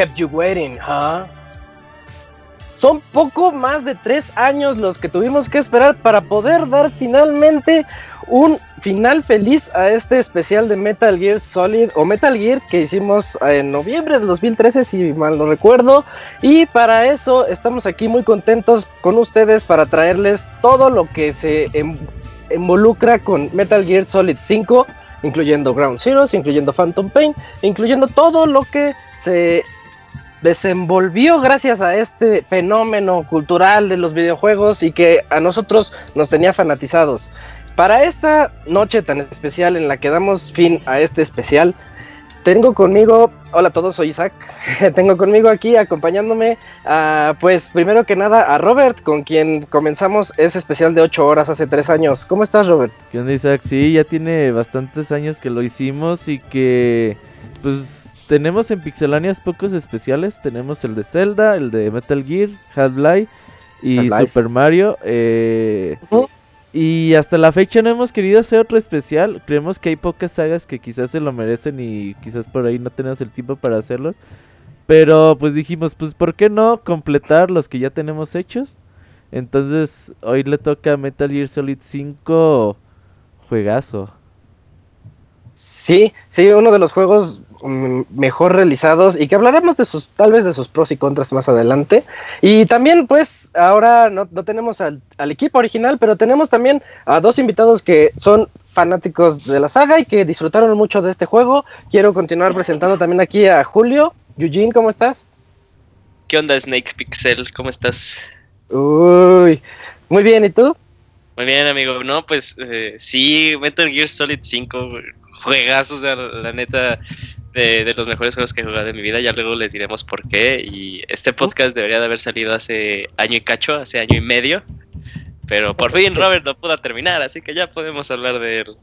Kept you waiting? Son poco más de tres años los que tuvimos que esperar para poder dar finalmente un final feliz a este especial de Metal Gear Solid o Metal Gear que hicimos en noviembre de 2013 si mal no recuerdo y para eso estamos aquí muy contentos con ustedes para traerles todo lo que se em- involucra con Metal Gear Solid 5 incluyendo Ground Zeroes, incluyendo Phantom Pain, incluyendo todo lo que se desenvolvió gracias a este fenómeno cultural de los videojuegos y que a nosotros nos tenía fanatizados. Para esta noche tan especial en la que damos fin a este especial, tengo conmigo, hola a todos, soy Isaac, tengo conmigo aquí acompañándome, a, pues primero que nada a Robert, con quien comenzamos ese especial de 8 horas hace 3 años. ¿Cómo estás Robert? ¿Qué onda, Isaac? Sí, ya tiene bastantes años que lo hicimos y que, pues, tenemos en Pixelanias pocos especiales. Tenemos el de Zelda, el de Metal Gear, Half-Life y. Super Mario. eh. Y hasta la fecha no hemos querido hacer otro especial. Creemos que hay pocas sagas que quizás se lo merecen y quizás por ahí no tenemos el tiempo para hacerlos. Pero pues dijimos, pues ¿por qué no completar los que ya tenemos hechos? Entonces hoy le toca a Metal Gear Solid 5 juegazo. Sí, sí, uno de los juegos mejor realizados y que hablaremos de sus, tal vez de sus pros y contras más adelante. Y también, pues, ahora no, no tenemos al, al equipo original, pero tenemos también a dos invitados que son fanáticos de la saga y que disfrutaron mucho de este juego. Quiero continuar presentando también aquí a Julio. Eugene, ¿cómo estás? ¿Qué onda, Snake Pixel? ¿Cómo estás? Uy, muy bien, ¿y tú? Muy bien, amigo. No, pues eh, sí, Metal Gear Solid 5, juegazos, o sea, la neta, de, los mejores juegos que he jugado en mi vida. Ya luego les diremos por qué. Y este podcast debería de haber salido hace año y cacho, hace año y medio. Pero por fin Robert lo pudo terminar, así que ya podemos hablar de él.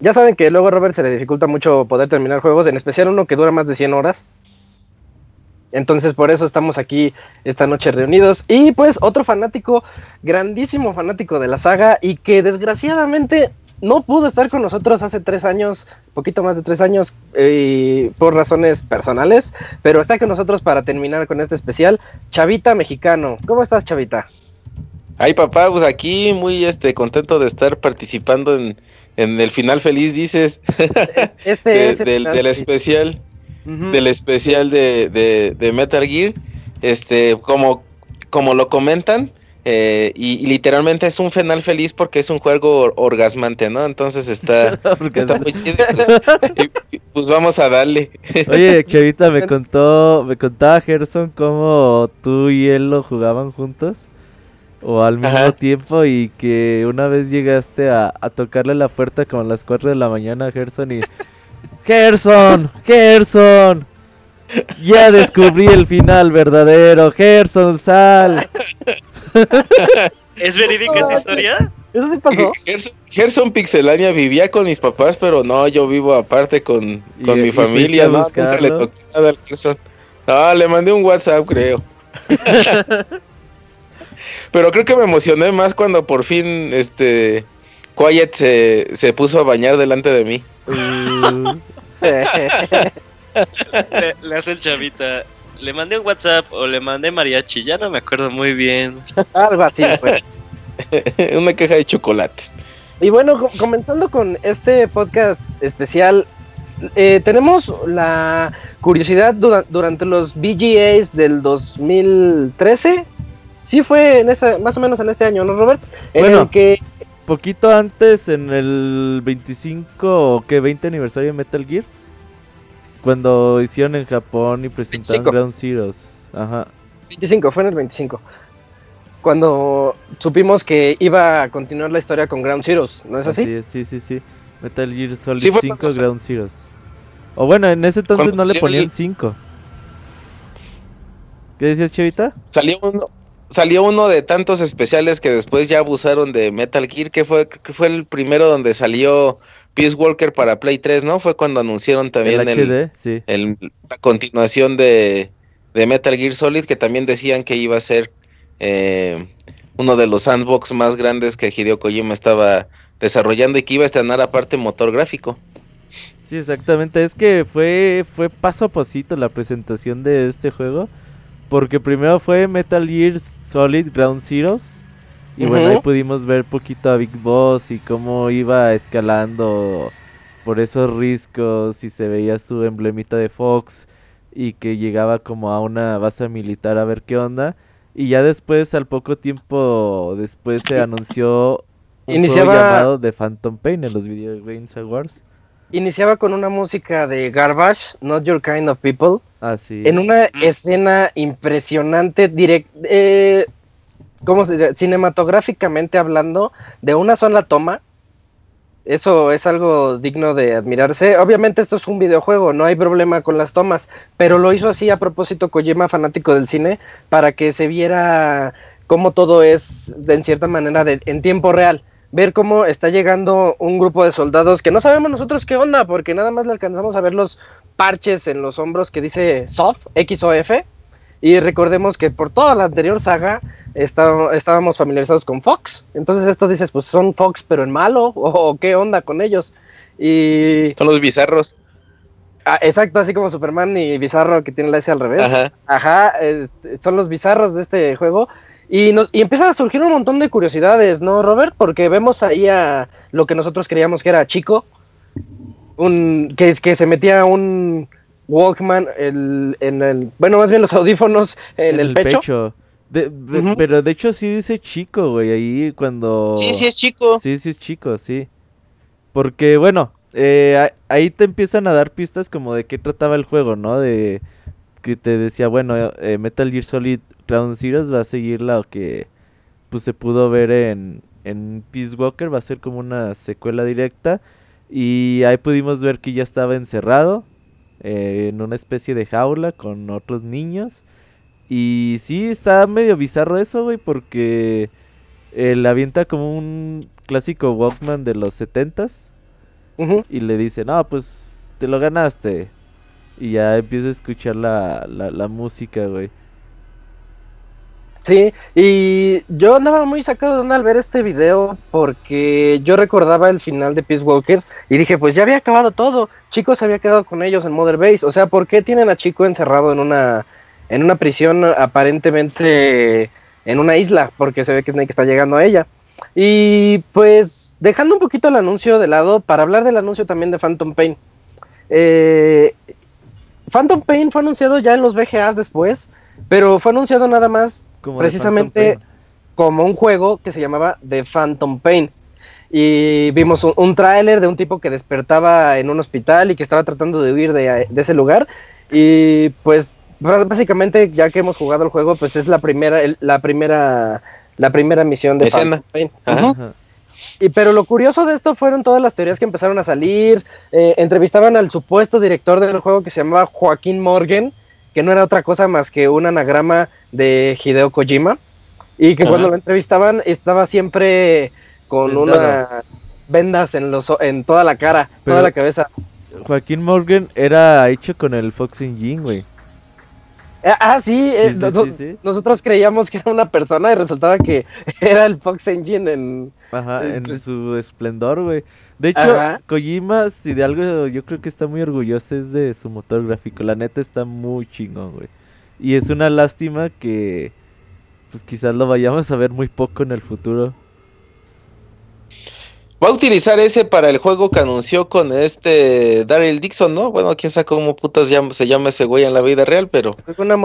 Ya saben que luego a Robert se le dificulta mucho poder terminar juegos, en especial uno que dura más de 100 horas. Entonces por eso estamos aquí esta noche reunidos. Y pues otro fanático, grandísimo fanático de la saga y que desgraciadamente no pudo estar con nosotros hace tres años, poquito más de tres años, eh, por razones personales, pero está con nosotros para terminar con este especial. Chavita Mexicano, ¿cómo estás Chavita? Ay, papá, pues aquí muy este contento de estar participando en, en el final feliz, dices, Este de- es el del, final, del especial, del especial de, de, de Metal Gear. Este, como, como lo comentan, eh, y, y literalmente es un final feliz porque es un juego or- orgasmante, ¿no? Entonces está, muy chido. Pues, y- pues vamos a darle. Oye, Chavita, me contó, me contaba Gerson cómo tú y él lo jugaban juntos o al mismo Ajá. tiempo y que una vez llegaste a, a tocarle la puerta como a las 4 de la mañana a Gerson y Gerson, Gerson, ya descubrí el final verdadero, Gerson, sal. ¿Es verídica esa historia? ¿Eso sí pasó? Gerson, Gerson Pixelania vivía con mis papás, pero no, yo vivo aparte con, con y mi familia, no, nunca le toqué nada al Gerson. No, le mandé un WhatsApp, creo. pero creo que me emocioné más cuando por fin, este, Quiet se, se puso a bañar delante de mí. Uh, Le, le hace el chavita. Le mandé un WhatsApp o le mandé mariachi, ya no me acuerdo muy bien. Algo así. Una caja de chocolates. Y bueno, co- comenzando con este podcast especial, eh, tenemos la curiosidad dura- durante los VGAs del 2013. Sí fue en esa, más o menos en ese año, ¿no, Robert? En Bueno. el que poquito antes, en el 25 o que 20 aniversario de Metal Gear, cuando hicieron en Japón y presentaron 25. Ground Zeroes. Ajá. 25, fue en el 25. Cuando supimos que iba a continuar la historia con Ground Zeroes, ¿no es así? es, sí, sí, sí. Metal Gear Solid Sí, fue 5 cuando sa- Ground Zeroes. O bueno, en ese entonces Cuando no le ponían el- 5. ¿Qué decías, Chavita? Salió uno, salió uno de tantos especiales que después ya abusaron de Metal Gear, que fue, que fue el primero donde salió Peace Walker para Play 3, ¿no? Fue cuando anunciaron también el el, HD, sí. el- la continuación de, de Metal Gear Solid, que también decían que iba a ser eh, uno de los sandbox más grandes que Hideo Kojima estaba desarrollando y que iba a estrenar aparte motor gráfico. Sí, exactamente. Es que fue, fue paso a pasito la presentación de este juego. Porque primero fue Metal Gear Solid Ground Zeroes. Y bueno, ahí pudimos ver poquito a Big Boss y cómo iba escalando por esos riscos y se veía su emblemita de Fox y que llegaba como a una base militar a ver qué onda. Y ya después, al poco tiempo después, se anunció un Iniciaba- juego llamado The Phantom Pain en los Video Games Awards. Iniciaba con una música de Garbage, Not Your Kind of People. Así. en una Mm. escena impresionante, direct, eh, ¿cómo se diría? cinematográficamente hablando, de una sola toma. Eso es algo digno de admirarse. Obviamente esto es un videojuego, no hay problema con las tomas, pero lo hizo así a propósito Kojima, fanático del cine, para que se viera cómo todo es en cierta manera en tiempo real. Ver cómo está llegando un grupo de soldados que no sabemos nosotros qué onda, porque nada más le alcanzamos a ver los parches en los hombros que dice SOF, X o F. Y recordemos que por toda la anterior saga está- estábamos familiarizados con Fox. Entonces esto dices, pues son Fox pero en malo, o qué onda con ellos. Y Son los bizarros. Ah, exacto, así como Superman y Bizarro que tiene la S al revés. Ajá. Ajá, este, son los bizarros de este juego. Y, nos, y empiezan a surgir un montón de curiosidades, ¿no, Robert? Porque vemos ahí a lo que nosotros creíamos que era Chico, un, que, es- que se metía un Walkman el- en el, bueno, más bien los audífonos en, el, pecho. De- de- Ujú. Pero de hecho sí dice chico, güey, ahí cuando... Sí, sí es chico. Sí, sí es chico, sí. Porque, bueno, eh, ahí te empiezan a dar pistas como de qué trataba el juego, ¿no? De que te decía, bueno, eh, Metal Gear Solid Ground Zeroes va a seguir lo que pues se pudo ver en, en Peace Walker, va a ser como una secuela directa. Y ahí pudimos ver que ya estaba encerrado eh, en una especie de jaula con otros niños. Y sí, está medio bizarro eso, güey, porque eh, le avienta como un clásico Walkman de los setentas Ujú. y le dice, no, pues te lo ganaste. Y ya empieza a escuchar la, la, la música, güey. Sí, y yo andaba muy sacado de onda al ver este video porque yo recordaba el final de Peace Walker y dije, pues ya había acabado todo. Chico se había quedado con ellos en Mother Base. O sea, ¿por qué tienen a Chico encerrado en una, en una prisión aparentemente en una isla? Porque se ve que Snake está llegando a ella. Y pues dejando un poquito el anuncio de lado, para hablar del anuncio también de Phantom Pain. Eh, Phantom Pain fue anunciado ya en los VGAs después, pero fue anunciado nada más Como Precisamente- como un juego que se llamaba The Phantom Pain. Y vimos un, un tráiler de un tipo que despertaba en un hospital y que estaba tratando de huir de, de ese lugar. Y pues bá- básicamente ya que hemos jugado el juego, pues es la primera, el- la primera, la primera misión de Escena. Phantom Pain. Ajá. Ujú. Ajá. Y pero lo curioso de esto fueron todas las teorías que empezaron a salir. eh, entrevistaban al supuesto director del juego que se llamaba Joaquín Morgan, que no era otra cosa más que un anagrama de Hideo Kojima. Y que Ajá. cuando lo entrevistaban estaba siempre con unas vendas en los en toda la cara, Pero- toda la cabeza. Joaquín Morgan era hecho con el Fox Engine, güey. Ah, ah, sí, eh, sí, noso- sí, sí. nosotros creíamos que era una persona y resultaba que era el Fox Engine en... Ajá, Eh, en su esplendor, güey. De hecho, Ajá. Kojima, si de algo yo creo que está muy orgulloso es de su motor gráfico. La neta está muy chingón, güey. Y es una lástima que, pues quizás lo vayamos a ver muy poco en el futuro. Va a utilizar ese para el juego que anunció con este Daryl Dixon, ¿no? Bueno, quién sabe cómo putas llama- se llama ese güey en la vida real, pero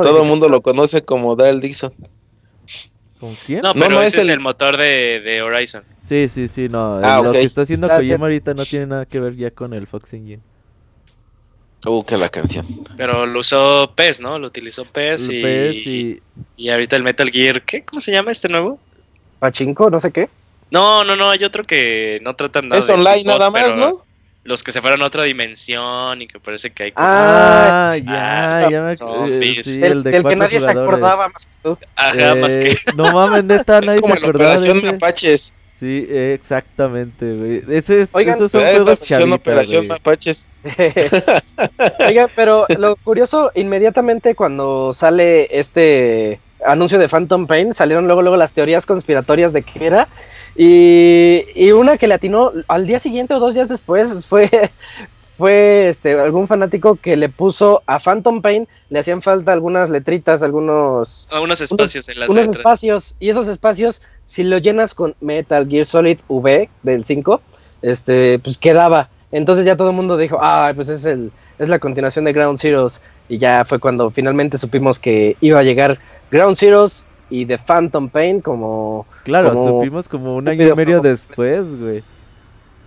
todo el mundo lo conoce como Daryl Dixon. ¿Con quién? No, No, pero no, ese es el- el motor de, de Horizon. Sí, sí, sí, no. Ah, lo que está haciendo Kojima haciendo- ahorita no tiene nada que ver ya con el Fox Engine. Uh, que la canción. Pero lo usó PES, ¿no? Lo utilizó PES, y, PS y... y ahorita el Metal Gear. ¿Qué? ¿Cómo se llama este nuevo? Pachinko, no sé qué. No, no, no, hay otro que no tratan nada Es de online nada más, ¿no? Los que se fueron a otra dimensión y que parece que hay como- Ah, Ah, ya, ah, ya me... zombies. eh, sí, el, el de del que nadie se acordaba más que tú. Ajá, más que. Eh, No mames, neta, Es nadie como se la acordaba Operación. Mapaches. Sí, eh, exactamente, güey. Ese es, Oigan, esos son Es la juegos chavitas, Operación güey. Mapaches. Oigan, pero lo curioso, inmediatamente cuando sale este anuncio de Phantom Pain, salieron luego, luego las teorías conspiratorias de qué era. Y, y una que le atinó al día siguiente o dos días después fue, fue este, algún fanático que le puso a Phantom Pain, le hacían falta algunas letritas, algunos, Ah, unos espacios en las unos letras. espacios. Y esos espacios, si lo llenas con Metal Gear Solid V del 5, este, pues quedaba. Entonces ya todo el mundo dijo, ah, pues es el, es la continuación de Ground Zeroes. Y ya fue cuando finalmente supimos que iba a llegar Ground Zeroes y The Phantom Pain como... Claro, como supimos como un año y medio después, güey.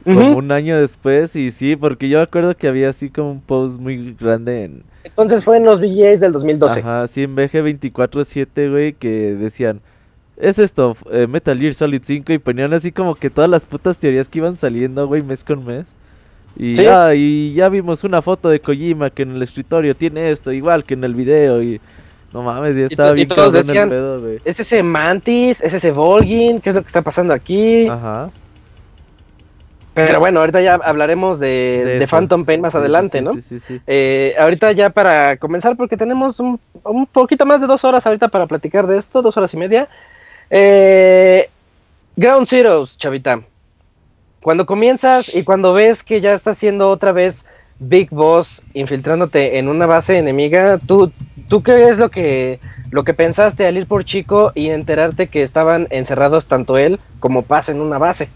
Como un año después, y sí, porque yo acuerdo que había así como un post muy grande en. Entonces fue en los VGAs del 2012. Ajá, sí, en BG247, güey, que decían. Es esto, eh, Metal Gear Solid 5, y ponían así como que todas las putas teorías que iban saliendo, güey, mes con mes. Y, Sí. ya, y ya vimos una foto de Kojima que en el escritorio tiene esto, igual que en el video, y. No mames, ya estaba y bien todos decían, pedo, güey. ¿Es ese Mantis? ¿Es ese Volgin? ¿Qué es lo que está pasando aquí? Ajá. Pero bueno, ahorita ya hablaremos de, De. Phantom Pain más sí, adelante, sí, ¿no? Sí, sí, sí. Eh, ahorita ya para comenzar, porque tenemos un, un poquito más de dos horas ahorita para platicar de esto, dos horas y media. Eh, Ground Zeroes, chavita. Cuando comienzas y cuando ves que ya está siendo otra vez Big Boss infiltrándote en una base enemiga, ¿tú, tú qué es lo que, lo que pensaste al ir por Chico y enterarte que estaban encerrados tanto él como Paz en una base?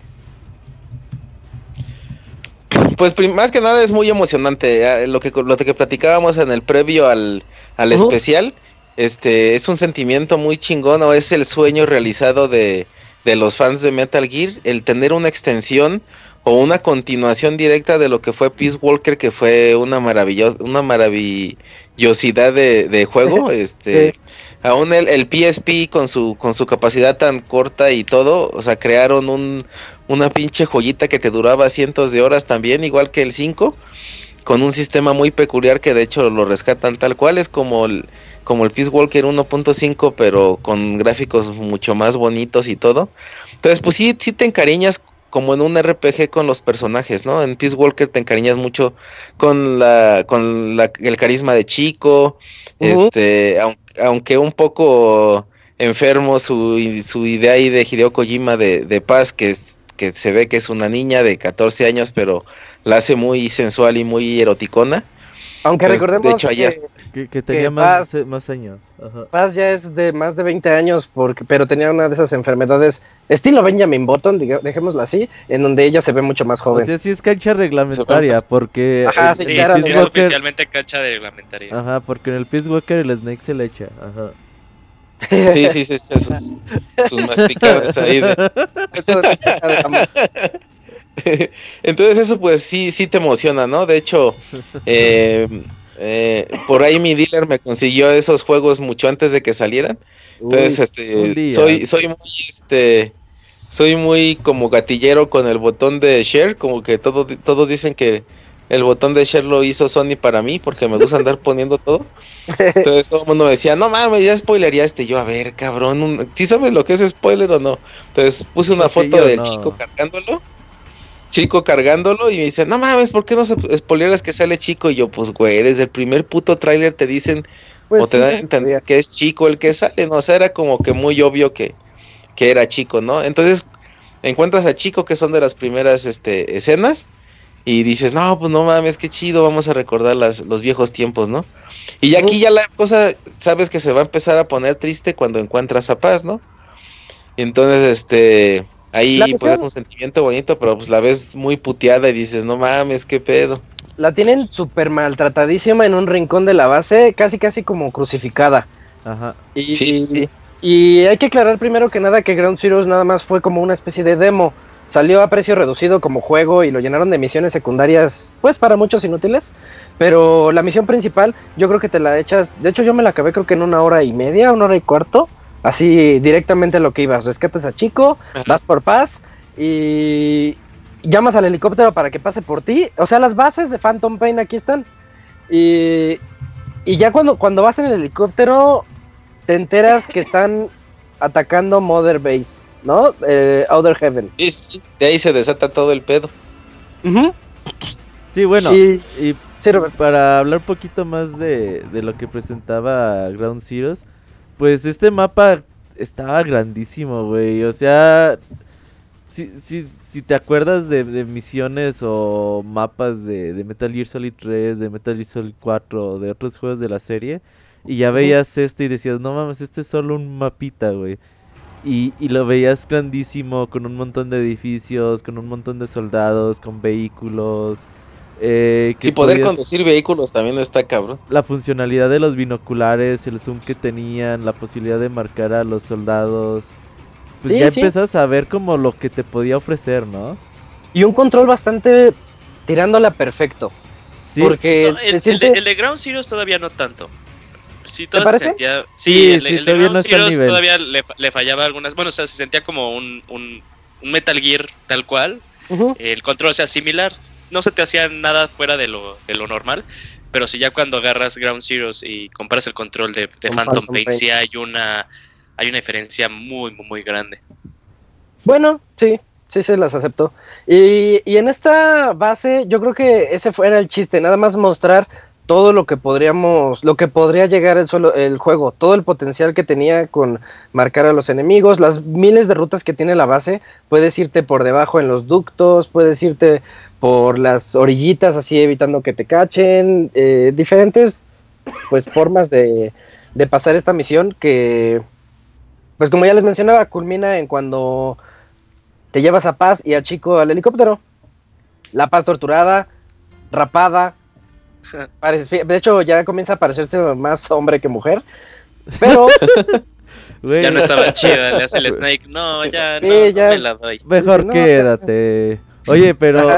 Pues más que nada es muy emocionante. eh, Lo que, lo que platicábamos en el previo al, al especial, este, es un sentimiento muy chingón o es el sueño realizado de, de los fans de Metal Gear, el tener una extensión o una continuación directa de lo que fue Peace Walker, que fue una maravillosa, una maravillosidad de, de juego. este, aún el, el PSP con su, con su capacidad tan corta y todo, o sea, crearon un, una pinche joyita que te duraba cientos de horas también, igual que el 5, con un sistema muy peculiar que de hecho lo rescatan tal cual, es como el, como el Peace Walker 1.5, pero con gráficos mucho más bonitos y todo. Entonces, pues sí, sí te encariñas como en un RPG con los personajes, ¿no? En Peace Walker te encariñas mucho con la, con la, el carisma de Chico, este, aunque, aunque un poco enfermo su, su idea ahí de Hideo Kojima de, de paz, que, es- que se ve que es una niña de 14 años, pero la hace muy sensual y muy eroticona. Aunque Pues, de recordemos hecho, que Que, que tenía Que más, Paz- más años. Ajá. Paz ya es de más de 20 años, porque, pero tenía una de esas enfermedades, estilo Benjamin Button, diga- dejémoslo así, en donde ella se ve mucho más O joven. sea, sí es cancha reglamentaria, porque... Ajá, sí, claro, Peace sí, sí, es Walker- oficialmente cancha de reglamentaria. Ajá, porque en el Peace Walker el Snake se le echa. Ajá. Sí, sí, sí, sí, sus, sus masticadas ahí de, Eso es- Entonces eso pues sí, sí te emociona, ¿no? De hecho, eh, eh, por ahí mi dealer me consiguió esos juegos mucho antes de que salieran. Entonces, este, soy, soy muy, este, soy muy como gatillero con el botón de share, como que todo, todos dicen que el botón de share lo hizo Sony para mí, porque me gusta andar poniendo todo. Entonces todo el mundo me decía, no mames, ya spoileríaste. Yo, a ver, cabrón, un- ¿sí sabes lo que es spoiler o no? Entonces puse una foto del no. chico cargándolo. Chico cargándolo y me dice, no mames, ¿por qué no se spoileras que sale chico? Y yo, pues, güey, desde el primer puto tráiler te dicen Pues o te dan a entender que es chico el que sale, ¿no? O sea, era como que muy obvio que, que era chico, ¿no? Entonces, encuentras a chico que son de las primeras este, escenas y dices, no, pues no mames, qué chido, vamos a recordar las, los viejos tiempos, ¿no? Y ya aquí ya la cosa, sabes que se va a empezar a poner triste cuando encuentras a Paz, ¿no? Entonces, este, ahí pues es un sentimiento bonito, pero pues la ves muy puteada y dices, no mames, qué pedo. La tienen súper maltratadísima en un rincón de la base, casi casi como crucificada. Ajá. Y, Sí, sí, sí. y hay que aclarar primero que nada que Ground Zeroes nada más fue como una especie de demo. Salió a precio reducido como juego y lo llenaron de misiones secundarias, pues para muchos inútiles. Pero la misión principal, yo creo que te la echas. De hecho, yo me la acabé creo que en una hora y media, una hora y cuarto. Así directamente a lo que ibas. Rescatas a Chico, vas por paz y llamas al helicóptero para que pase por ti. O sea, las bases de Phantom Pain aquí están. Y, y ya cuando, cuando vas en el helicóptero, te enteras que están atacando Mother Base, ¿no? Eh, Outer Heaven. Sí, sí, de ahí se desata todo el pedo. Sí, bueno, Y- y Sí, para hablar un poquito más de, de lo que presentaba Ground Zeroes, pues este mapa estaba grandísimo, güey. O sea, si, si, si te acuerdas de, de misiones o mapas de, de Metal Gear Solid 3, de Metal Gear Solid 4 o de otros juegos de la serie, y ya veías este y decías, no mames, este es solo un mapita, güey. Y, y lo veías grandísimo, con un montón de edificios, con un montón de soldados, con vehículos. Eh, Sí, poder podías- conducir vehículos también está cabrón. la funcionalidad de los binoculares, el zoom que tenían, la posibilidad de marcar a los soldados. Pues Sí, ya sí. empiezas a ver como lo que te podía ofrecer, ¿no? Y un control bastante tirándola perfecto. Sí, Porque No, el, de, el de Ground Zeroes todavía no tanto. Sí, ¿Te todavía se parece? sentía. Sí, Sí, el, sí, el de Ground no Zeroes todavía le, fa- le fallaba algunas. Bueno, o sea, se sentía como un, un, un Metal Gear tal cual. El control, sea, similar. No se te hacía nada fuera de lo, de lo normal. Pero si ya cuando agarras Ground Zeroes y comparas el control de, Phantom, Pain, sí hay una, hay una diferencia muy, muy, muy grande. Bueno, sí, sí se las aceptó. Y, y en esta base, yo creo que ese fuera el chiste, nada más mostrar todo lo que podríamos, lo que podría llegar el, solo, el juego, todo el potencial que tenía con marcar a los enemigos, las miles de rutas que tiene la base, puedes irte por debajo en los ductos, puedes irte por las orillitas así evitando que te cachen, eh, diferentes pues formas de, de pasar esta misión que pues como ya les mencionaba, culmina en cuando te llevas a Paz y a Chico al helicóptero. La Paz torturada, rapada. parece- de hecho, ya comienza a parecerse más hombre que mujer. Pero Ya no estaba chida, le hace el Snake. No, ya Sí, no ya. me la doy. Mejor No, quédate. Oye, pero,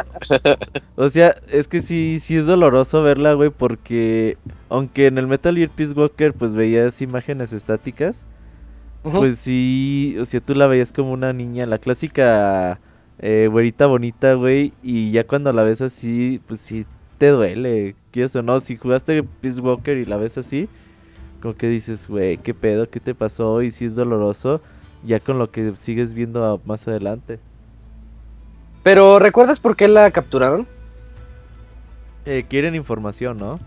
o sea, es que sí, sí es doloroso verla, güey, porque aunque en el Metal Gear Peace Walker pues veías imágenes estáticas, pues sí, o sea, tú la veías como una niña, la clásica eh, güerita bonita, güey, y ya cuando la ves así, pues sí te duele, quieres o no, si jugaste Peace Walker y la ves así, como que dices, güey, qué pedo, qué te pasó, y sí es doloroso, ya con lo que sigues viendo más adelante. Pero ¿recuerdas por qué la capturaron? Eh, quieren información, ¿no?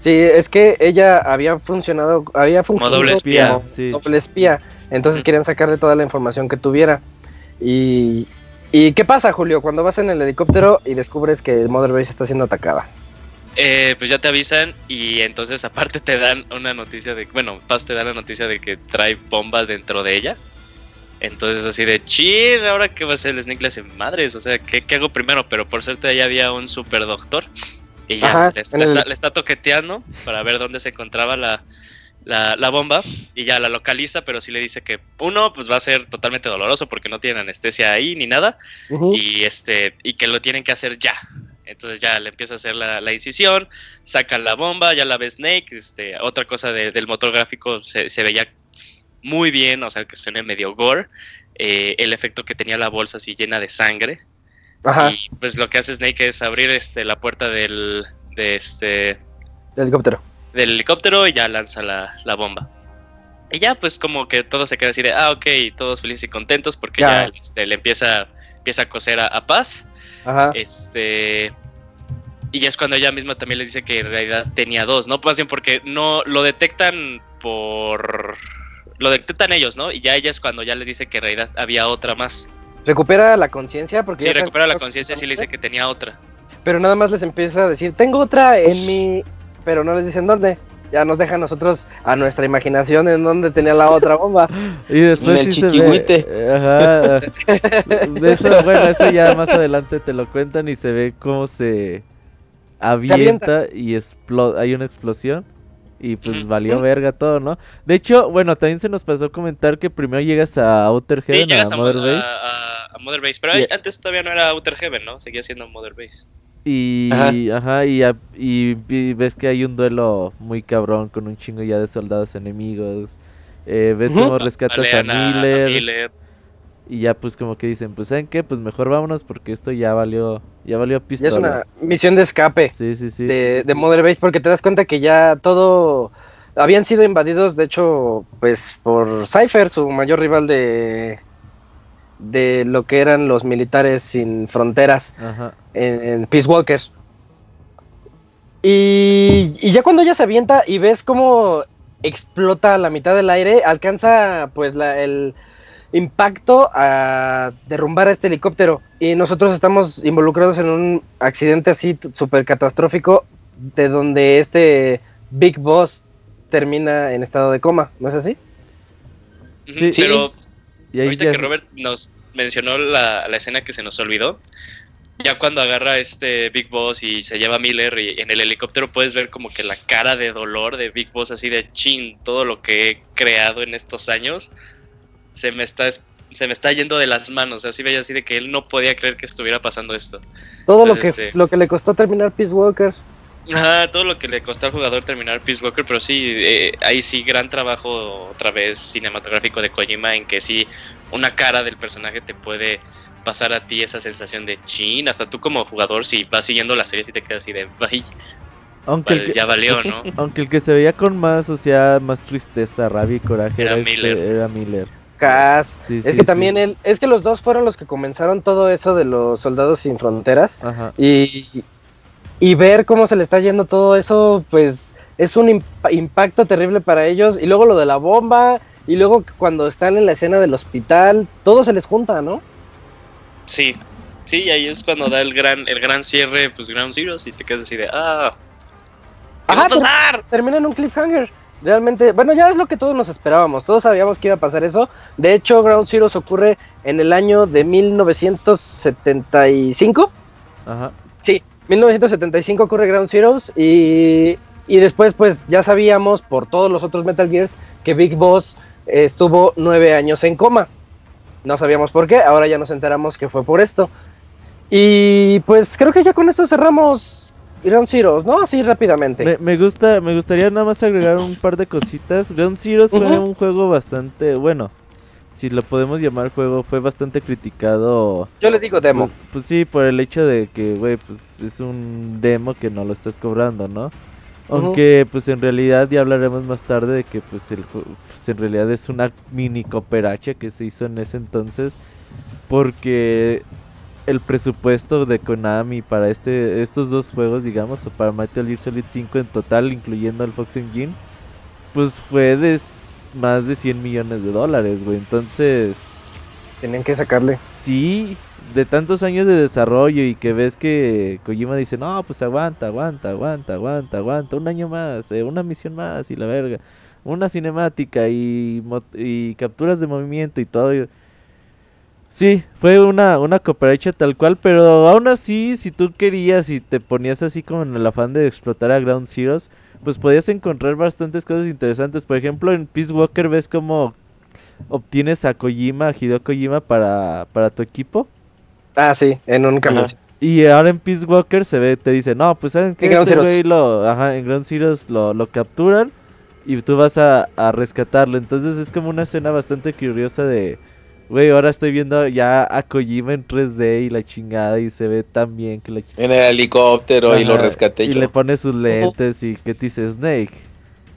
Sí, es que ella había funcionado, había funcionado doble espía, como sí. doble espía. Entonces Ujú. querían sacarle toda la información que tuviera. Y, ¿y qué pasa, Julio, cuando vas en el helicóptero y descubres que el Mother Base está siendo atacada? Eh, pues ya te avisan y entonces aparte te dan una noticia de, bueno, Paz te da la noticia de que trae bombas dentro de ella. Entonces así de, chill, ahora que va a ser el Snake le hace madres, o sea, ¿qué, qué hago primero? Pero por suerte ahí había un super doctor y ya Ajá, le, en está, le está toqueteando para ver dónde se encontraba la, la, la bomba y ya la localiza, pero sí le dice que uno, pues va a ser totalmente doloroso porque no tiene anestesia ahí ni nada y este y que lo tienen que hacer ya. Entonces ya le empieza a hacer la, la incisión, sacan la bomba, ya la ve Snake, este, otra cosa de- del motor gráfico se, se veía muy bien, o sea que suena medio gore, eh, el efecto que tenía la bolsa así llena de sangre, Ajá, y pues lo que hace Snake es abrir este, la puerta del, de este, el helicóptero. del helicóptero y ya lanza la, la bomba. Y ya pues como que todo se queda así de, ah, ok, todos felices y contentos porque Ya. ya, este, le empieza, empieza a coser a, a Paz. Ajá. Este. Y ya es cuando ella misma también les dice que en realidad tenía dos, ¿no? Más bien porque no lo detectan por. Lo detectan ellos, ¿no? Y ya ella es cuando ya les dice que en realidad había otra más. Recupera la conciencia porque Sí, recupera la conciencia, sí le dice que tenía otra. Pero nada más les empieza a decir, tengo otra en mi... Pero no les dicen dónde. Ya nos deja a nosotros a nuestra imaginación en dónde tenía la otra bomba. Y después En el sí se ve- chiquihuite. Ajá. De eso, bueno, eso ya más adelante te lo cuentan y se ve cómo se avienta y explo- hay una explosión. Y pues valió verga todo, ¿no? De hecho, bueno, también se nos pasó a comentar que primero llegas a Outer Sí, Heaven, llegas a a, Mother Mo- Base. a- a- a Mother Base. Pero Y- antes todavía no era Outer Heaven, ¿no? Seguía siendo Mother Base. Y, Ajá. ajá, y, y vi- ves que hay un duelo muy cabrón con un chingo ya de soldados enemigos. Eh, ves Ujú. cómo rescatas a Balean a- a Miller, Miller. y ya pues como que dicen, pues ¿saben qué? Pues mejor vámonos porque esto ya valió, ya valió Ya pistola. es una misión de escape Sí, sí, sí. de, de Mother Base porque te das cuenta que ya todo... Habían sido invadidos, de hecho, pues por Cypher, su mayor rival de, de lo que eran los militares sin fronteras. Ajá. en, en Peace Walkers. Y, y ya cuando ella se avienta y ves cómo explota a la mitad del aire, alcanza pues la- el impacto a derrumbar a este helicóptero. Y nosotros estamos involucrados en un accidente así súper catastrófico de donde este Big Boss termina en estado de coma, ¿no es así? Sí. Sí. Pero Y ahí Ahorita ya que Robert nos mencionó la, la escena que se nos olvidó, ya cuando agarra este Big Boss y se lleva a Miller y en el helicóptero puedes ver como que la cara de dolor de Big Boss así de chin, todo lo que he creado en estos años se me está es- se me está yendo de las manos, así veía así de que él no podía creer que estuviera pasando esto. Todo lo que, este- lo que le costó terminar Peace Walker. Ajá, todo lo que le costó al jugador terminar Peace Walker, pero sí, eh, ahí sí, gran trabajo otra vez cinematográfico de Kojima en que sí, una cara del personaje te puede pasar a ti esa sensación de chin, hasta tú como jugador, si vas siguiendo la serie, si te quedas así de, "Ay, aunque, vale, el que, ya valió, ¿no? aunque el que se veía con más, o sea, más tristeza, rabia y coraje Era este- Miller. era Miller. Cas. Sí, es sí, que también él, es que los dos fueron los que comenzaron todo eso de los soldados sin fronteras. Ajá. Y, y ver cómo se le está yendo todo eso, pues es un imp- impacto terrible para ellos. Y luego lo de la bomba, y luego cuando están en la escena del hospital, todo se les junta, ¿no? Sí, sí, y ahí es cuando da el gran, el gran cierre, pues Ground Zeroes, y te quedas así de, ah, ¿qué va a Ajá, ter- pasar? termina en un cliffhanger. Realmente, bueno, ya es lo que todos nos esperábamos. Todos sabíamos que iba a pasar eso. De hecho, Ground Zeroes ocurre en el año de 1975. Ajá. 1975 ocurre Ground Zeroes y, y después pues ya sabíamos por todos los otros Metal Gears que Big Boss estuvo nueve años en coma. No sabíamos por qué, ahora ya nos enteramos que fue por esto. Y pues creo que ya con esto cerramos Ground Zeroes, ¿no? Así rápidamente. Me, me gusta, me gustaría nada más agregar un par de cositas. Ground Zeroes fue un juego bastante, bueno, si lo podemos llamar juego, fue bastante criticado. Yo le digo demo. Pues, pues sí, por el hecho de que, güey, pues es un demo que no lo estás cobrando, ¿no? Aunque, pues en realidad ya hablaremos más tarde de que, pues, el, pues, en realidad es una mini cooperacha que se hizo en ese entonces. Porque el presupuesto de Konami para este estos dos juegos, digamos, o para Metal Gear Solid 5 en total, incluyendo el Fox Engine, pues fue de más de 100 millones de dólares, güey. Entonces, Tenían que sacarle. Sí, de tantos años de desarrollo y que ves que Kojima dice, no, pues aguanta, aguanta, aguanta, aguanta, aguanta, un año más, eh, una misión más y la verga, una cinemática y, y capturas de movimiento y todo. y- Sí, fue una, una cooperacha tal cual, pero aún así, si tú querías y te ponías así como en el afán de explotar a Ground Zeroes, pues podías encontrar bastantes cosas interesantes. Por ejemplo, en Peace Walker ves cómo obtienes a Kojima, a Hideo Kojima para, para tu equipo. Ah, sí, en un camión. Y ahora en Peace Walker se ve, te dice, no, pues saben que En Ground este güey lo, ajá, en Ground Zeroes lo, lo capturan y tú vas a, a rescatarlo. Entonces es como una escena bastante curiosa de, güey, ahora estoy viendo ya a Kojima en 3D y la chingada y se ve tan bien que la En el helicóptero y lo rescaté Y yo. le pone sus lentes y que te dice, Snake,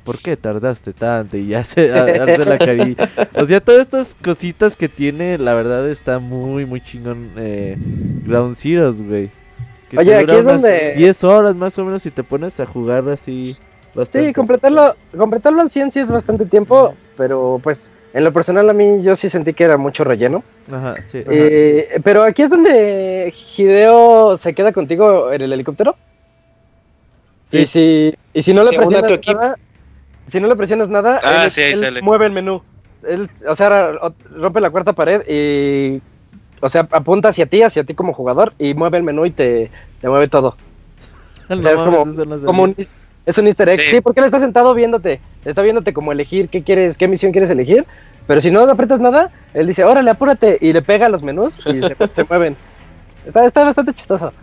¿por qué tardaste tanto? Y ya se a- hace la carilla. O sea, todas estas cositas que tiene, la verdad está muy, muy chingón eh, Ground Zeroes, güey. Que Oye, aquí dura es donde- 10 horas más o menos si te pones a jugar así. bastante. Sí, completarlo, completarlo al 100 sí es bastante tiempo, pero pues en lo personal a mí yo sí sentí que era mucho relleno. Ajá, sí. ajá. Eh, pero aquí es donde Hideo se queda contigo en el helicóptero. Sí. Y si, y si no le presionas equipo. nada, si no le presionas nada, Ah, él, sí, ahí él sale. mueve el menú. Él, o sea, rompe la cuarta pared y, o sea, apunta hacia ti, hacia ti como jugador y mueve el menú y te, te mueve todo. No o sea, es como- eso no Como un, es un easter egg. Sí. Sí. porque él está sentado viéndote. Está viéndote como elegir qué quieres, qué misión quieres elegir. Pero si no le aprietas nada, él dice, órale, apúrate. Y le pega a los menús y se, se mueven. Está, está bastante chistoso.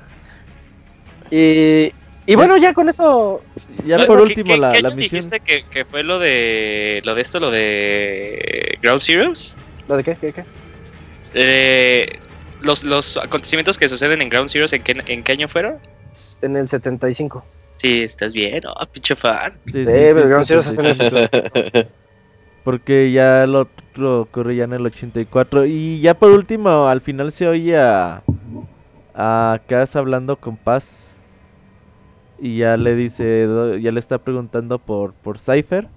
Y, y bueno, ya con eso. Ya ¿Qué- por qué- último, qué- la, qué la año misión. dijiste que, que fue lo de lo de esto, lo de Ground Zeroes? ¿Lo de qué? ¿Qué? qué? Eh, los, los acontecimientos que suceden en Ground Zeroes, ¿en qué, ¿en qué año fueron? En el 75. Sí, estás bien, oh, pinche fan. Sí, Sí, sí, pero sí, Ground sí, Zeroes sí, es en el sí, sí. Porque ya el otro ocurre ya en el 84. Y ya por último, al final se oye a, a Kaz hablando con Paz. Y ya le dice, ya le está preguntando por, por Cypher,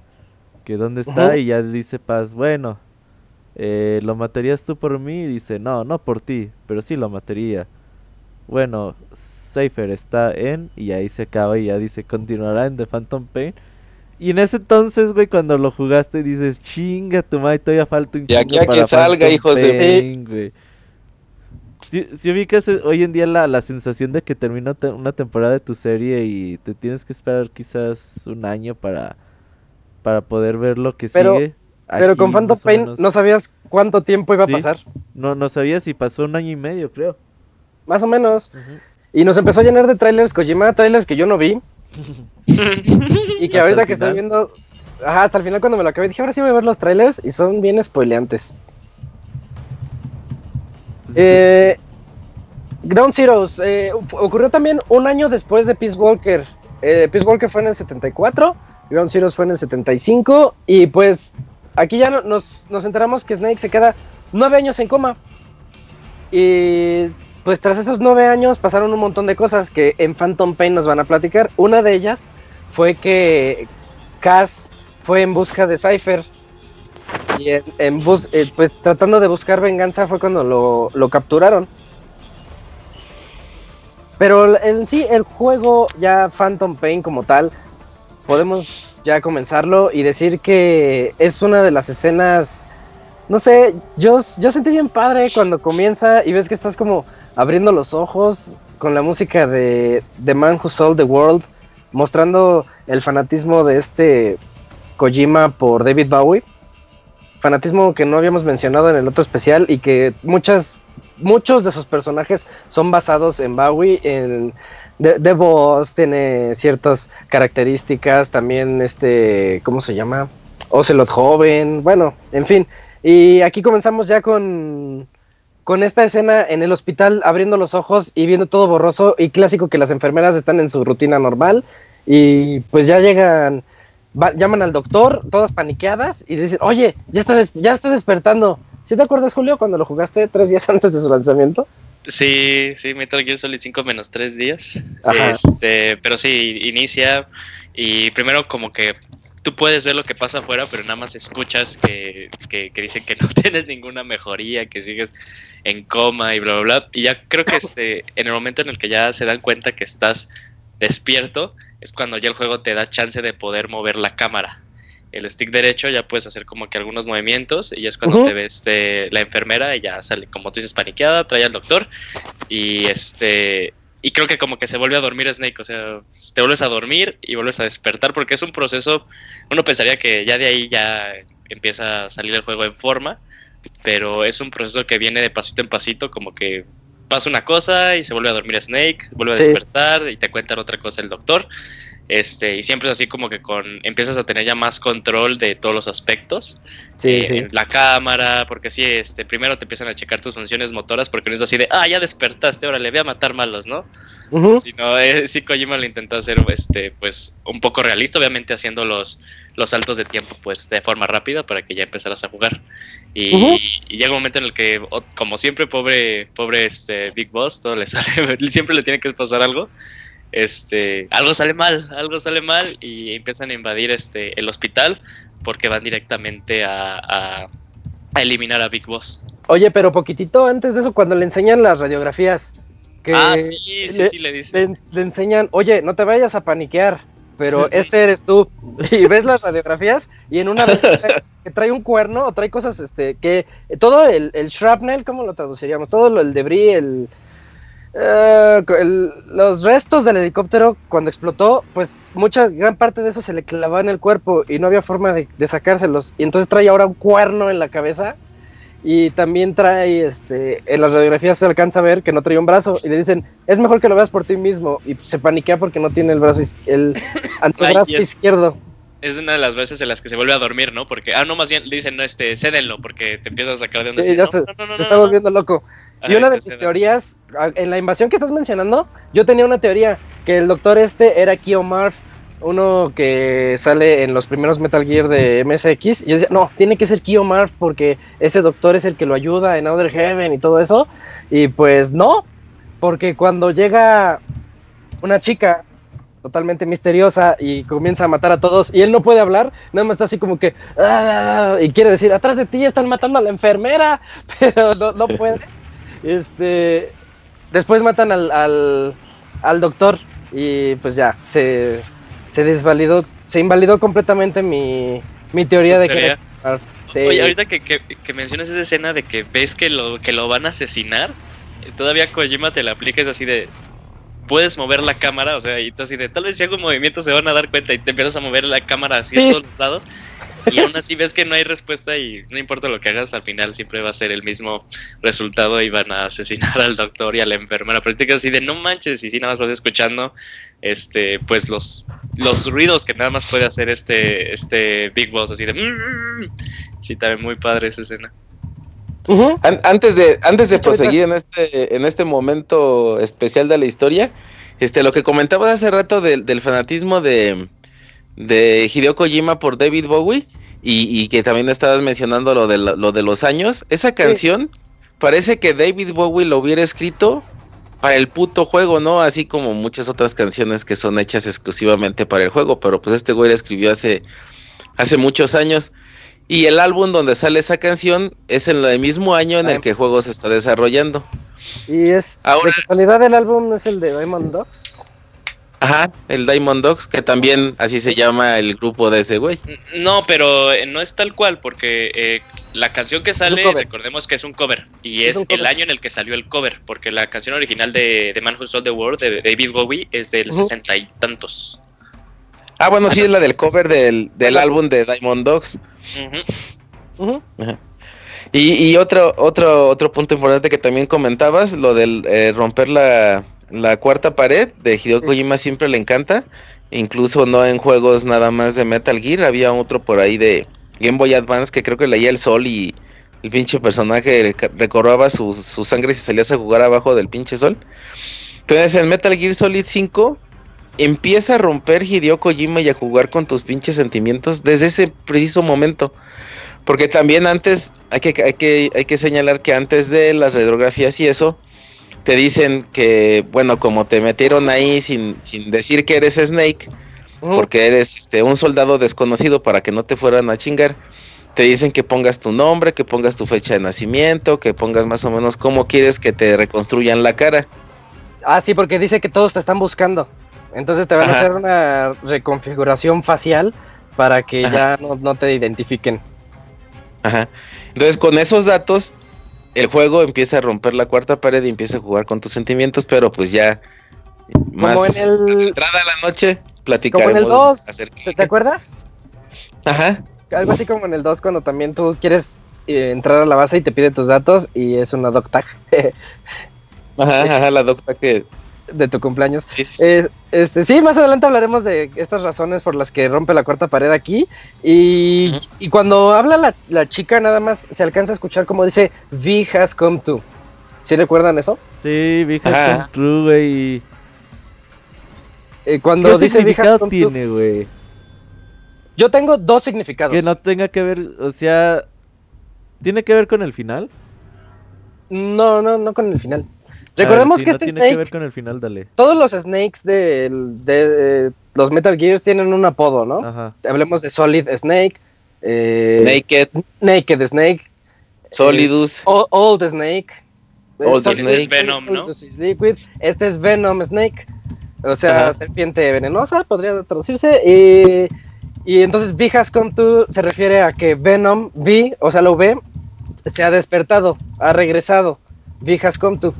que dónde está. Y ya dice Paz, bueno, eh, ¿lo matarías tú por mí? Y dice, no, no por ti, pero sí lo mataría. Bueno, Cypher está en, y ahí se acaba y ya dice, continuará en The Phantom Pain. Y en ese entonces, güey, cuando lo jugaste dices, chinga tu madre, todavía falta un De aquí chingo a que salga, hijos de-. Si, si ubicas eh, hoy en día la, la sensación de que termina te- una temporada de tu serie y te tienes que esperar quizás un año para, para poder ver lo que Pero- sigue. Pero Aquí con Phantom Pain menos- no sabías cuánto tiempo iba a Sí. pasar. no, no sabía si pasó un año y medio, creo. Más o menos. Y nos empezó a llenar de trailers Kojima, trailers que yo no vi. Y que ahorita que estoy viendo. Ajá, hasta el final cuando me lo acabé, dije, ahora sí voy a ver los trailers y son bien spoileantes. Pues, Eh, Ground Zeroes eh, ocurrió también un año después de Peace Walker. Eh, Peace Walker fue en el 74, Ground Zeroes fue en el 75 y pues aquí ya no- nos, nos enteramos que Snake se queda nueve años en coma. Y pues tras esos nueve años pasaron un montón de cosas que en Phantom Pain nos van a platicar. Una de ellas fue que Cass fue en busca de Cypher. Y en, bus- eh, pues tratando de buscar venganza fue cuando lo, lo capturaron. Pero en sí, el juego, ya Phantom Pain como tal, podemos ya comenzarlo y decir que es una de las escenas, no sé, yo, yo sentí bien padre cuando comienza y ves que estás como abriendo los ojos con la música de The Man Who Sold the World, mostrando el fanatismo de este Kojima por David Bowie. Fanatismo que no habíamos mencionado en el otro especial y que muchas, muchos de sus personajes son basados en Bowie. En The, The Boss tiene ciertas características, también este, ¿cómo se llama? Ocelot joven, bueno, en fin. Y aquí comenzamos ya con, con esta escena en el hospital abriendo los ojos y viendo todo borroso y clásico que las enfermeras están en su rutina normal y pues ya llegan, va- llaman al doctor, todas paniqueadas y dicen, oye, ya está, des- ya está despertando. ¿Sí te acuerdas, Julio, cuando lo jugaste tres días antes de su lanzamiento? Sí, sí, Metal Gear Solid 5 menos 3 días. Ajá. Este, pero sí, inicia y primero como que tú puedes ver lo que pasa afuera, pero nada más escuchas que, que, que dicen que no tienes ninguna mejoría, que sigues en coma y bla, bla, bla. Y ya creo que este, en el momento en el que ya se dan cuenta que estás despierto, es cuando ya el juego te da chance de poder mover la cámara. El stick derecho ya puedes hacer como que algunos movimientos y ya es cuando te ve este, la enfermera y ya sale, como tú dices, paniqueada, trae al doctor y este y creo que como que se vuelve a dormir Snake, o sea, te vuelves a dormir y vuelves a despertar porque es un proceso, uno pensaría que ya de ahí ya empieza a salir el juego en forma, pero es un proceso que viene de pasito en pasito, como que pasa una cosa y se vuelve a dormir Snake, vuelve a Sí. despertar y te cuentan otra cosa el doctor. Este, y siempre es así como que con empiezas a tener ya más control de todos los aspectos Sí, eh, sí. la cámara, porque sí, este, primero te empiezan a checar tus funciones motoras, porque no es así de, ah, ya despertaste, ahora le voy a matar malos, ¿no? Sino, eh, sí, Kojima lo intentó hacer, este, pues, un poco realista, obviamente haciendo los, los saltos de tiempo, pues, de forma rápida para que ya empezaras a jugar. Y, llega un momento en el que, como siempre, pobre, pobre, este, Big Boss, todo le sale, siempre le tiene que pasar algo. Este, algo sale mal, algo sale mal y empiezan a invadir este, el hospital porque van directamente a, a- a eliminar a Big Boss. Oye, pero poquitito antes de eso, cuando le enseñan las radiografías, que ah, sí, sí, le- sí, le le, le enseñan, oye, no te vayas a paniquear, pero este eres tú. Y ves las radiografías y en una vez que trae, que trae un cuerno o trae cosas, este, que todo el, el shrapnel, ¿cómo lo traduciríamos? Todo lo- el debris, el, el- los restos del helicóptero cuando explotó, pues mucha, gran parte de eso se le clavaba en el cuerpo y no había forma de, de sacárselos. Y entonces trae ahora un cuerno en la cabeza. Y también trae, este, en las radiografías se alcanza a ver que no trae un brazo y le dicen, es mejor que lo veas por ti mismo. Y se paniquea porque no tiene el brazo, el antebrazo Ay, izquierdo. Es una de las veces en las que se vuelve a dormir, ¿no? Porque, ah, no, más bien le dicen, no, este, cédenlo, porque te empiezas a sacar de donde Sí, ya se, se está volviendo loco. Y una de mis teorías, en la invasión que estás mencionando, yo tenía una teoría, que el doctor este era Kio Marv, uno que sale en los primeros Metal Gear de MSX. Y yo decía, no, tiene que ser Kio Marv porque ese doctor es el que lo ayuda en Outer Heaven y todo eso. Y pues no, porque cuando llega una chica totalmente misteriosa y comienza a matar a todos y él no puede hablar, nada más está así como que "Ah", y quiere decir, atrás de ti están matando a la enfermera, pero no, no puede. Este, después matan al, al, al doctor y pues ya, se, se desvalidó, se invalidó completamente mi, mi teoría de que... Teoría. era- sí. Oye, ahorita que, que, que mencionas esa escena de que ves que lo, que lo van a asesinar, todavía Kojima te la aplica, es así de. Puedes mover la cámara, o sea, y tú así de. Tal vez si hago un movimiento se van a dar cuenta y te empiezas a mover la cámara así Sí. a todos los lados. Y aún así ves que no hay respuesta y no importa lo que hagas, al final siempre va a ser el mismo resultado y van a asesinar al doctor y a la enfermera. Pero te quedas así de no manches, y si nada más vas escuchando este pues los, los ruidos que nada más puede hacer este, este Big Boss, así de "Mm". sí, también muy padre esa escena. An- antes de, antes de proseguir en este, en este momento especial de la historia, este, lo que comentabas hace rato del, del fanatismo de, de Hideo Kojima por David Bowie, y, y que también estabas mencionando lo de, lo, lo de los años, esa canción parece que David Bowie lo hubiera escrito para el puto juego, ¿no? Así como muchas otras canciones que son hechas exclusivamente para el juego, pero pues este güey la escribió hace, hace muchos años. Y el álbum donde sale esa canción es en el mismo año en el que el juego se está desarrollando. Y es. Ahora- De casualidad, el álbum es el de Diamond Dogs. Ajá, el Diamond Dogs, que también así se llama el grupo de ese güey. No, pero eh, no es tal cual, porque eh, la canción que sale, cover. recordemos que es un cover, y Es es, un cover. el año en el que salió el cover, porque la canción original de, de Man Who Sold the World de David Bowie es del sesenta y tantos. Ah, bueno, sí, es la del cover del, del álbum de Diamond Dogs. Ujú. Y, y otro, otro, otro punto importante que también comentabas, lo del eh, romper la, la cuarta pared de Hideo. Kojima siempre le encanta. Incluso no en juegos nada más de Metal Gear, había otro por ahí de Game Boy Advance que creo que leía el sol y el pinche personaje recorraba su, su sangre si salías a jugar abajo del pinche sol. Entonces en Metal Gear Solid 5 empieza a romper Hideo Kojima y a jugar con tus pinches sentimientos desde ese preciso momento. Porque también antes, hay que, hay que, hay que señalar que antes de las radiografías y eso, te dicen que, bueno, como te metieron ahí sin, sin decir que eres Snake, porque eres este, un soldado desconocido para que no te fueran a chingar, te dicen que pongas tu nombre, que pongas tu fecha de nacimiento, que pongas más o menos cómo quieres que te reconstruyan la cara. Ah, sí, porque dice que todos te están buscando. Entonces te van a hacer una reconfiguración facial para que Ajá. ya no, no te identifiquen. Ajá. Entonces, con esos datos, el juego empieza a romper la cuarta pared y empieza a jugar con tus sentimientos, pero pues ya más Como en el. entrada a la noche platicaremos Como en el dos, acerca ¿Te, te acuerdas? Ajá. Algo así como en el 2 cuando también tú quieres eh, entrar a la base y te pide tus datos y es una doc tag Ajá, ajá, la docta que de tu cumpleaños. sí, sí, sí. Eh, este, sí, más adelante hablaremos de estas razones por las que rompe la cuarta pared aquí. Y, y cuando habla la, la chica, nada más se alcanza a escuchar como dice, V has come to. ¿Sí recuerdan eso? Sí, Ajá. Has Come True, güey. y- Eh, cuando ¿Qué dice V has come tiene, güey? Yo tengo dos significados. Que no tenga que ver, o sea, ¿tiene que ver con el final? no, no, no con el final. Ver, Recordemos si que no este tiene Snake, que ver con el final, dale. todos los Snakes de, de, eh, los Metal Gears tienen un apodo, ¿no? Ajá. Hablemos de Solid Snake, eh, Naked, Naked Snake, Solidus, O- Old Snake. Old Solid Snake. Este es Venom, ¿no? Solid is Liquid. Este es Venom Snake. O sea, Ajá. serpiente venenosa, podría traducirse. Y, y entonces V has come to se refiere a que Venom, V, o sea, la V, se ha despertado, ha regresado. V has come to.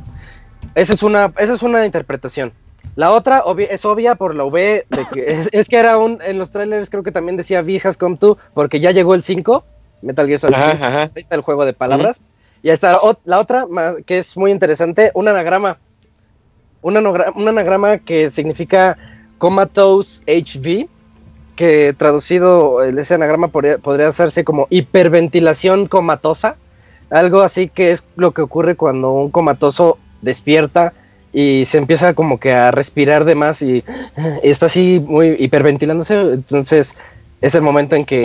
Esa es una, esa es una interpretación. La otra es obvia por la V, de que es, es que era un, en los trailers creo que también decía V has come to, porque ya llegó el 5, Metal Gear Solid Ajá, 5. ajá. Ahí está el juego de palabras. Y ahí está la otra, que es muy interesante, un anagrama. Un, anagra- un anagrama que significa Comatose HV, que traducido ese anagrama podría, podría hacerse como hiperventilación comatosa. Algo así que es lo que ocurre cuando un comatoso despierta y se empieza como que a respirar de más y, y está así muy hiperventilándose. Entonces es el momento en que...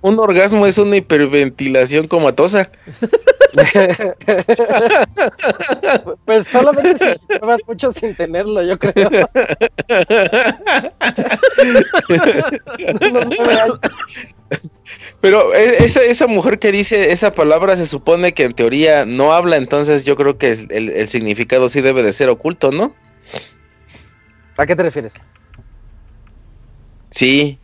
Un orgasmo es una hiperventilación comatosa. Pues solamente si pruebas mucho sin tenerlo, yo creo. Pero e- esa, esa mujer que dice esa palabra se supone que en teoría no habla, entonces yo creo que el, el significado sí debe de ser oculto, ¿no? ¿A qué te refieres? Sí,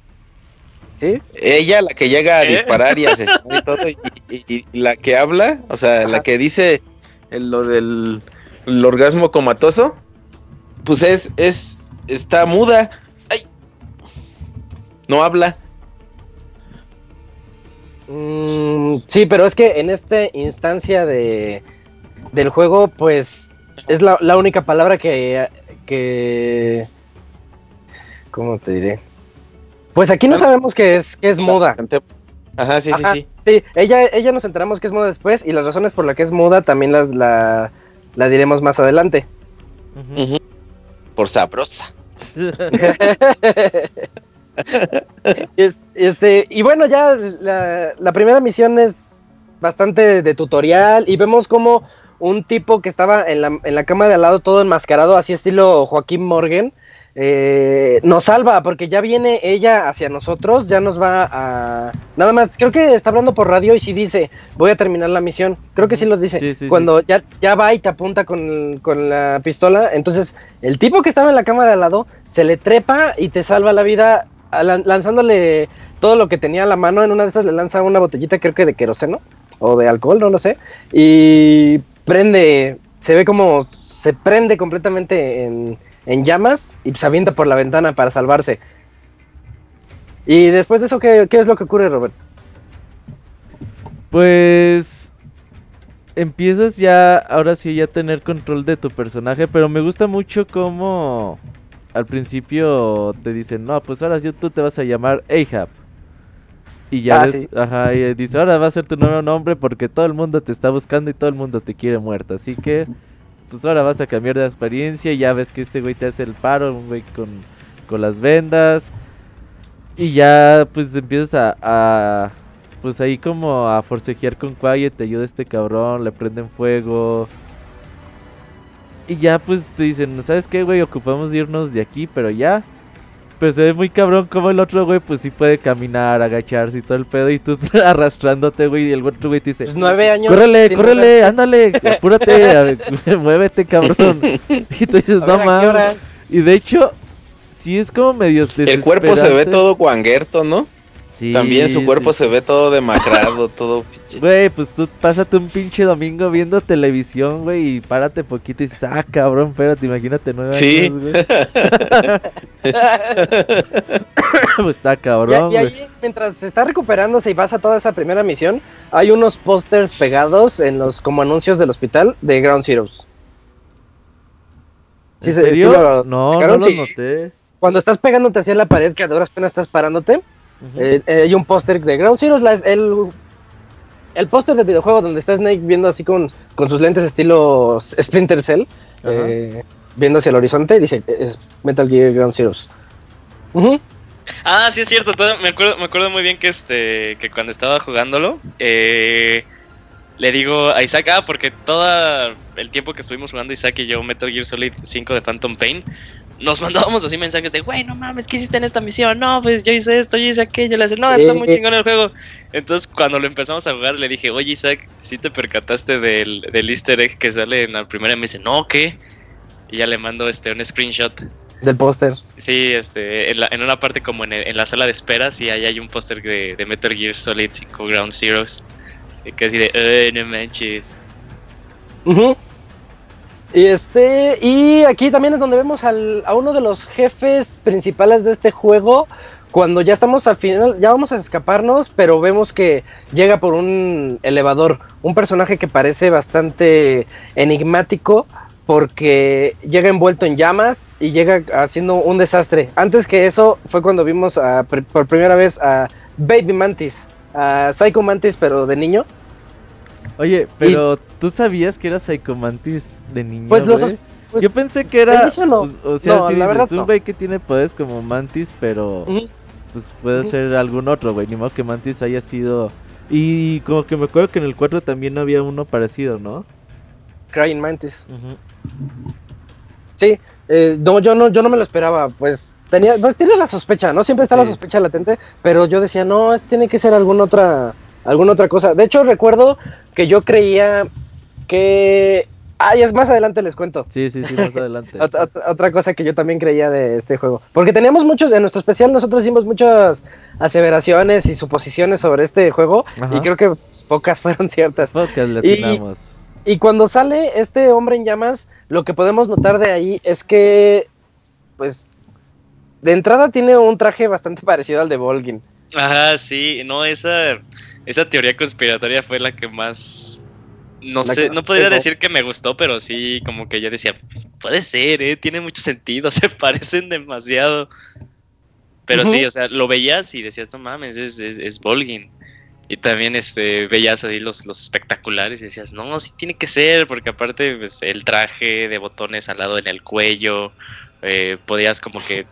¿Sí? ella la que llega a ¿Eh? disparar y asesinar y todo, y, y- y la que habla, o sea, la que dice el- lo del el orgasmo comatoso, pues es, es, está muda. Ay. No habla. Mm, sí, pero es que en esta instancia de, del juego, pues es la, la única palabra que, que... ¿Cómo te diré? Pues aquí no sabemos que es, que es muda. Ajá, sí, Ajá, sí, sí. Sí, ella, ella nos enteramos que es muda después y las razones por las que es muda también las, la, la diremos más adelante. Por sabrosa. Es- este, y bueno, ya la, la primera misión es bastante de tutorial y vemos como un tipo que estaba en la, en la cama de al lado todo enmascarado, así estilo Joaquín Morgan, eh, nos salva porque ya viene ella hacia nosotros, ya nos va a... Nada más, creo que está hablando por radio y sí dice, voy a terminar la misión, creo que sí lo dice, Sí, sí, cuando Ya, ya va y te apunta con, con la pistola, entonces el tipo que estaba en la cama de al lado se le trepa y te salva la vida lanzándole todo lo que tenía a la mano, en una de esas le lanza una botellita creo que de queroseno o de alcohol, no lo sé, y prende, se ve como se prende completamente en, en llamas y se avienta por la ventana para salvarse. Y después de eso, ¿qué, qué es lo que ocurre, Robert? Pues empiezas ya, ahora sí, ya a tener control de tu personaje, pero me gusta mucho cómo al principio te dicen, no, pues ahora tú te vas a llamar Ahab. Y ya Ah, ves- sí. ajá, y dice, ahora va a ser tu nuevo nombre porque todo el mundo te está buscando y todo el mundo te quiere muerta. Así que, pues ahora vas a cambiar de experiencia y ya ves que este güey te hace el paro, un güey con, con las vendas. Y ya pues empiezas a, a pues ahí como a forcejear con Quiet, te ayuda este cabrón, le prenden fuego. Y ya pues te dicen, ¿sabes qué, güey? Ocupamos irnos de aquí, pero ya. Pero se ve muy cabrón como el otro güey pues sí puede caminar, agacharse y todo el pedo y tú arrastrándote, güey, y el otro güey te dice, Pues nueve años. córrele, córrele, ándale, apúrate, a ver, muévete, cabrón. Y tú dices, no ¿a qué mames. Y de hecho, sí es como medio El cuerpo se ve todo guanguerto, ¿no? Sí, También su cuerpo sí, se ve todo demacrado, todo... pinche- Güey, pues tú pásate un pinche domingo viendo televisión, güey, y párate poquito y dices, ah, cabrón, espérate, imagínate nueve Sí. años, güey. pues está Y, cabrón, y güey. ahí, mientras se está recuperándose y pasa toda esa primera misión, hay unos pósters pegados en los como anuncios del hospital de Ground Zeroes. Sí, ¿En se- sí serio? lo no, sacaron, no lo sí. noté. Cuando estás pegándote hacia la pared, que a duras penas estás parándote, Eh, eh, hay un póster de Ground Zeroes, la- el, el póster del videojuego donde está Snake viendo así con, con sus lentes estilo Splinter Cell, eh, viendo hacia el horizonte, dice es Metal Gear Ground Zeroes. Ah, sí es cierto, todo- me acuerdo, me acuerdo muy bien que este que cuando estaba jugándolo, eh, le digo a Isaac, ah, porque todo el tiempo que estuvimos jugando Isaac y yo Metal Gear Solid 5 de Phantom Pain, nos mandábamos así mensajes de, güey, no mames, ¿qué hiciste en esta misión? No, pues yo hice esto, yo hice aquello, le hace, no, está muy chingón el juego. Entonces cuando lo empezamos a jugar le dije, oye Isaac, ¿sí te percataste del, del easter egg que sale en la primera? Y me dice, no, ¿qué? Y ya le mando este un screenshot Del póster. Sí, este, en, la- en una parte como en, el- en la sala de espera, sí, ahí hay un póster de, de Metal Gear Solid 5 Ground Zeroes. Sí, que así de, "Ay, no manches. Ujú. Y este, y aquí también es donde vemos al- a uno de los jefes principales de este juego. Cuando ya estamos al final, ya vamos a escaparnos, pero vemos que llega por un elevador. Un personaje que parece bastante enigmático porque llega envuelto en llamas y llega haciendo un desastre. Antes que eso fue cuando vimos a- por primera vez a Baby Mantis, a Psycho Mantis, pero de niño. Oye, pero ¿tú sabías que era Psychomantis de niño, Pues los-? Pues, Yo pensé que era... no. pues, o sea, No, sí la verdad un no. güey que tiene poderes como Mantis, pero... Pues puede ser algún otro, güey. Ni modo que Mantis haya sido. Y como que me acuerdo que en el 4 también había uno parecido, ¿no? Crying Mantis. Sí, eh, no, yo no, yo no me lo esperaba, pues tenía, pues tienes la sospecha, ¿no? Siempre está la sospecha latente, pero yo decía, no, esto tiene que ser alguna otra, alguna otra cosa. De hecho, recuerdo que yo creía que, ay, es más adelante les cuento. Sí, sí, sí, más adelante. Ot- ot- otra cosa que yo también creía de este juego. Porque teníamos muchos, en nuestro especial nosotros hicimos muchas aseveraciones y suposiciones sobre este juego Ajá. y creo que pocas fueron ciertas. Podcast le Y- atinamos. Y cuando sale este hombre en llamas, lo que podemos notar de ahí es que, pues, de entrada tiene un traje bastante parecido al de Volgin. Ajá, sí, no, esa, esa teoría conspiratoria fue la que más. No sé, no podría decir que me gustó, pero sí, como que yo decía, puede ser, ¿eh? Tiene mucho sentido, se parecen demasiado. Pero sí, o sea, lo veías y decías, no mames, es, es, es Volgin. Y también este, veías ahí los, los espectaculares y decías, no, sí tiene que ser, porque aparte pues, el traje de botones al lado en el cuello, eh, podías como que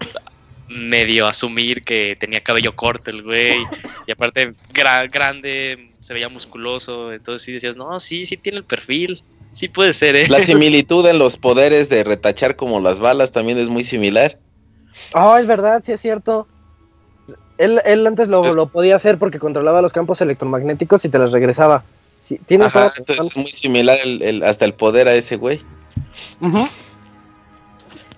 medio asumir que tenía cabello corto el güey, y aparte gra- grande, se veía musculoso, entonces sí decías, no, sí, sí tiene el perfil. Sí puede ser, ¿eh? La similitud en los poderes de retachar como las balas también es muy similar. Oh, es verdad, sí es cierto. Él, él antes lo, Es- lo podía hacer porque controlaba los campos electromagnéticos y te los regresaba. Sí, tienes Ajá, entonces es muy similar el- el- hasta el poder a ese güey. Ujú.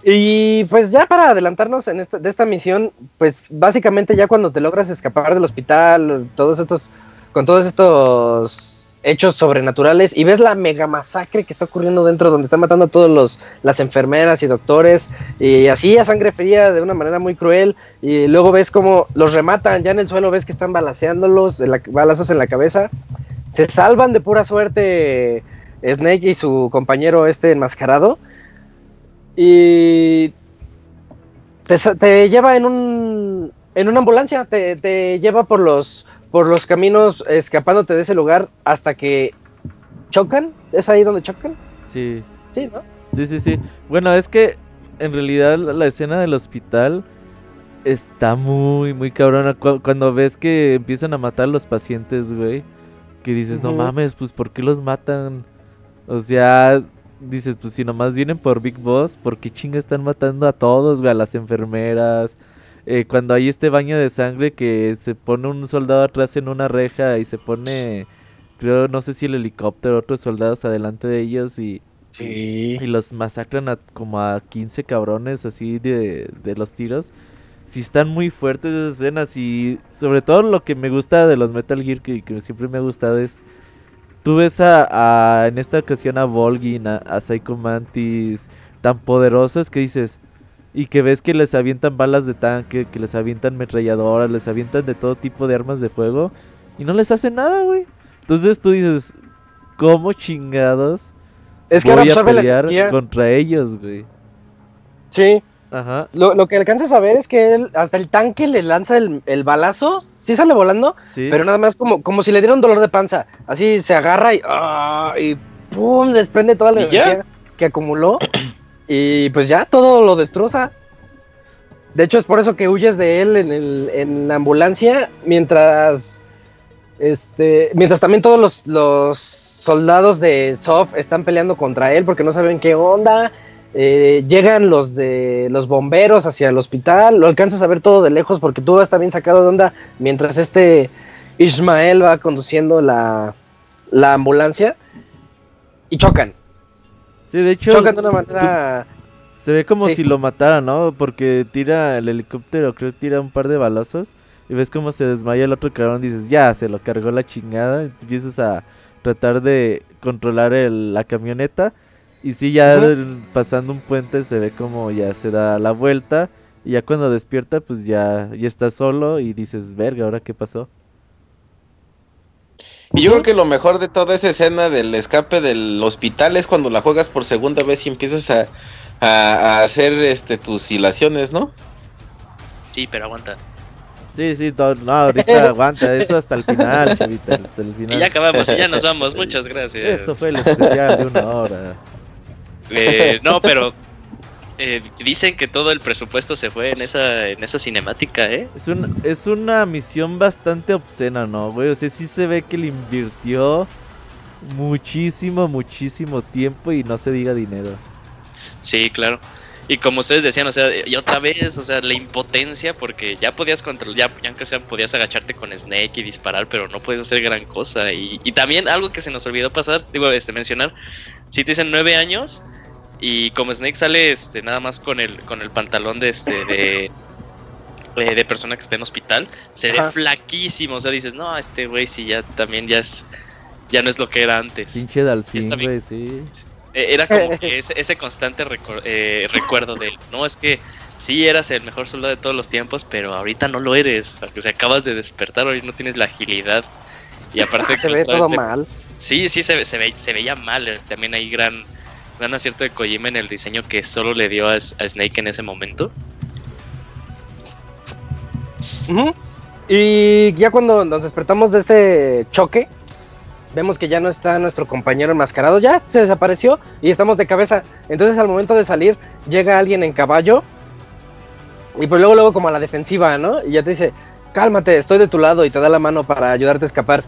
Y pues ya para adelantarnos en esta, de esta misión, pues básicamente ya cuando te logras escapar del hospital, todos estos, con todos estos hechos sobrenaturales y ves la mega masacre que está ocurriendo dentro donde están matando a todos los las enfermeras y doctores y así a sangre fría de una manera muy cruel y luego ves como los rematan ya en el suelo ves que están la- balazos en la cabeza. Se salvan de pura suerte Snake y su compañero este enmascarado y te, te lleva en un en una ambulancia te, te lleva por los por los caminos escapándote de ese lugar hasta que chocan es ahí donde chocan Sí. sí no Sí, sí, sí. Bueno, es que en realidad la, escena del hospital está muy, muy cabrona. Cu- cuando ves que empiezan a matar a los pacientes, güey, que dices, no mames, pues ¿por qué los matan? O sea, dices, pues si nomás vienen por Big Boss, ¿por qué chinga están matando a todos, güey? A las enfermeras. Eh, cuando hay este baño de sangre que se pone un soldado atrás en una reja y se pone, creo, no sé si el helicóptero, otros soldados adelante de ellos y... sí Y los masacran a como a 15 cabrones así de, de los tiros. Sí están muy fuertes esas escenas y sobre todo lo que me gusta de los Metal Gear que, que siempre me ha gustado es... Tú ves a, a- en esta ocasión a Volgin, a, a Psycho Mantis, tan poderosos que dices... Y que ves que les avientan balas de tanque, que les avientan metralladoras, les avientan de todo tipo de armas de fuego. Y no les hace nada, güey. Entonces tú dices, ¿cómo chingados es que ahora voy a la pelear energía contra ellos, güey. sí Ajá. lo, lo que alcanzas a ver es que él, hasta el tanque le lanza el, el balazo sí sale volando Sí. Pero nada más como, como si le diera un dolor de panza. Así se agarra y, ah, y ¡pum! desprende toda la energía que acumuló. Y pues ya todo lo destroza. De hecho, es por eso que huyes de él en, el, en la ambulancia. Mientras. Este. Mientras también todos los, los soldados de Soft están peleando contra él. Porque no saben qué onda. Eh, llegan los de los bomberos hacia el hospital. Lo alcanzas a ver todo de lejos. Porque tú vas también sacado de onda. Mientras este Ismael va conduciendo la, la ambulancia. Y chocan. Sí, de hecho, Chocan de una manera. se ve como Sí. si lo matara, ¿no? Porque tira el helicóptero, creo que tira un par de balazos. Y ves cómo se desmaya el otro cabrón. Dices, ya, se lo cargó la chingada. y empiezas a tratar de controlar el- la camioneta. Y sí, ya pasando un puente se ve como ya se da la vuelta. Y ya cuando despierta, pues ya, ya está solo. Y dices, verga, ¿ahora qué pasó? Y yo creo que lo mejor de toda esa escena del escape del hospital es cuando la juegas por segunda vez y empiezas a, a- a hacer este tus hilaciones, ¿no? Sí, pero aguanta. Sí, sí, to- no, ahorita aguanta. Eso hasta el final, chavita. Hasta el final. Y ya acabamos, y ya nos vamos. Muchas gracias. Esto fue el especial de una hora. Eh, no, pero eh, dicen que todo el presupuesto se fue en esa, en esa cinemática, ¿eh? Es, un, es una misión bastante obscena, ¿no, güey? O sea, sí se ve que le invirtió muchísimo, muchísimo tiempo y no se diga dinero. Sí, claro. Y como ustedes decían, o sea, y otra vez, o sea, la impotencia, porque ya podías controlar, ya, ya aunque sea, podías agacharte con Snake y disparar, pero no puedes hacer gran cosa. Y, y también algo que se nos olvidó pasar, digo, este, mencionar, si te dicen nueve años, y como Snake sale este, nada más con el, con el pantalón de este, de, eh, de persona que está en hospital, se ve flaquísimo. O sea, dices, no, este güey sí ya también ya es, ya no es lo que era antes. Pinche güey, sí. Eh, Era como que ese, ese constante eh, recuerdo de, no, es que sí eras el mejor soldado de todos los tiempos, pero ahorita no lo eres. O sea, acabas de despertar, hoy no tienes la agilidad. Y aparte Se que ve todo mal. Sí, sí, se, ve- se, ve- se veía mal. eh, También hay gran, gran acierto de Kojima en el diseño que solo le dio a, Snake en ese momento. Y ya cuando nos despertamos de este choque, vemos que ya no está nuestro compañero enmascarado, ya se desapareció y estamos de cabeza. Entonces al momento de salir llega alguien en caballo y pues luego luego como a la defensiva, ¿no? Y ya te dice, cálmate, estoy de tu lado y te da la mano para ayudarte a escapar.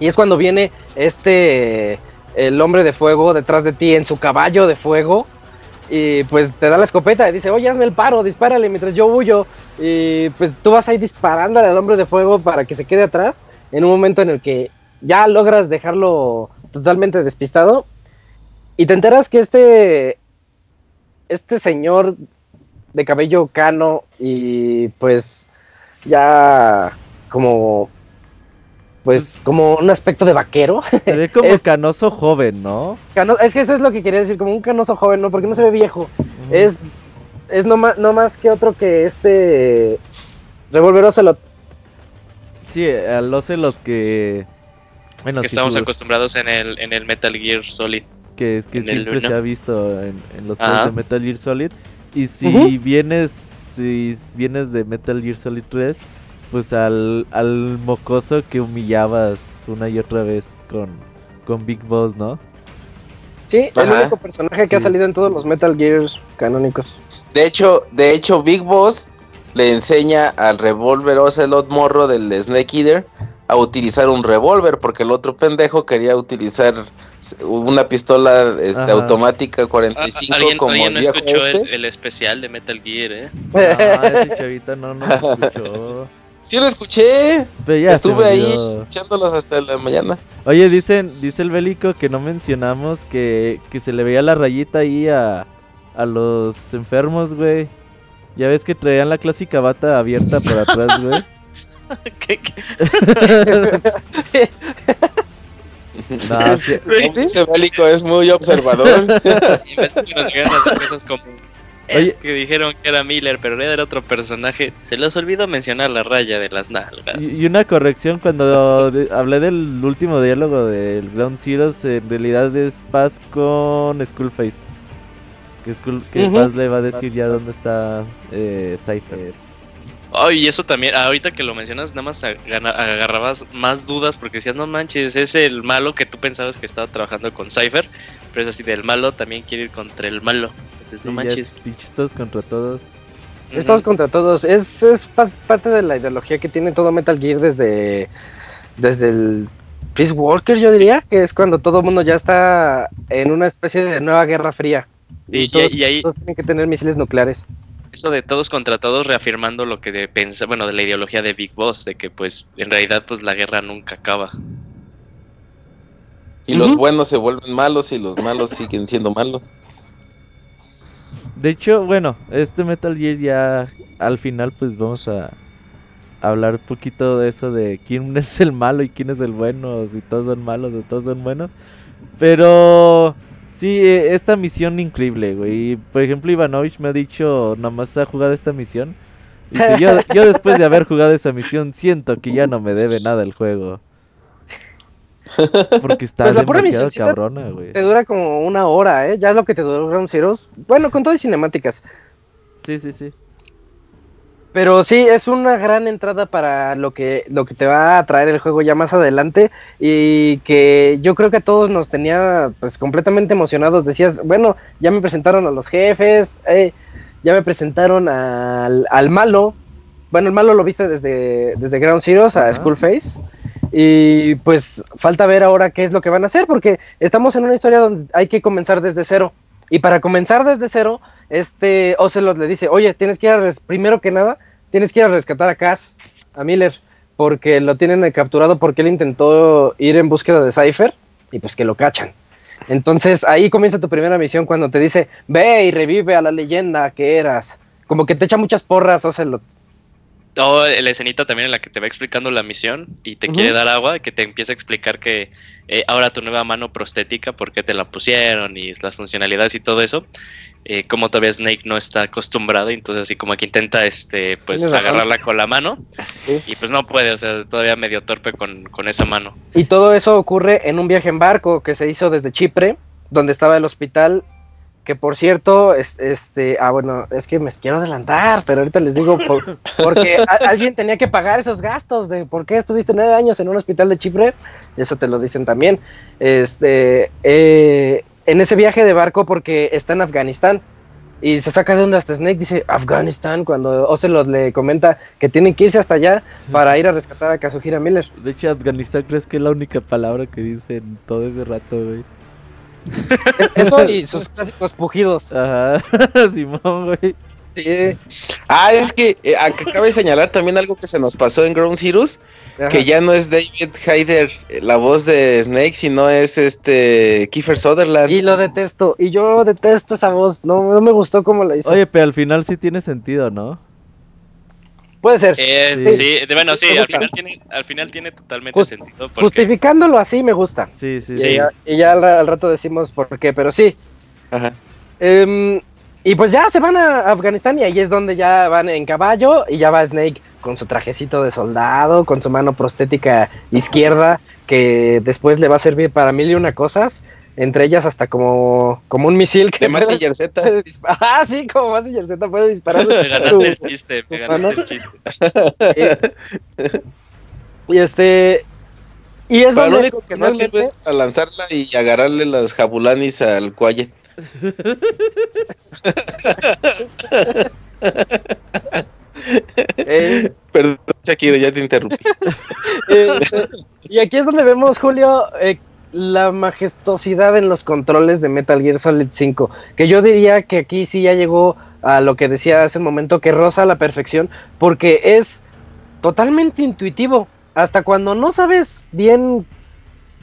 Y es cuando viene este el hombre de fuego detrás de ti en su caballo de fuego. Y pues te da la escopeta y dice, oye, hazme el paro, dispárale mientras yo huyo. Y pues tú vas ahí disparándole al hombre de fuego para que se quede atrás. En un momento en el que ya logras dejarlo totalmente despistado. Y te enteras que este. Este señor de cabello cano y pues ya como pues como un aspecto de vaquero. Se ve como Es- canoso joven, ¿no? Cano- es que eso es lo que quería decir, como un canoso joven, ¿no? Porque no se ve viejo. Es, es no, ma- no más que otro que este Revolver Ocelot. Sí, al Ocelot que... Bueno, que sí, estamos tú- acostumbrados en el, en el Metal Gear Solid. que es que en siempre se ha visto en, en los juegos de Metal Gear Solid. Y si vienes si vienes de Metal Gear Solid 3, pues al, al mocoso que humillabas una y otra vez con, con Big Boss, ¿no? Sí, el único personaje que ha salido en todos los Metal Gears canónicos. De hecho, de hecho, Big Boss le enseña al revólver Ocelot Morro del Snake Eater a utilizar un revólver, porque el otro pendejo quería utilizar una pistola este, automática Ah, 45 ¿Alguien, como alguien el no escuchó el, este. el especial de Metal Gear, eh? No, ese chavita no nos escuchó. Sí lo escuché, Pero ya se estuve ahí escuchándolos hasta la mañana. Oye, dicen, dice el bélico que no mencionamos que, que se le veía la rayita ahí a, a los enfermos, güey. Ya ves que traían la clásica bata abierta por atrás, güey. ¿Qué- qué? No, sí- Ese bélico es muy observador. Y ves que nos llegan hacer cosas como... Es Oye. que dijeron que era Miller, pero era otro personaje. Se les olvidó mencionar la raya de las nalgas. Y, y una corrección, cuando de- hablé del último diálogo del Ground Zeroes, en realidad es Paz con Skullface. Que, Skull, que. Paz le va a decir ya dónde está eh, Cypher. Ay, y eso también, ahorita que lo mencionas, nada más agarrabas más dudas porque decías, no manches, es el malo que tú pensabas que estaba trabajando con Cypher, pero es así, del malo también quiere ir contra el malo. Entonces, no Sí, manches. es pinches todos contra todos. Es todos contra todos. Es, es parte de la ideología que tiene todo Metal Gear desde, desde el Peace Walker, yo diría, que es cuando todo el mundo ya está en una especie de nueva guerra fría. Y- y- todos, y ahí- todos tienen que tener misiles nucleares. Eso de todos contra todos reafirmando lo que de pensa, bueno, de la ideología de Big Boss, de que pues en realidad pues la guerra nunca acaba. Y los buenos se vuelven malos y los malos siguen siendo malos. De hecho, bueno, este Metal Gear ya al final pues vamos a hablar un poquito de eso de quién es el malo y quién es el bueno, si todos son malos o todos son buenos. Pero sí, eh, esta misión increíble, güey. Y, Por ejemplo, Ivanovich me ha dicho, nomás ha jugado esta misión. Dice, yo, yo después de haber jugado esa misión siento que ya no me debe nada el juego. Porque está Pues la pura demasiado misioncita cabrona, güey. Te dura como una hora, ¿eh? Ya es lo que te duró Ground Zeroes. Bueno, con todo y cinemáticas. Sí, sí, sí. Pero sí, es una gran entrada para lo que, lo que te va a traer el juego ya más adelante y que yo creo que a todos nos tenía pues completamente emocionados. Decías, bueno, ya me presentaron a los jefes, eh, ya me presentaron al, al malo. Bueno, el malo lo viste desde, desde Ground Zeroes a. Skullface. Y pues falta ver ahora qué es lo que van a hacer porque estamos en una historia donde hay que comenzar desde cero. Y para comenzar desde cero, este Ocelot le dice, oye, tienes que ir a primero que nada, tienes que ir a rescatar a Cass, a Miller, porque lo tienen eh, capturado porque él intentó ir en búsqueda de Cypher y pues que lo cachan. Entonces ahí comienza tu primera misión cuando te dice, ve y revive a la leyenda que eras. Como que te echa muchas porras, Ocelot. O la escenita también en la que te va explicando la misión y te quiere dar agua, que te empieza a explicar que eh, ahora tu nueva mano prostética, por qué te la pusieron y las funcionalidades y todo eso. Eh, como todavía Snake no está acostumbrado, entonces así como que intenta este pues agarrarla con la mano Sí. y pues no puede, o sea, todavía medio torpe con, con esa mano. Y todo eso ocurre en un viaje en barco que se hizo desde Chipre, donde estaba el hospital, que por cierto, es- este, ah bueno, es que me quiero adelantar, pero ahorita les digo, por- porque a- alguien tenía que pagar esos gastos de por qué estuviste nueve años en un hospital de Chipre, y eso te lo dicen también, este, eh, en ese viaje de barco porque está en Afganistán. Y se saca de onda hasta Snake, dice Afganistán, cuando Ocelot le comenta que tienen que irse hasta allá para ir a rescatar a Kazuhira Miller. De hecho, Afganistán crees que es la única palabra que dicen todo ese rato, güey. Eso y sus clásicos pujidos. Ajá, Simón, güey. Sí. Ah, es que eh, acá cabe señalar también algo que se nos pasó en Ground Zeroes, Ajá. que ya no es David Hyder eh, la voz de Snake, sino es este Kiefer Sutherland. Y lo detesto. Y yo detesto esa voz. No, no me gustó cómo la hizo. Oye, pero al final sí tiene sentido, ¿no? Puede ser. Eh, Sí. sí, de- bueno, sí, al final tiene, al final tiene totalmente sentido. Porque, Justificándolo así me gusta. Sí, sí, Y sí. ya, y ya al rato decimos por qué, pero sí. Ajá. Em, y pues ya se van a Afganistán y ahí es donde ya van en caballo y ya va Snake con su trajecito de soldado, con su mano prostética izquierda, que después le va a servir para mil y una cosas, entre ellas hasta como, como un misil que De Mazinger Z. Ah, sí, como Mazinger Z puede disparar. me ganaste el chiste, me ganaste el chiste. Y este... Y es Para lo donde único que no sirve es a lanzarla y agarrarle las jabulanis al Quiet. eh, Perdón, Shakira, ya te interrumpí. Eh, eh, y aquí es donde vemos, Julio, eh, la majestuosidad en los controles de Metal Gear Solid 5. Que yo diría que aquí sí ya llegó a lo que decía hace un momento, que roza la perfección, porque es totalmente intuitivo. Hasta cuando no sabes bien,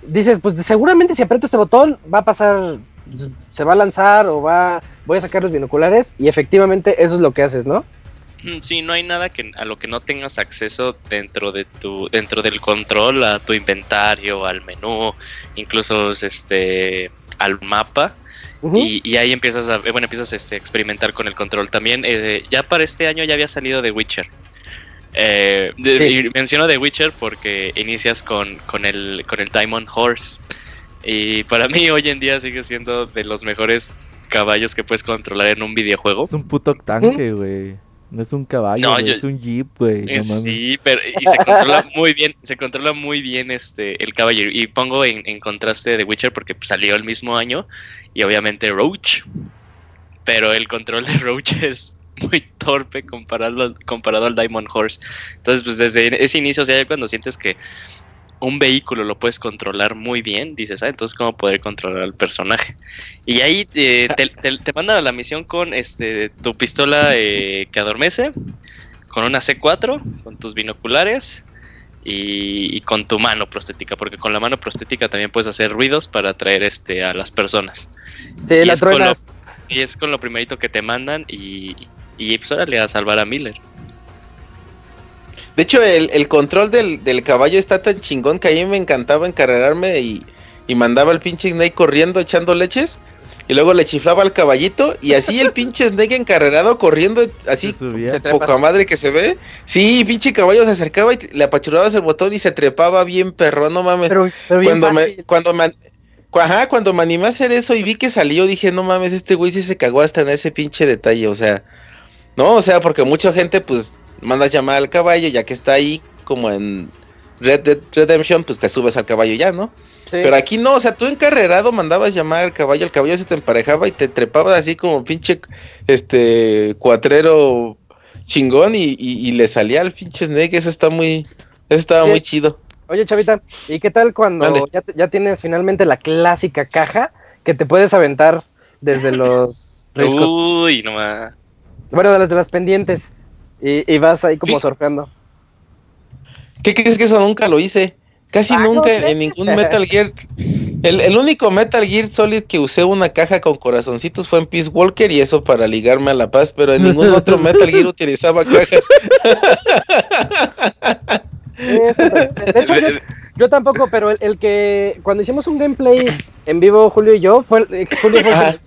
dices, pues seguramente si aprieto este botón va a pasar, se va a lanzar o va, voy a sacar los binoculares. Y efectivamente eso es lo que haces, ¿no? Sí, no hay nada que a lo que no tengas acceso dentro de tu dentro del control a tu inventario, al menú, incluso este al mapa y, y ahí empiezas a eh, bueno empiezas este, a experimentar con el control también. eh, ya para este año ya había salido The Witcher. Eh, de- Sí. menciono The Witcher porque inicias con, con el con el Diamond Horse y para mí hoy en día sigue siendo de los mejores caballos que puedes controlar en un videojuego. Es un puto tanque, güey. No es un caballo, No, güey, yo- es un jeep, güey. no Eh, sí, pero y se controla muy bien, se controla muy bien este el caballero. Y pongo en, en contraste de Witcher porque pues, salió el mismo año y obviamente Roach. Pero el control de Roach es muy torpe comparado, al- comparado al Diamond Horse. Entonces, pues desde ese inicio, o sea, ya cuando sientes que un vehículo lo puedes controlar muy bien, dices, ah, entonces cómo poder controlar al personaje. Y ahí eh, te, te- te mandan a la misión con este tu pistola eh, que adormece, con una C4, con tus binoculares y, y con tu mano prostética, porque con la mano prostética también puedes hacer ruidos para atraer este a las personas. Sí, y la es con truenas. Y es con lo primerito que te mandan y, y pues órale a salvar a Miller. De hecho, el, el control del, del caballo está tan chingón que a mí me encantaba encarrerarme y, y mandaba al pinche Snake corriendo echando leches. Y luego le chiflaba al caballito y así el pinche Snake encarrerado corriendo así poca madre que se ve. Sí, pinche caballo se acercaba y le apachurabas el botón y se trepaba bien perrón, no mames. Pero, pero bien cuando me, cuando me, cu- ajá, cuando me animé a hacer eso y vi que salió, dije, no mames, este güey sí se cagó hasta en ese pinche detalle, o sea, no, o sea, porque mucha gente, pues, mandas llamar al caballo, ya que está ahí, como en Red Dead Redemption, pues te subes al caballo ya, ¿no? Sí. Pero aquí no, o sea, tú encarrerado mandabas llamar al caballo, el caballo se te emparejaba y te trepaba así como pinche, este, cuatrero chingón y, y- y le salía al pinche Snake, eso está muy, eso estaba Sí. muy chido. Oye, Chavita, ¿y qué tal cuando ya, te- ya tienes finalmente la clásica caja que te puedes aventar desde los riscos? Uy, no más. Bueno, de las de las pendientes. Y, y vas ahí como Sí. surfeando. ¿Qué crees que eso nunca lo hice? Casi Ah, nunca ¿no? en ningún Metal Gear. El, el único Metal Gear Solid que usé una caja con corazoncitos fue en Peace Walker y eso para ligarme a la paz, pero en ningún otro Metal Gear utilizaba cajas. De hecho, yo, yo tampoco, pero el, el que cuando hicimos un gameplay en vivo, Julio y yo, fue el- eh, Julio fue.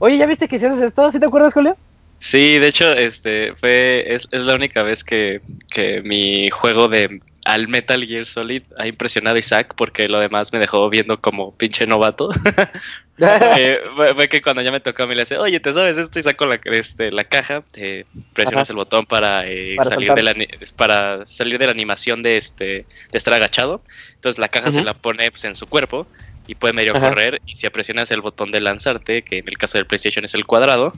Oye, ¿ya viste que haces esto? ¿Sí te acuerdas, Julio? Sí, de hecho, este fue es, es la única vez que, que mi juego de al Metal Gear Solid ha impresionado a Isaac porque lo demás me dejó viendo como pinche novato. Eh, fue, fue que cuando ya me tocó a mí le decía, oye, ¿te sabes esto? Y saco la, este, la caja, te presionas Ajá. el botón para, eh, Para salir saltar. de la, para salir de la animación de este de estar agachado. Entonces la caja se la pone pues, en su cuerpo y puede medio Ajá. correr. Y si presionas el botón de lanzarte, que en el caso del PlayStation es el cuadrado,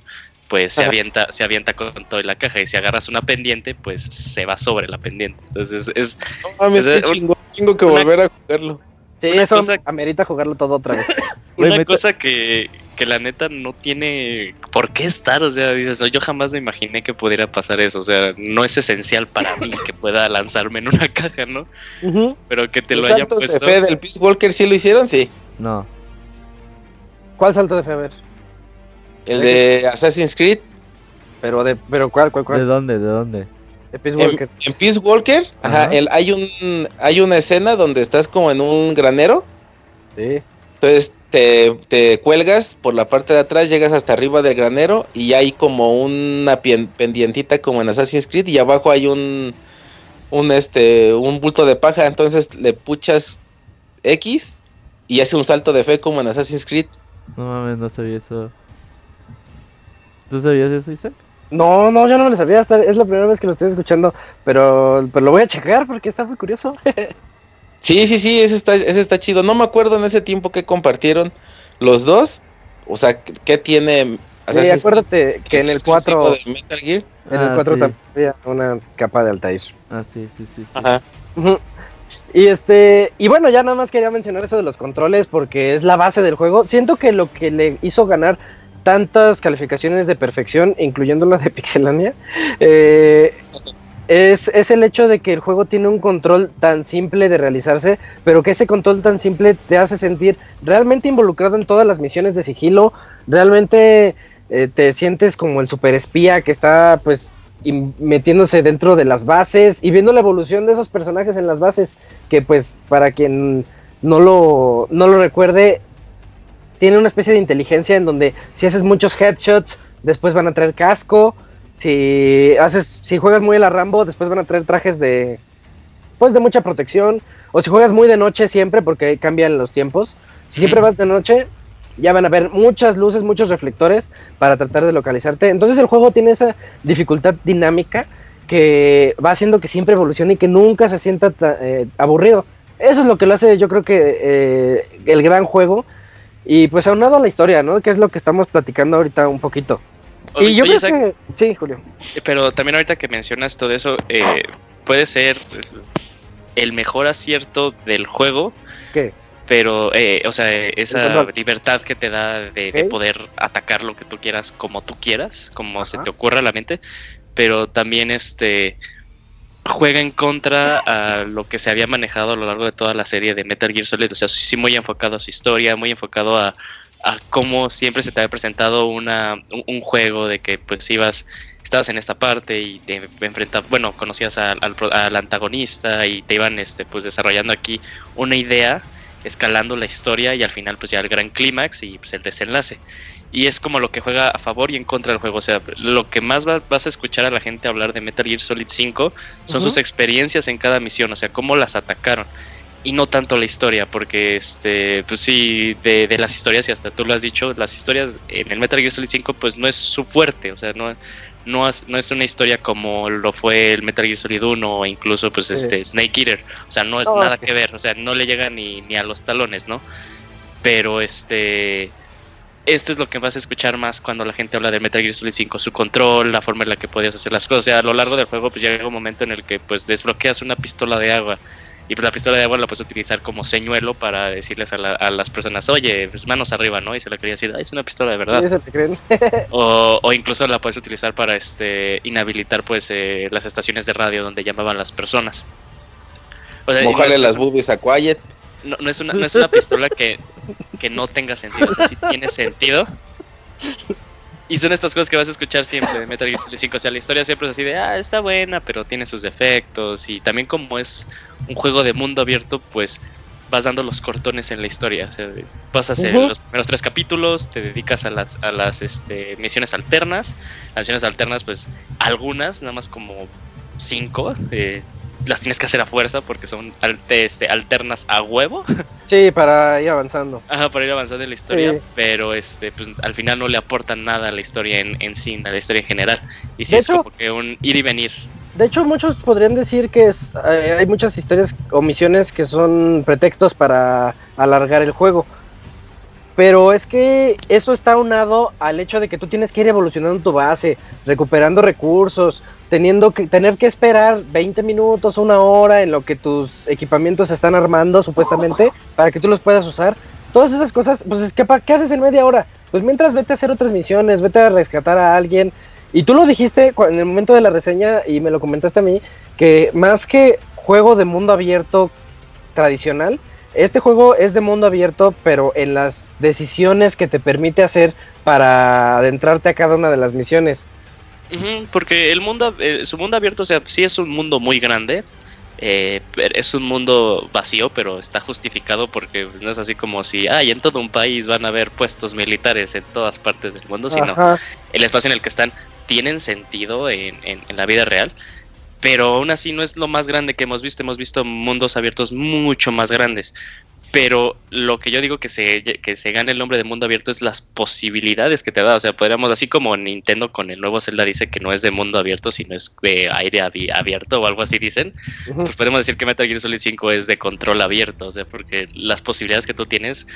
pues se avienta, se avienta con toda la caja. Y si agarras una pendiente, pues se va sobre la pendiente. Entonces es, No mames, Es un-. Tengo que una- volver a jugarlo. Sí, Una eso cosa- amerita jugarlo todo otra vez. Una cosa que, que la neta no tiene por qué estar, o sea, dices, yo jamás me imaginé que pudiera pasar eso, o sea, no es esencial para mí que pueda lanzarme en una caja, ¿no? Pero que te lo Los hayan saltos de puesto. fe del Peace Walker sí lo hicieron, sí. No. ¿Cuál salto de fe? A ver. El de Assassin's Creed. Pero, de, pero ¿cuál, cuál, ¿De cuál? dónde? ¿De dónde? De Peace En, Walker. en Peace Walker, ajá, Ajá. el- hay un hay una escena donde estás como en un granero. Sí. Entonces te, te cuelgas por la parte de atrás, llegas hasta arriba del granero y hay como una pien- pendientita como en Assassin's Creed y abajo hay un un este un bulto de paja, entonces le puchas X y hace un salto de fe como en Assassin's Creed. No mames, no sabía eso. ¿Tú sabías eso, Isaac? No, no, yo no me lo sabía. hasta- es la primera vez que lo estoy escuchando. Pero, pero lo voy a checar porque está muy curioso. Sí, sí, sí, ese está, ese está chido. No me acuerdo en ese tiempo que compartieron los dos. O sea, ¿qué tiene Sí, Assassin's acuérdate que es en el exclusivo 4, de Metal Gear? en el Ah, 4 sí. también había una capa de Altair. Ah, sí, sí, sí. sí. Ajá. Y este, y bueno, ya nada más quería mencionar eso de los controles porque es la base del juego. Siento que lo que le hizo ganar tantas calificaciones de perfección, incluyendo la de Pixelania, eh, es, es el hecho de que el juego tiene un control tan simple de realizarse, pero que ese control tan simple te hace sentir realmente involucrado en todas las misiones de sigilo, realmente eh, te sientes como el superespía que está pues metiéndose dentro de las bases y viendo la evolución de esos personajes en las bases, que pues para quien no lo, no lo recuerde, tiene una especie de inteligencia en donde si haces muchos headshots, después van a traer casco, si haces, si juegas muy a la Rambo, después van a traer trajes de, pues de mucha protección, o si juegas muy de noche siempre, porque cambian los tiempos, si siempre vas de noche, ya van a ver muchas luces, muchos reflectores para tratar de localizarte. Entonces el juego tiene esa dificultad dinámica que va haciendo que siempre evolucione y que nunca se sienta ta- eh, aburrido. Eso es lo que lo hace, yo creo que eh, el gran juego. Y pues aunado a la historia, ¿no? Que es lo que estamos platicando ahorita un poquito. Oye, y yo oye, creo Isaac, que... Sí, Julio. Pero también ahorita que mencionas todo eso, eh, puede ser el mejor acierto del juego, ¿Qué? pero, eh, o sea, esa libertad que te da de, de Ok. poder atacar lo que tú quieras como tú quieras, como se Ajá. te ocurra a la mente, pero también este juega en contra a lo que se había manejado a lo largo de toda la serie de Metal Gear Solid, o sea, sí muy enfocado a su historia, muy enfocado a, a cómo siempre se te había presentado una, un, juego de que pues ibas estabas en esta parte y te enfrentabas, bueno, conocías al, al antagonista y te iban este, pues desarrollando aquí una idea, escalando la historia y al final pues ya el gran clímax y pues el desenlace. Y es como lo que juega a favor y en contra del juego. O sea, lo que más va- vas a escuchar a la gente hablar de Metal Gear Solid 5 son sus experiencias en cada misión, o sea, cómo las atacaron. Y no tanto la historia, porque este, pues sí, de, de las historias, y hasta tú lo has dicho, las historias en el Metal Gear Solid 5, pues no es su fuerte, o sea, no, no, es, no es una historia como lo fue el Metal Gear Solid 1 o incluso pues Sí. este Snake Eater, o sea, no es nada que ver, o sea, no le llega ni, ni a los talones, ¿no? Pero este esto es lo que vas a escuchar más cuando la gente habla de Metal Gear Solid 5, su control, la forma en la que podías hacer las cosas. O sea, a lo largo del juego pues llega un momento en el que pues desbloqueas una pistola de agua y pues la pistola de agua la puedes utilizar como señuelo para decirles a, la- a las personas, oye, pues manos arriba, ¿no? Y se la quería decir, "Ah, es una pistola de verdad. Sí, te creen. O, o incluso la puedes utilizar para este inhabilitar pues eh, las estaciones de radio donde llamaban las personas. O sea, no Mojarle las boobies a Quiet. No, no es una, no es una pistola que, que no tenga sentido, o sea, sí tiene sentido. Y son estas cosas que vas a escuchar siempre de Metal Gear Solid 5. O sea, la historia siempre es así de, ah, está buena, pero tiene sus defectos. Y también como es un juego de mundo abierto, pues vas dando los cortones en la historia. O sea, vas a hacer los primeros tres capítulos, te dedicas a las, a las este, misiones alternas. Las misiones alternas, pues algunas, nada más como cinco, eh, las tienes que hacer a fuerza porque son este, alternas a huevo. Sí, para ir avanzando. Ajá, para ir avanzando en la historia, Sí. pero este, pues al final no le aportan nada a la historia en, en sí, a la historia en general. Y sí De es hecho- como que un ir y venir. De hecho, muchos podrían decir que es, eh, hay muchas historias o misiones que son pretextos para alargar el juego. Pero es que eso está unado al hecho de que tú tienes que ir evolucionando tu base, recuperando recursos, teniendo que tener que esperar 20 minutos, una hora en lo que tus equipamientos se están armando supuestamente para que tú los puedas usar. Todas esas cosas, pues es que ¿qué haces en media hora? Pues mientras vete a hacer otras misiones, vete a rescatar a alguien. Y tú lo dijiste en el momento de la reseña y me lo comentaste a mí, que más que juego de mundo abierto tradicional, este juego es de mundo abierto, pero en las decisiones que te permite hacer para adentrarte a cada una de las misiones. Porque el mundo, eh, su mundo abierto, o sea, sí es un mundo muy grande. eh, es un mundo vacío, pero está justificado porque pues, no es así como si, ay, en todo un país van a haber puestos militares en todas partes del mundo, sino Ajá. el espacio en el que están tienen sentido en, en- en la vida real, pero aún así no es lo más grande que hemos visto. Hemos visto mundos abiertos mucho más grandes. Pero lo que yo digo que se, que se gane el nombre de mundo abierto es las posibilidades que te da. O sea, podríamos, así como Nintendo con el nuevo Zelda dice que no es de mundo abierto, sino es de aire abi- abierto o algo así dicen, pues podemos decir que Metal Gear Solid 5 es de control abierto. O sea, porque las posibilidades que tú tienes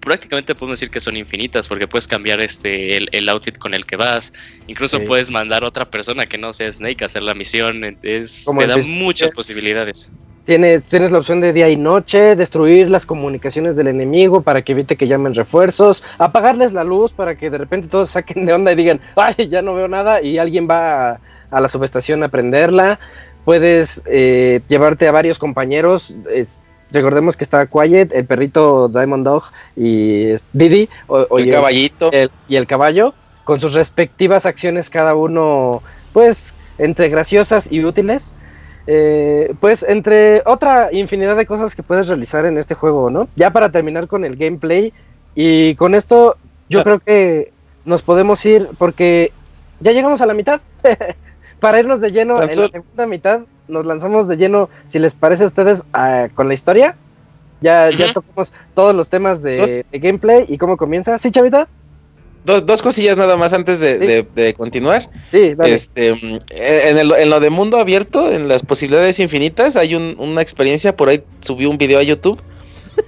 prácticamente podemos decir que son infinitas porque puedes cambiar este el, el outfit con el que vas incluso Sí. puedes mandar a otra persona que no sea Snake a hacer la misión es Como te da muchas posibilidades Tienes, tienes la opción de día y noche, destruir las comunicaciones del enemigo para que evite que llamen refuerzos, apagarles la luz para que de repente todos saquen de onda y digan, ay, ya no veo nada y alguien va a, a la subestación a prenderla. Puedes eh, llevarte a varios compañeros. es- recordemos que está Quiet, el perrito Diamond Dog y Didi o- o- el y caballito. el- y el caballo, con sus respectivas acciones cada uno, pues, entre graciosas y útiles. Eh, pues entre otra infinidad de cosas que puedes realizar en este juego, ¿no? Ya para terminar con el gameplay y con esto yo Ah. creo que nos podemos ir porque ya llegamos a la mitad. para irnos de lleno Tan en la segunda mitad, nos lanzamos de lleno, si les parece a ustedes, a- con la historia. Ya, ya tocamos todos los temas de, de gameplay y cómo comienza. ¿Sí, Chavita? Dos, dos cosillas nada más antes de, Sí. de- de continuar. Sí. Este, mm, en, el- en lo de mundo abierto, en las posibilidades infinitas, hay un- una experiencia, por ahí subí un video a YouTube,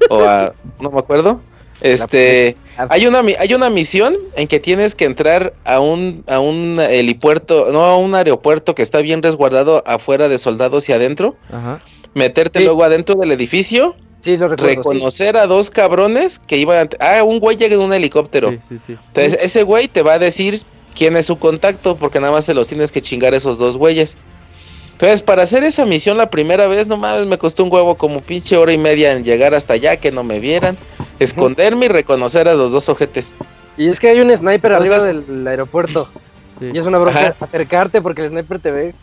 o a, no me acuerdo. Este, hay una, hay una misión en que tienes que entrar a un, a un helipuerto, no, a un aeropuerto que está bien resguardado afuera de soldados y adentro, Ajá. meterte Sí. luego adentro del edificio, Sí, lo recuerdo. sí. reconocer a dos cabrones que iban, a- ah, un güey llega en un helicóptero. Sí, sí, sí. Entonces, ese güey te va a decir quién es su contacto, porque nada más te los tienes que chingar esos dos güeyes. Entonces, para hacer esa misión la primera vez, no mames, me costó un huevo como pinche hora y media en llegar hasta allá, que no me vieran, esconderme y reconocer a los dos ojetes. Y es que hay un sniper Entonces- arriba del aeropuerto. sí. Y es una bronca Ajá. acercarte porque el sniper te ve.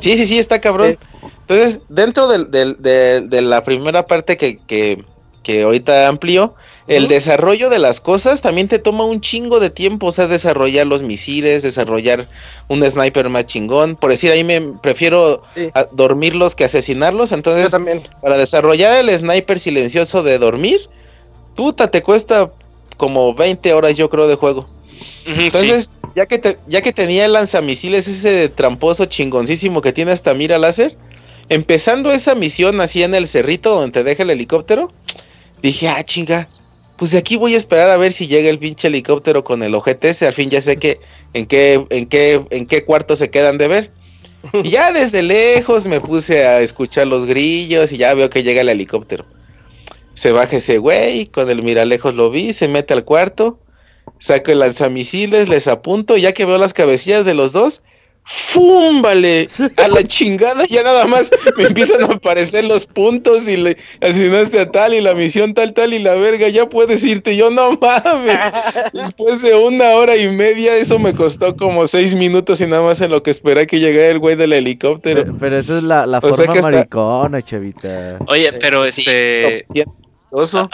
Sí, sí, sí, está cabrón. Entonces, dentro del- de, de la primera parte que, que, que ahorita amplió, el desarrollo de las cosas también te toma un chingo de tiempo, o sea, desarrollar los misiles, desarrollar un sniper más chingón. Por decir, ahí me prefiero Sí. dormirlos que asesinarlos, Yo entonces también. para desarrollar el sniper silencioso de dormir, puta, te cuesta como 20 horas yo creo de juego. Entonces, ya que ya que tenía el lanzamisiles ese tramposo chingoncísimo que tiene hasta mira láser, empezando esa misión así en el cerrito donde te deja el helicóptero, dije, ah, chinga, pues de aquí voy a esperar a ver si llega el pinche helicóptero con el ese, al fin ya sé que en qué, en qué, en qué cuarto se quedan de ver. Y ya desde lejos me puse a escuchar los grillos y ya veo que llega el helicóptero. Se baja ese güey, con el miralejos lo vi, se mete al cuarto, saco el lanzamisiles, les apunto, y ya que veo las cabecillas de los dos, ¡fum! Vale, a la chingada, ya nada más me empiezan a aparecer los puntos y le asesinaste a tal y la misión tal, tal y la verga, ya puedes irte. Yo no mames. Después de una hora y media, eso me costó como seis minutos y nada más en lo que esperé que llegara el güey del helicóptero. Pero, pero esa es la, la forma está- maricona, chavita. Oye, pero Sí, este. Oso.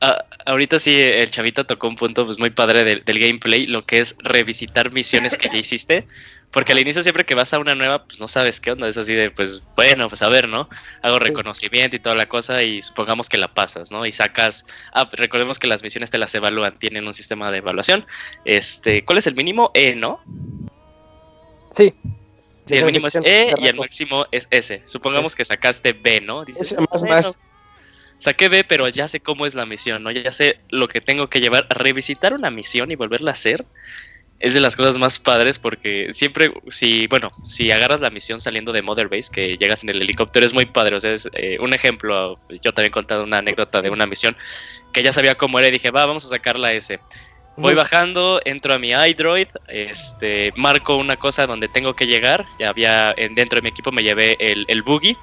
A- ahorita sí, el chavita tocó un punto pues muy padre del, del gameplay, lo que es revisitar misiones que ya hiciste. Porque al inicio siempre que vas a una nueva, pues no sabes qué onda, es así de, pues bueno, pues a ver, ¿no? Hago reconocimiento y toda la cosa y supongamos que la pasas, ¿no? Y sacas, ah, recordemos que las misiones te las evalúan, tienen un sistema de evaluación. Este, ¿cuál es el mínimo? E, ¿no? Sí. Sí, el mínimo es E y el máximo es S. Supongamos que sacaste B, ¿no? Dices, Ese más, "Bueno, más". Saqué B, pero ya sé cómo es la misión, ¿no? Ya sé lo que tengo que llevar. Revisitar una misión y volverla a hacer es de las cosas más padres porque siempre, si, bueno, si agarras la misión saliendo de Mother Base, que llegas en el helicóptero, es muy padre. O sea, es eh, un ejemplo. Yo también he contado una anécdota de una misión que ya sabía cómo era y dije, va, vamos a sacar la S. Voy bajando, entro a mi iDroid, este, marco una cosa donde tengo que llegar. Ya había en- dentro de mi equipo me llevé el, el buggy,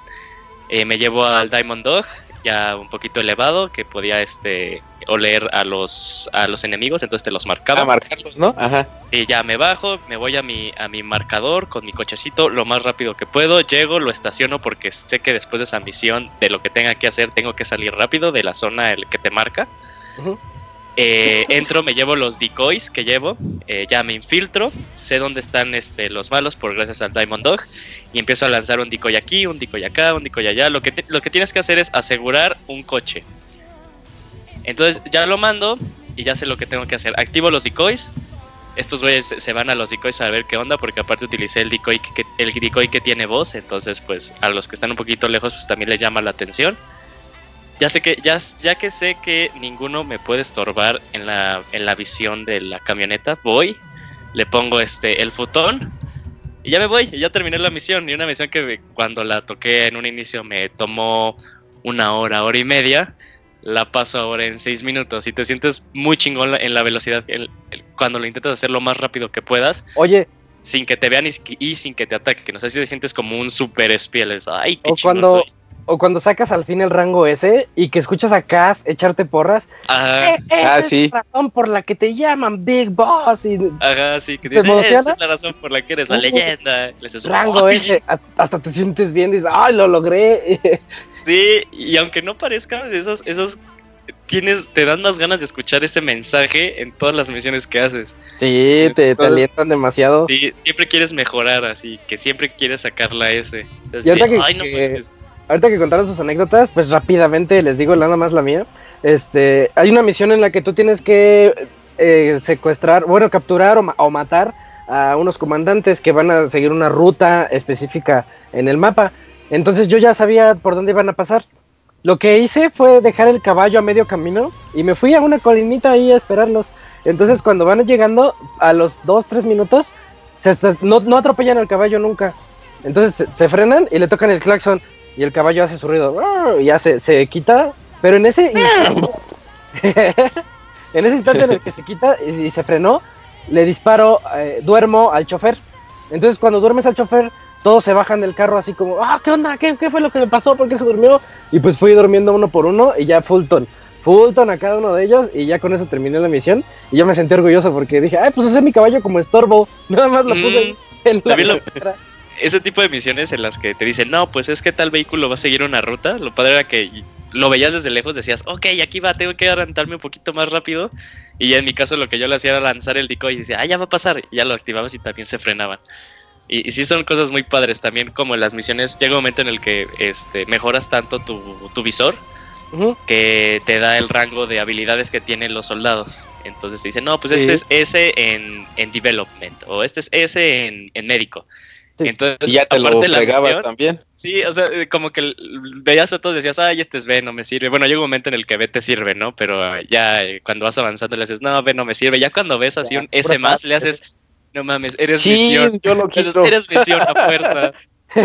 eh, me llevo al Diamond Dog, ya un poquito elevado, que podía este oler a los a los enemigos, entonces te los marcaba. A marcarlos, ¿no? Ajá. Y ya me bajo, me voy a mi, a mi marcador con mi cochecito lo más rápido que puedo, llego, lo estaciono porque sé que después de esa misión, de lo que tenga que hacer, tengo que salir rápido de la zona el que te marca. Eh, entro, me llevo los decoys que llevo, eh, ya me infiltro, sé dónde están este, los malos por gracias al Diamond Dog y empiezo a lanzar un decoy aquí, un decoy acá, un decoy allá. Lo que, lo que tienes que hacer es asegurar un coche. Entonces ya lo mando y ya sé lo que tengo que hacer. Activo los decoys. Estos güeyes se- van a los decoys a ver qué onda porque aparte utilicé el decoy que- el decoy que tiene voz, entonces pues a los que están un poquito lejos pues también les llama la atención. Ya sé que ya, ya que sé que ninguno me puede estorbar en la, en la visión de la camioneta, voy, le pongo este el futón y ya me voy, ya terminé la misión. Y una misión que cuando la toqué en un inicio me tomó una hora, hora y media, la paso ahora en seis minutos. Y te sientes muy chingón en la velocidad el- el- cuando lo intentas hacer lo más rápido que puedas, Oye, sin que te vean y, y sin que te ataquen. O sea, si te sientes como un super espía. les- Ay, qué O cuando- soy. O cuando sacas al fin el rango ese y que escuchas a Cass echarte porras. Ajá, "Eh, esa Ah, es sí. la razón por la que te llaman Big Boss y ajá, sí, que ¿Te dices, esa es la razón por la que eres la leyenda. Les rango ese. hasta- te sientes bien, dices, ¡ay, lo logré! Sí, y aunque no parezca, esos, esos tienes, te dan más ganas de escuchar ese mensaje en todas las misiones que haces. Sí, te, alientan demasiado. Sí, siempre quieres mejorar así, que siempre quieres sacar la S. Entonces, Y ahorita sí, que- ay, no que-. Ahorita que contaron sus anécdotas, pues rápidamente les digo nada más la mía. Este, hay una misión en la que tú tienes que eh, secuestrar, bueno, capturar o, ma- o matar a unos comandantes que van a seguir una ruta específica en el mapa. Entonces yo ya sabía por dónde iban a pasar. Lo que hice fue dejar el caballo a medio camino y me fui a una colinita ahí a esperarlos. Entonces cuando van llegando a los 2, 3 minutos, no, no atropellan al caballo nunca. Entonces se frenan y le tocan el claxon y el caballo hace su ruido. Y ya se, se quita. Pero en ese instante, en ese instante en el que se quita y, y se frenó, le disparo, eh, duermo al chofer. Entonces cuando duermes al chofer, todos se bajan del carro así como, ah, ¿qué onda? ¿Qué, qué fue lo que le pasó? ¿Por qué se durmió? Y pues fui durmiendo uno por uno y ya Fulton. Fulton a cada uno de ellos y ya con eso terminé la misión y yo me sentí orgulloso porque dije, ay, pues usé mi caballo como estorbo, nada más lo puse Mm, en la también lo- carretera". Ese tipo de misiones en las que te dicen, no, pues es que tal vehículo va a seguir una ruta, lo padre era que lo veías desde lejos, decías, ok, aquí va, tengo que adelantarme un poquito más rápido. Y ya en mi caso lo que yo le hacía era lanzar el decoy y decía, ah, ya va a pasar. Y ya lo activabas y también se frenaban. Y, y sí son cosas muy padres también, como en las misiones, llega un momento en el que este, mejoras tanto tu, tu visor que te da el rango de habilidades que tienen los soldados. Entonces te dicen, no, pues Sí. este es S en, en development o este es S en, en médico. Sí. Entonces, Y ya te lo misión, también. Sí, o sea, eh, como que veías a todos y decías, ay, este es B, no me sirve. Bueno, llega un momento en el que B te sirve, ¿no? Pero eh, ya eh, cuando vas avanzando le haces, no, B no me sirve. Ya cuando ves así Ya, un S más, A, le haces, no mames, eres Sí, misión. yo lo Entonces, quiero. eres misión a fuerza.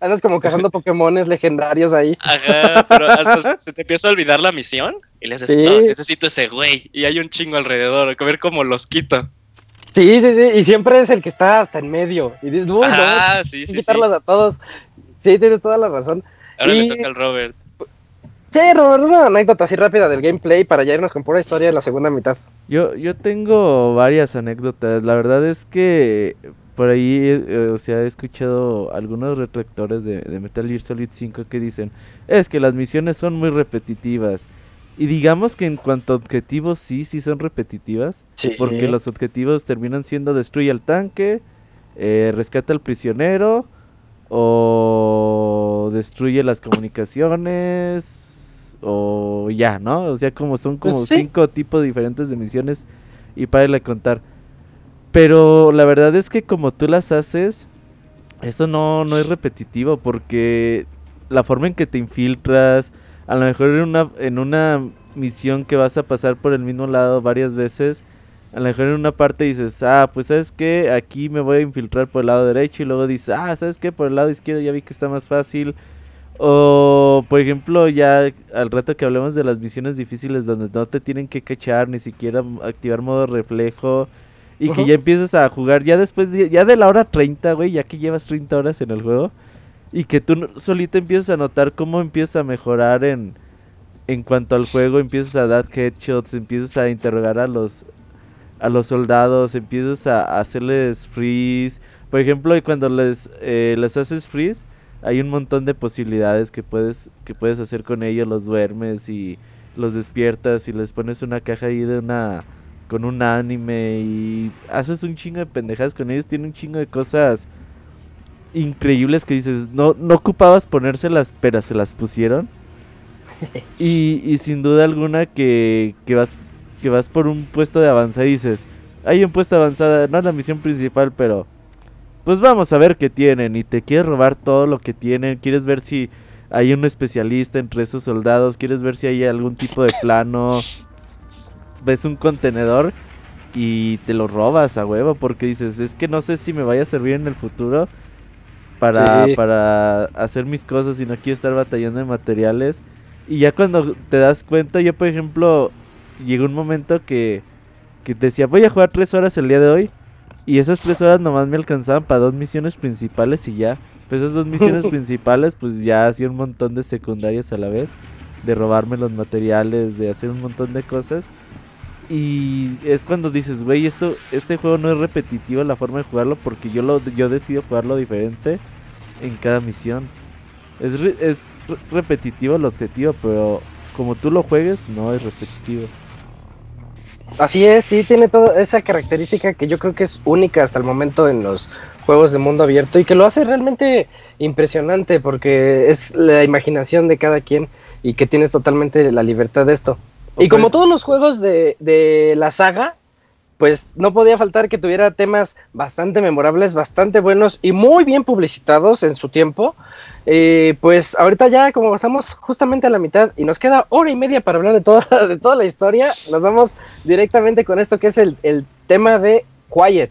Andas como cazando Pokémones legendarios ahí. Ajá, pero hasta se- te empieza a olvidar la misión y le haces, Sí. no, necesito ese güey. Y hay un chingo alrededor, hay que ver cómo los quito. Sí, sí, sí. Y siempre es el que está hasta en medio. Y dices, uy, Ah, no, sí, sí, sí. quitarlas a todos. Sí, tienes toda la razón. Ahora Y- le toca al Robert. Sí, Robert, una anécdota así rápida del gameplay para ya irnos con pura historia en la segunda mitad. Yo, yo tengo varias anécdotas. La verdad es que por ahí, eh, o sea, he escuchado algunos retractores de, de Metal Gear Solid 5 que dicen, es que las misiones son muy repetitivas. Y digamos que en cuanto a objetivos, sí, sí son repetitivas. Sí. Porque los objetivos terminan siendo destruye al tanque, eh, rescata al prisionero o destruye las comunicaciones o ya, ¿no? O sea, como son Pues como sí. cinco tipos diferentes de misiones y para de contar. Pero la verdad es que como tú las haces, esto no, no es repetitivo porque la forma en que te infiltras, a lo mejor en una, en una misión que vas a pasar por el mismo lado varias veces, a lo mejor en una parte dices, ah, pues sabes que aquí me voy a infiltrar por el lado derecho y luego dices, ah, sabes que por el lado izquierdo ya vi que está más fácil. O, por ejemplo, ya al rato que hablemos de las misiones difíciles donde no te tienen que cachar, ni siquiera activar modo reflejo. Y que ya empiezas a jugar ya después, de, ya de la hora 30, güey, ya que llevas 30 horas en el juego. Y que tú solito empiezas a notar cómo empiezas a mejorar en, en cuanto al juego. Empiezas a dar headshots, empiezas a interrogar a los, a los soldados, empiezas a, hacerles freeze. Por ejemplo, cuando les, eh, les haces freeze, hay un montón de posibilidades que puedes, que puedes hacer con ellos. Los duermes y los despiertas y les pones una caja ahí de una con un anime y haces un chingo de pendejadas con ellos. Tiene un chingo de cosas increíbles que dices, no, no ocupabas ponérselas, pero se las pusieron. Y, y sin duda alguna que, que vas que vas por un puesto de avanzada y dices, hay un puesto avanzada, no es la misión principal, pero pues vamos a ver qué tienen y te quieres robar todo lo que tienen, quieres ver si hay un especialista entre esos soldados, quieres ver si hay algún tipo de plano, ves un contenedor y te lo robas a huevo porque dices, es que no sé si me vaya a servir en el futuro para, Sí. para hacer mis cosas y no quiero estar batallando de materiales. Y ya cuando te das cuenta, yo por ejemplo, llegó un momento que, que decía, voy a jugar tres horas el día de hoy. Y esas tres horas nomás me alcanzaban para dos misiones principales y ya. Pues esas dos misiones principales, pues ya hacía un montón de secundarias a la vez. De robarme los materiales, de hacer un montón de cosas. Y es cuando dices, güey, esto, este juego no es repetitivo la forma de jugarlo porque yo lo, yo decido jugarlo diferente en cada misión. Es, re- es re- repetitivo el objetivo, pero como tú lo juegues, no es repetitivo. Así es, sí, tiene toda esa característica que yo creo que es única hasta el momento en los juegos de mundo abierto y que lo hace realmente impresionante porque es la imaginación de cada quien y que tienes totalmente la libertad de esto. Y como todos los juegos de, de la saga, pues no podía faltar que tuviera temas bastante memorables, bastante buenos y muy bien publicitados en su tiempo. Eh, pues ahorita ya como estamos justamente a la mitad y nos queda hora y media para hablar de toda, de toda la historia, nos vamos directamente con esto que es el, el tema de Quiet.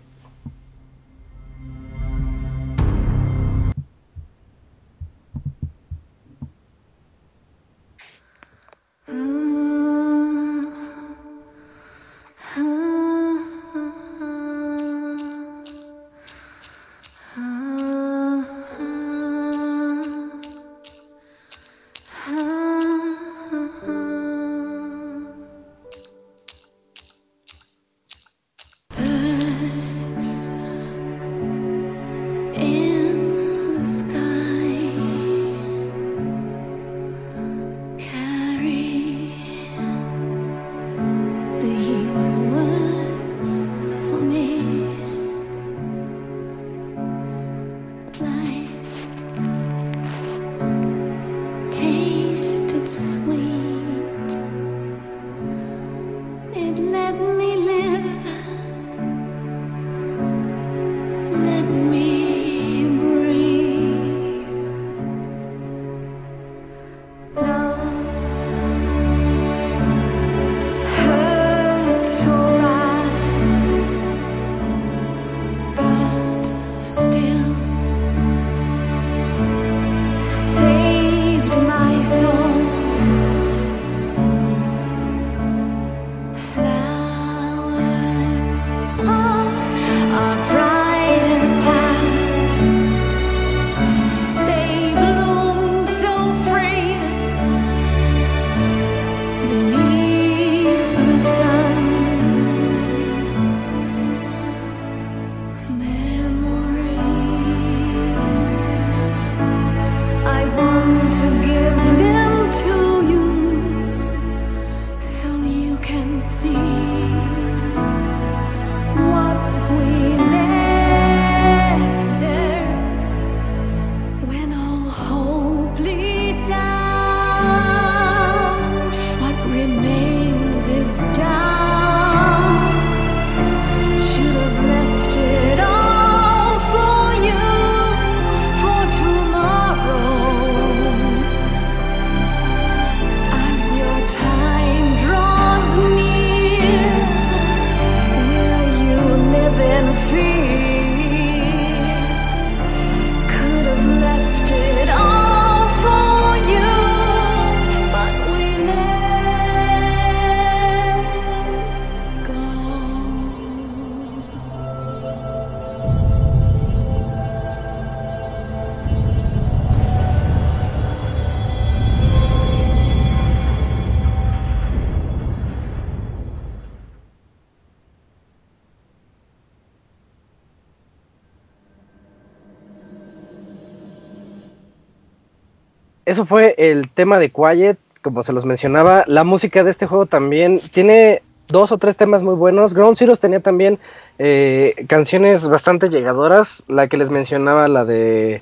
Eso fue el tema de Quiet, como se los mencionaba. La música de este juego también tiene dos o tres temas muy buenos. Ground Zeroes tenía también eh, canciones bastante llegadoras. La que les mencionaba, la de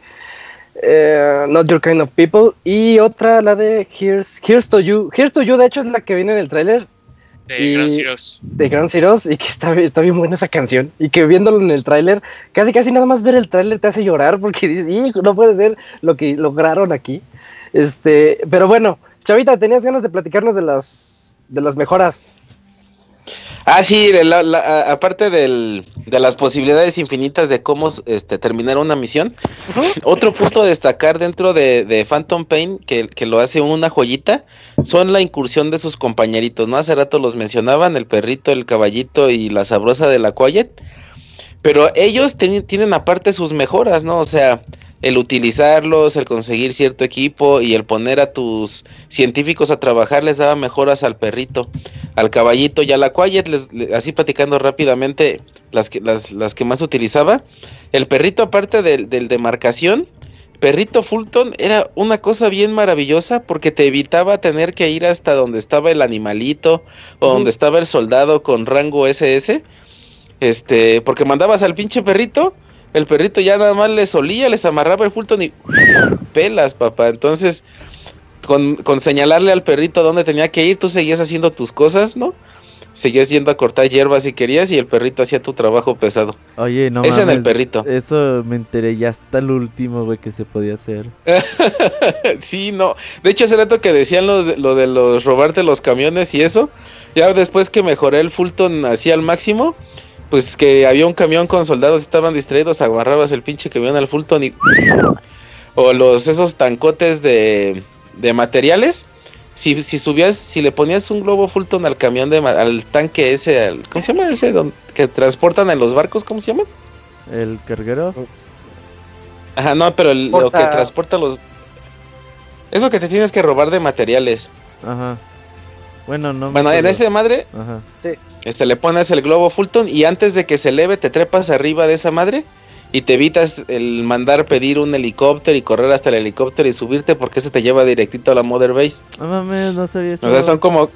eh, Not Your Kind of People. Y otra, la de Here's, Here's to You. Here's to You, de hecho, es la que viene en el tráiler De Y- Ground Zeroes. de Ground Zeroes y que está, bien- está bien buena esa canción. Y que viéndolo en el tráiler, casi casi nada más ver el tráiler te hace llorar porque dices, "Hijo, no puede ser lo que lograron aquí. Este, pero bueno, Chavita, tenías ganas de platicarnos de las de las mejoras. Ah, sí, de la- la- a- aparte del- de las posibilidades infinitas de cómo este, terminar una misión, otro punto a destacar dentro de, de Phantom Pain, que, que lo hace una joyita, son la incursión de sus compañeritos, ¿no? Hace rato los mencionaban, el perrito, el caballito y la sabrosa de la Quiet, pero ellos tienen aparte sus mejoras, ¿no? O sea, el utilizarlos, el conseguir cierto equipo y el poner a tus científicos a trabajar les daba mejoras al perrito al caballito y a la Quiet, les- le- así platicando rápidamente las que, las, las que más utilizaba. El perrito, aparte del, del de marcación, perrito Fulton era una cosa bien maravillosa porque te evitaba tener que ir hasta donde estaba el animalito o donde estaba el soldado con rango SS. Este, porque mandabas al pinche perrito, el perrito ya nada más les olía, les amarraba el Fulton y pelas, papá. Entonces, con, con señalarle al perrito dónde tenía que ir, tú seguías haciendo tus cosas, ¿no? Seguías yendo a cortar hierbas si querías y el perrito hacía tu trabajo pesado. Oye, no Ese en el perrito. Eso me enteré ya hasta el último, güey, que se podía hacer. sí, no. De hecho, hace rato que decían los, de- lo de los robarte los camiones y eso. Ya después que mejoré el Fulton así al máximo, pues que había un camión con soldados y estaban distraídos, agarrabas el pinche camión al Fulton y. O los esos tancotes de, de materiales. Si, si subías, si le ponías un globo Fulton al camión de ma- al tanque ese, al, ¿cómo se llama ese? don- que transportan en los barcos, ¿cómo se llama? El carguero. Ajá, no, pero el- lo que Porta- transporta los. Eso que te tienes que robar de materiales. Ajá. Bueno, no. me Bueno, en ese madre, Ajá. este, le pones el globo Fulton y antes de que se eleve te trepas arriba de esa madre y te evitas el mandar pedir un helicóptero y correr hasta el helicóptero y subirte porque ese te lleva directito a la Mother Base. No mames, no sabía eso. O sea, son como...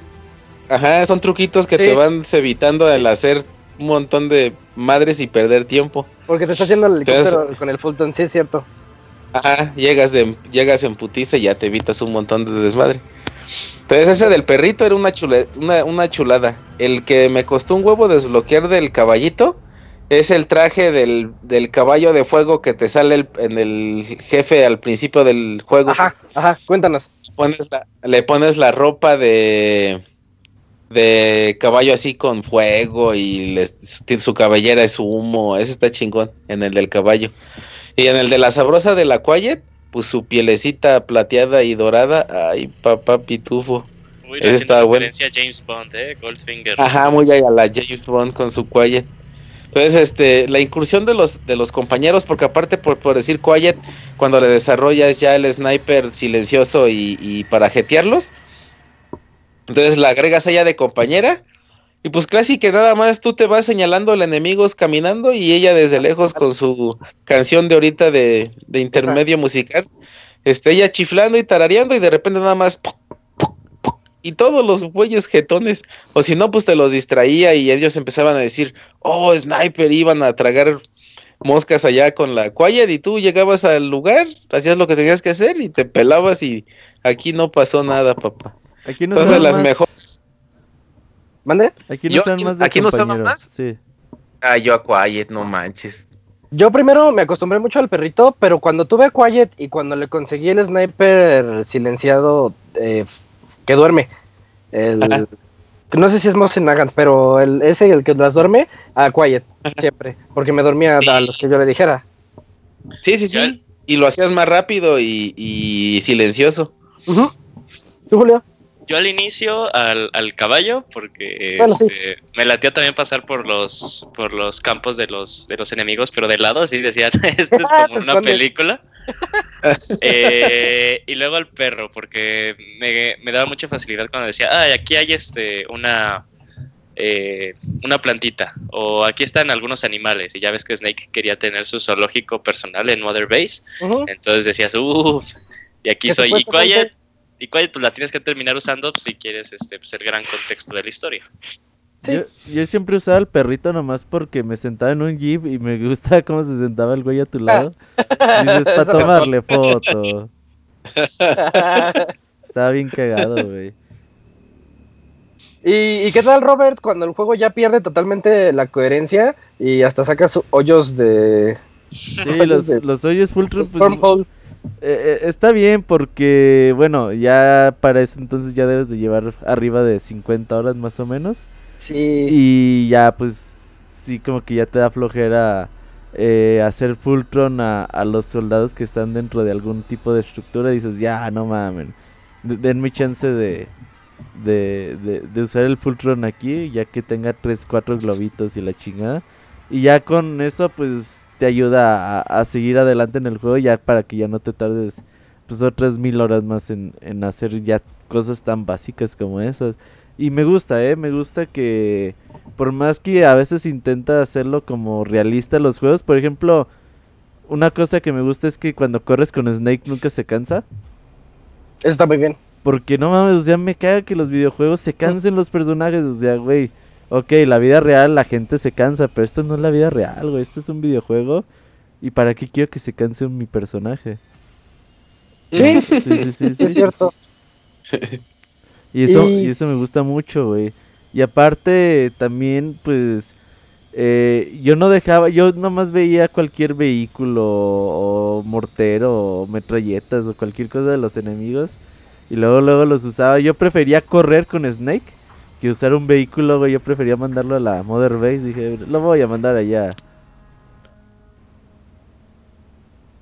Ajá, son truquitos que Sí. te van evitando el hacer un montón de madres y perder tiempo. Porque te está haciendo el Entonces- helicóptero con el Fulton, sí es cierto. Ajá, llegas, de, llegas en putiza y ya te evitas un montón de desmadre. Entonces ese del perrito era una, chule- una, una chulada. El que me costó un huevo desbloquear del caballito es el traje del, del caballo de fuego que te sale el- en el jefe al principio del juego. Ajá, ajá, cuéntanos. Pones la- le pones la ropa de de caballo así con fuego y les- su, su cabellera es humo, ese está chingón en el del caballo. Y en el de la sabrosa de la Quiet, pues su pielecita plateada y dorada, ay papá pitufo. Uy, le está James Bond, ¿eh? Goldfinger. Ajá, muy a la James Bond con su Quiet. Entonces, este, la incursión de los, de los compañeros, porque aparte por, por decir Quiet, cuando le desarrollas ya el sniper silencioso y, y para jetearlos, entonces la agregas allá de compañera, y pues casi que nada más tú te vas señalando al enemigos caminando y ella desde lejos con su canción de ahorita de, de intermedio musical, este, ella chiflando y tarareando y de repente nada más... Y todos los güeyes jetones. O si no, pues te los distraía y ellos empezaban a decir, oh, sniper, iban a tragar moscas allá con la Quiet y tú llegabas al lugar, hacías lo que tenías que hacer y te pelabas y aquí no pasó nada, papá. Aquí no Entonces las más, mejores... ¿Mande? Aquí no Yo son aquí- más de aquí más. Sí. Ah, yo a Quiet, no manches. Yo primero me acostumbré mucho al perrito, pero cuando tuve a Quiet y cuando le conseguí el sniper silenciado eh, que duerme, el, Ajá. no sé si es Mosen Nagant, pero el, ese el que las duerme, a Quiet, siempre, porque me dormía a los que yo le dijera. Sí, sí, sí. Y lo hacías más rápido y, y silencioso. Ujú. ¿Tú, Julio? Yo al inicio al, al caballo, porque Bueno, sí. este, me latió también pasar por los por los campos de los de los enemigos, pero de lado, así decían, esto es Ah, como una película. Eh, y luego al perro, porque me, me daba mucha facilidad cuando decía, ah, aquí hay este una eh, una plantita, o aquí están algunos animales, y ya ves que Snake quería tener su zoológico personal en Mother Base, entonces decías, uff, Y aquí soy. Y Quiet, y pues la tienes que terminar usando pues, si quieres este, pues, el gran contexto de la historia. Sí. Yo, yo siempre usaba el perrito nomás porque me sentaba en un jeep y me gustaba cómo se sentaba el güey a tu lado. Dices, para tomarle foto. Estaba bien cagado, güey. ¿Y, y qué tal, Robert, cuando el juego ya pierde totalmente la coherencia y hasta sacas hoyos de... Sí, Hoyos los, de- los hoyos Fultron, pues? Eh, eh, está bien porque, bueno, ya para eso entonces ya debes de llevar arriba de 50 horas más o menos. Sí. Y ya, pues, sí, como que ya te da flojera eh, hacer Fultron a, a los soldados que están dentro de algún tipo de estructura. Y dices, ya, no mamen, de- denme chance de, de, de, de usar el Fultron aquí, ya que tenga 3, 4 globitos y la chingada. Y ya con eso, pues, te ayuda a, a seguir adelante en el juego, ya para que ya no te tardes, pues, otras mil horas más en, en hacer ya cosas tan básicas como esas. Y me gusta, eh, me gusta que por más que a veces intenta hacerlo como realista los juegos, por ejemplo, una cosa que me gusta es que cuando corres con Snake nunca se cansa. Eso está muy bien. Porque no mames, o sea, me caga que los videojuegos se cansen los personajes, o sea, güey. Ok, la vida real la gente se cansa, pero esto no es la vida real, güey. Esto es un videojuego. ¿Y para qué quiero que se canse mi personaje? Sí, Sí, sí, sí, sí, es cierto. Y eso, Y- y eso me gusta mucho, güey. Y aparte, también, pues, eh, yo no dejaba, yo nomás veía cualquier vehículo o mortero o metralletas o cualquier cosa de los enemigos. Y luego, luego los usaba. Yo prefería correr con Snake que usar un vehículo, güey. Yo prefería mandarlo a la Mother Base. Dije, lo voy a mandar allá.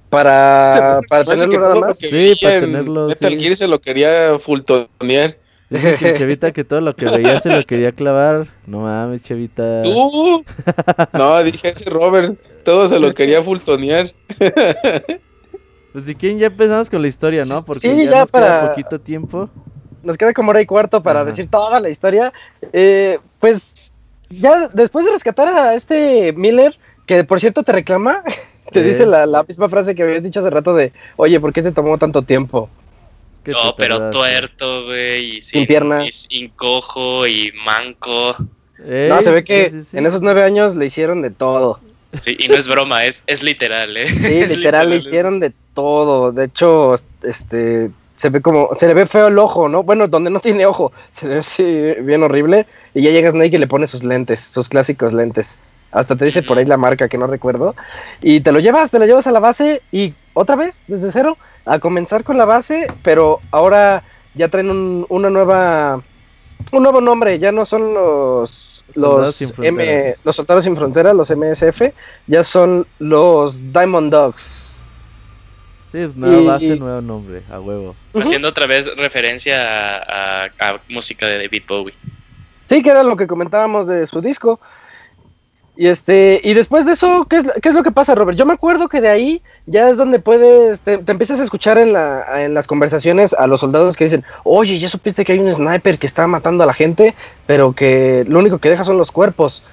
Para, Se para me hace tenerlo que nada más. que Sí, para en tenerlo, Metal sí. Gear se lo quería fultonear. Dice que Chevita que todo lo que veía se lo quería clavar. No mames, Chevita. ¿Tú? No, dije ese Robert. Todo se lo quería fultonear. Pues si quieren ya empezamos con la historia, ¿no? Porque Sí, ya, ya nos queda para- poquito tiempo. Nos queda como hora y cuarto para Ajá. decir toda la historia. Eh, pues ya después de rescatar a este Miller, que por cierto te reclama, te Eh. dice la, la misma frase que habías dicho hace rato de, oye, ¿por qué te tomó tanto tiempo? ¿Qué te No, pero tuerto, güey. Y Sin pierna. Y sin cojo y manco. No, se ve que sí, sí, sí. en esos nueve años le hicieron de todo. Sí, y no es broma, es, es literal, ¿eh? Sí, literal, le hicieron de todo. De hecho, este, se ve como, se le ve feo el ojo, ¿no? Bueno, donde no tiene ojo, se le ve así bien horrible. Y ya llega Snake y le pone sus lentes, sus clásicos lentes. Hasta te dice por ahí la marca que no recuerdo. Y te lo llevas, te lo llevas a la base y otra vez, desde cero, a comenzar con la base, pero ahora ya traen un- una nueva, un nuevo nombre, ya no son los... Los, M, fronteras. los soldados sin frontera, los MSF, ya son los Diamond Dogs. Sí, nueva y- base, nuevo nombre, a huevo. Haciendo otra vez referencia a, a- a música de David Bowie. Sí, que era lo que comentábamos de su disco. Y este, y después de eso, ¿qué es, qué es lo que pasa, Robert? Yo me acuerdo que de ahí ya es donde puedes, te, te empiezas a escuchar en, la, en las conversaciones a los soldados que dicen, oye, ya supiste que hay un sniper que está matando a la gente, pero que lo único que deja son los cuerpos.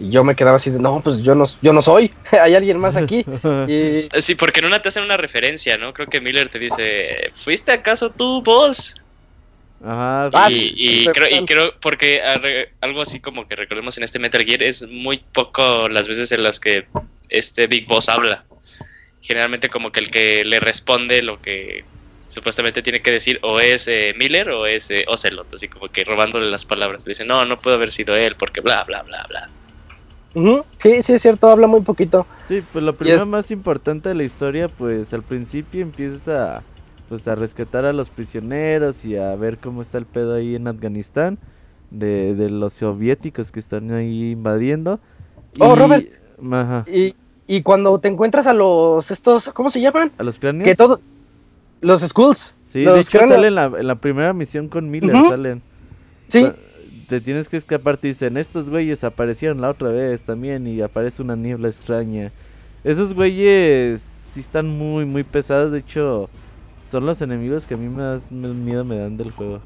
Y yo me quedaba así de, no, pues yo no, yo no soy, hay alguien más aquí. Y, Sí, porque en una te hacen una referencia, ¿no? Creo que Miller te dice, ¿fuiste acaso tú, vos? Ajá. Y, y creo, y creo, porque algo así como que recordemos en este Metal Gear es muy poco las veces en las que este Big Boss habla. Generalmente como que el que le responde lo que supuestamente tiene que decir o es eh, Miller o es eh, Ocelot, así como que robándole las palabras. Dice, no, no puede haber sido él porque bla, bla, bla, bla. Ujú, sí, sí, es cierto, habla muy poquito. Sí, pues lo primero es- más importante de la historia, pues al principio empiezas a, pues, a rescatar a los prisioneros y a ver cómo está el pedo ahí en Afganistán, de, de los soviéticos que están ahí invadiendo. Oh, Y- Robert. Ajá, Y, y cuando te encuentras a los, estos, ¿cómo se llaman? a los cráneos. Que todo, los skulls. Sí, los de hecho cráneos. sale en la, en la primera misión con Miller, Ujú. salen. Sí, Cu- Te tienes que escapar, te dicen, estos güeyes aparecieron la otra vez también y aparece una niebla extraña. Esos güeyes sí están muy, muy pesados, de hecho, son los enemigos que a mí más miedo me dan del juego.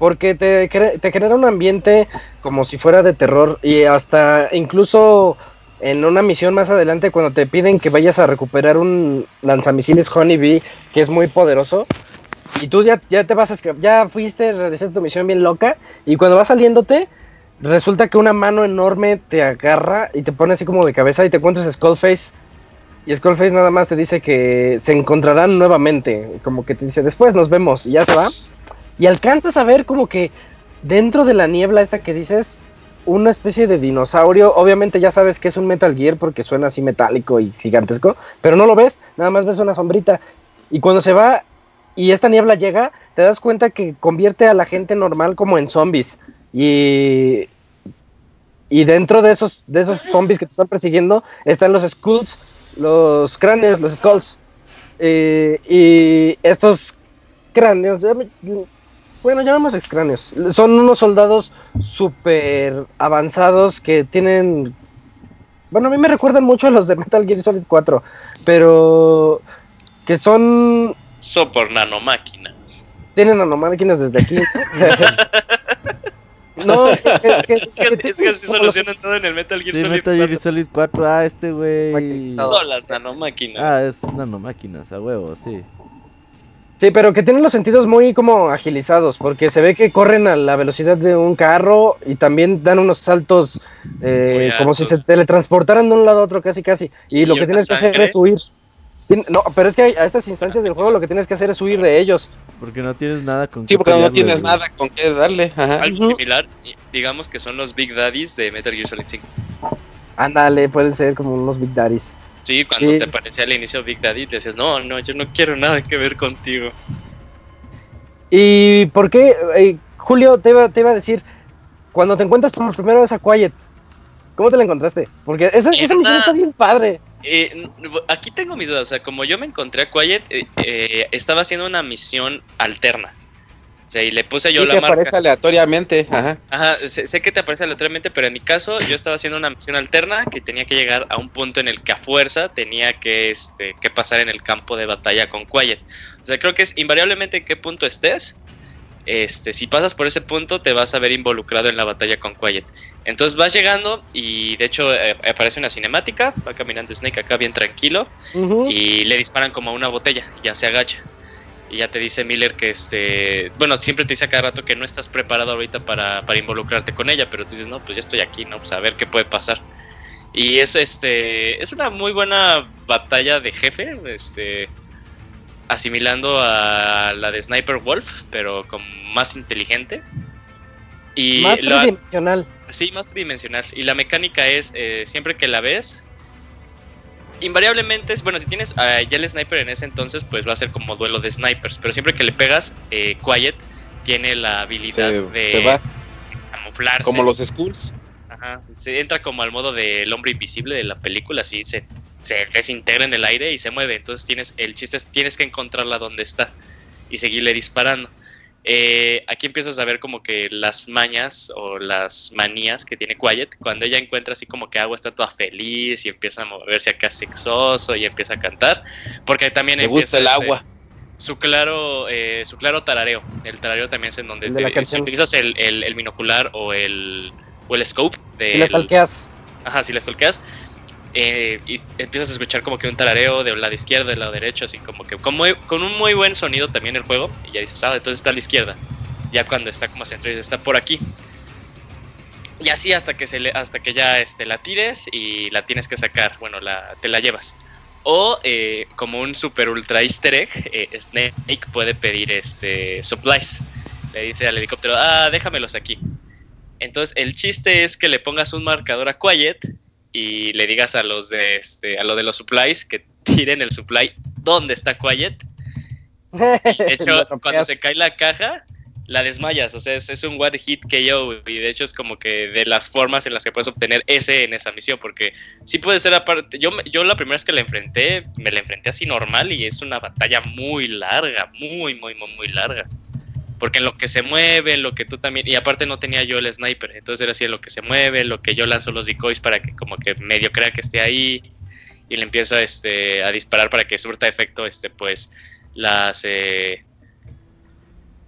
porque te, te genera un ambiente como si fuera de terror y hasta incluso en una misión más adelante cuando te piden que vayas a recuperar un lanzamisiles Honeybee que es muy poderoso y tú ya, ya te vas a ya fuiste, realizaste tu misión bien loca y cuando vas saliéndote resulta que una mano enorme te agarra y te pone así como de cabeza y te encuentras Skullface y Skullface nada más te dice que se encontrarán nuevamente, como que te dice después nos vemos y ya se va y alcanzas a ver como que dentro de la niebla esta que dices una especie de dinosaurio. Obviamente ya sabes que es un Metal Gear porque suena así metálico y gigantesco, pero no lo ves, nada más ves una sombrita. Y cuando se va y esta niebla llega, te das cuenta que convierte a la gente normal como en zombies. Y, y dentro de esos, de esos zombies que te están persiguiendo están los skulls, los cráneos, los skulls. Eh, y estos cráneos, bueno, llamémosles cráneos, son unos soldados súper avanzados que tienen... Bueno, a mí me recuerdan mucho a los de Metal Gear Solid 4, pero que son... So por nanomáquinas. Tienen nanomáquinas desde aquí. no, es que, es que- Es que, es que así solucionan todo en el Metal Gear Sí, Solid Metal Gear 4. Solid 4. Ah, este güey. Todas las nanomáquinas. Ah, es nanomáquinas, a huevo, sí. Sí, pero que tienen los sentidos muy como agilizados, porque se ve que corren a la velocidad de un carro y también dan unos saltos eh, como si se teletransportaran de un lado a otro casi casi. Y, Y lo que tienes que hacer es huir. No, pero es que a estas instancias del juego lo que tienes que hacer es huir de ellos. Porque no tienes nada con Sí, qué porque no tienes güey. nada con qué darle. Ajá. Algo similar, digamos que son los Big Daddies de Metal Gear Solid 5. Ándale, pueden ser como unos Big Daddies. Sí, cuando Sí. te aparecía al inicio Big Daddy, te decías, no, no, yo no quiero nada que ver contigo. ¿Y por qué, eh, Julio, te iba, te iba a decir, cuando te encuentras por primera vez a Quiet, ¿cómo te la encontraste? Porque esa, esa misión está bien padre. Eh, aquí tengo mis dudas, o sea, como yo me encontré a Quiet, eh, eh, estaba haciendo una misión alterna. O sea, y le puse yo Sí, la te marca. aparece aleatoriamente. Ajá. Ajá, sé, sé que te aparece aleatoriamente, pero en mi caso yo estaba haciendo una misión alterna que tenía que llegar a un punto en el que a fuerza tenía que, este, que pasar en el campo de batalla con Quiet. O sea, creo que es invariablemente en qué punto estés. Este, si pasas por ese punto te vas a ver involucrado en la batalla con Quiet. Entonces vas llegando y de hecho eh, aparece una cinemática, va caminando Snake acá bien tranquilo y le disparan como a una botella, y ya se agacha. Y ya te dice Miller que este, bueno, siempre te dice a cada rato que no estás preparado ahorita para, para involucrarte con ella, pero tú dices, no, pues ya estoy aquí, ¿no? Pues a ver qué puede pasar. Y es este, es una muy buena batalla de jefe, este, asimilando a la de Sniper Wolf, pero con más inteligente. Y Más tridimensional. Sí, más tridimensional. Y la mecánica es, eh, siempre que la ves, invariablemente, es bueno, si tienes ah, ya el sniper en ese entonces, pues va a ser como duelo de snipers. Pero siempre que le pegas, eh, Quiet tiene la habilidad Se, de se va camuflarse. como los schools. Ajá, se entra como al modo del hombre invisible de la película, así se, se desintegra en el aire y se mueve. Entonces tienes, el chiste es tienes que encontrarla donde está y seguirle disparando. Eh, aquí empiezas a ver como que las mañas o las manías que tiene Quiet. Cuando ella encuentra así como que agua está toda feliz y empieza a moverse acá sexoso y empieza a cantar. Porque también Le gusta el ese- agua. su claro, eh, su claro tarareo. El tarareo también es en donde de la te- si utilizas el, el- el binocular o el, o el scope. Si la del- stalkeas. Ajá, si la stalkeas. Eh, y empiezas a escuchar como que un tarareo de lado izquierdo, del lado derecho, así como que con, con un muy buen sonido también el juego. Y ya dices, ah, entonces está a la izquierda. Ya cuando está como centro, dices, está por aquí. Y así hasta que se le, hasta que ya este, la tires y la tienes que sacar. Bueno, te la llevas. O eh, como un super ultra easter egg, eh, Snake puede pedir este supplies. Le dice al helicóptero, ah, déjamelos aquí. Entonces el chiste es que le pongas un marcador a Quiet y le digas a los de este, a lo de los supplies que tiren el supply donde está Quiet. Y de hecho, cuando se cae la caja, la desmayas. O sea, es, es un one hit KO. Y de hecho es como que de las formas en las que puedes obtener ese en esa misión. Porque sí puede ser aparte. Yo, yo la primera vez que la enfrenté, me la enfrenté así normal. Y es una batalla muy larga. Muy, muy, muy, muy larga. Porque en lo que se mueve, en lo que tú también. Y aparte no tenía yo el sniper. Entonces era así en lo que se mueve, en lo que yo lanzo los decoys para que como que medio crea que esté ahí. Y le empiezo a, este, a disparar para que surta efecto, este, pues, las. eh,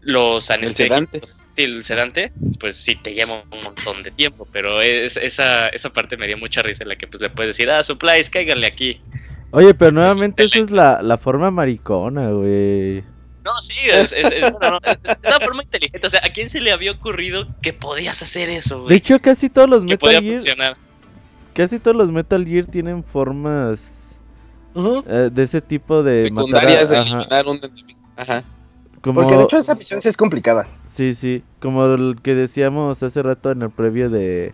los sedante. anestésicos, sí, el sedante, pues sí te lleva un montón de tiempo, pero es, esa, esa parte me dio mucha risa en la que pues le puedes decir, ah, supplies, cáiganle aquí. Oye, pero nuevamente esa es la, la forma maricona, güey. No, sí, es, es, es- bueno, no, es- es una forma inteligente, o sea, ¿a quién se le había ocurrido que podías hacer eso, De güey? hecho, casi todos los Que Metal Gear, funcionar. casi todos los Metal Gear tienen formas eh, de ese tipo de Secundarias de matar a- ajá, eliminar un enemigo. Ajá. como Porque de hecho esa misión sí es complicada. Sí, sí, como el que decíamos hace rato en el previo de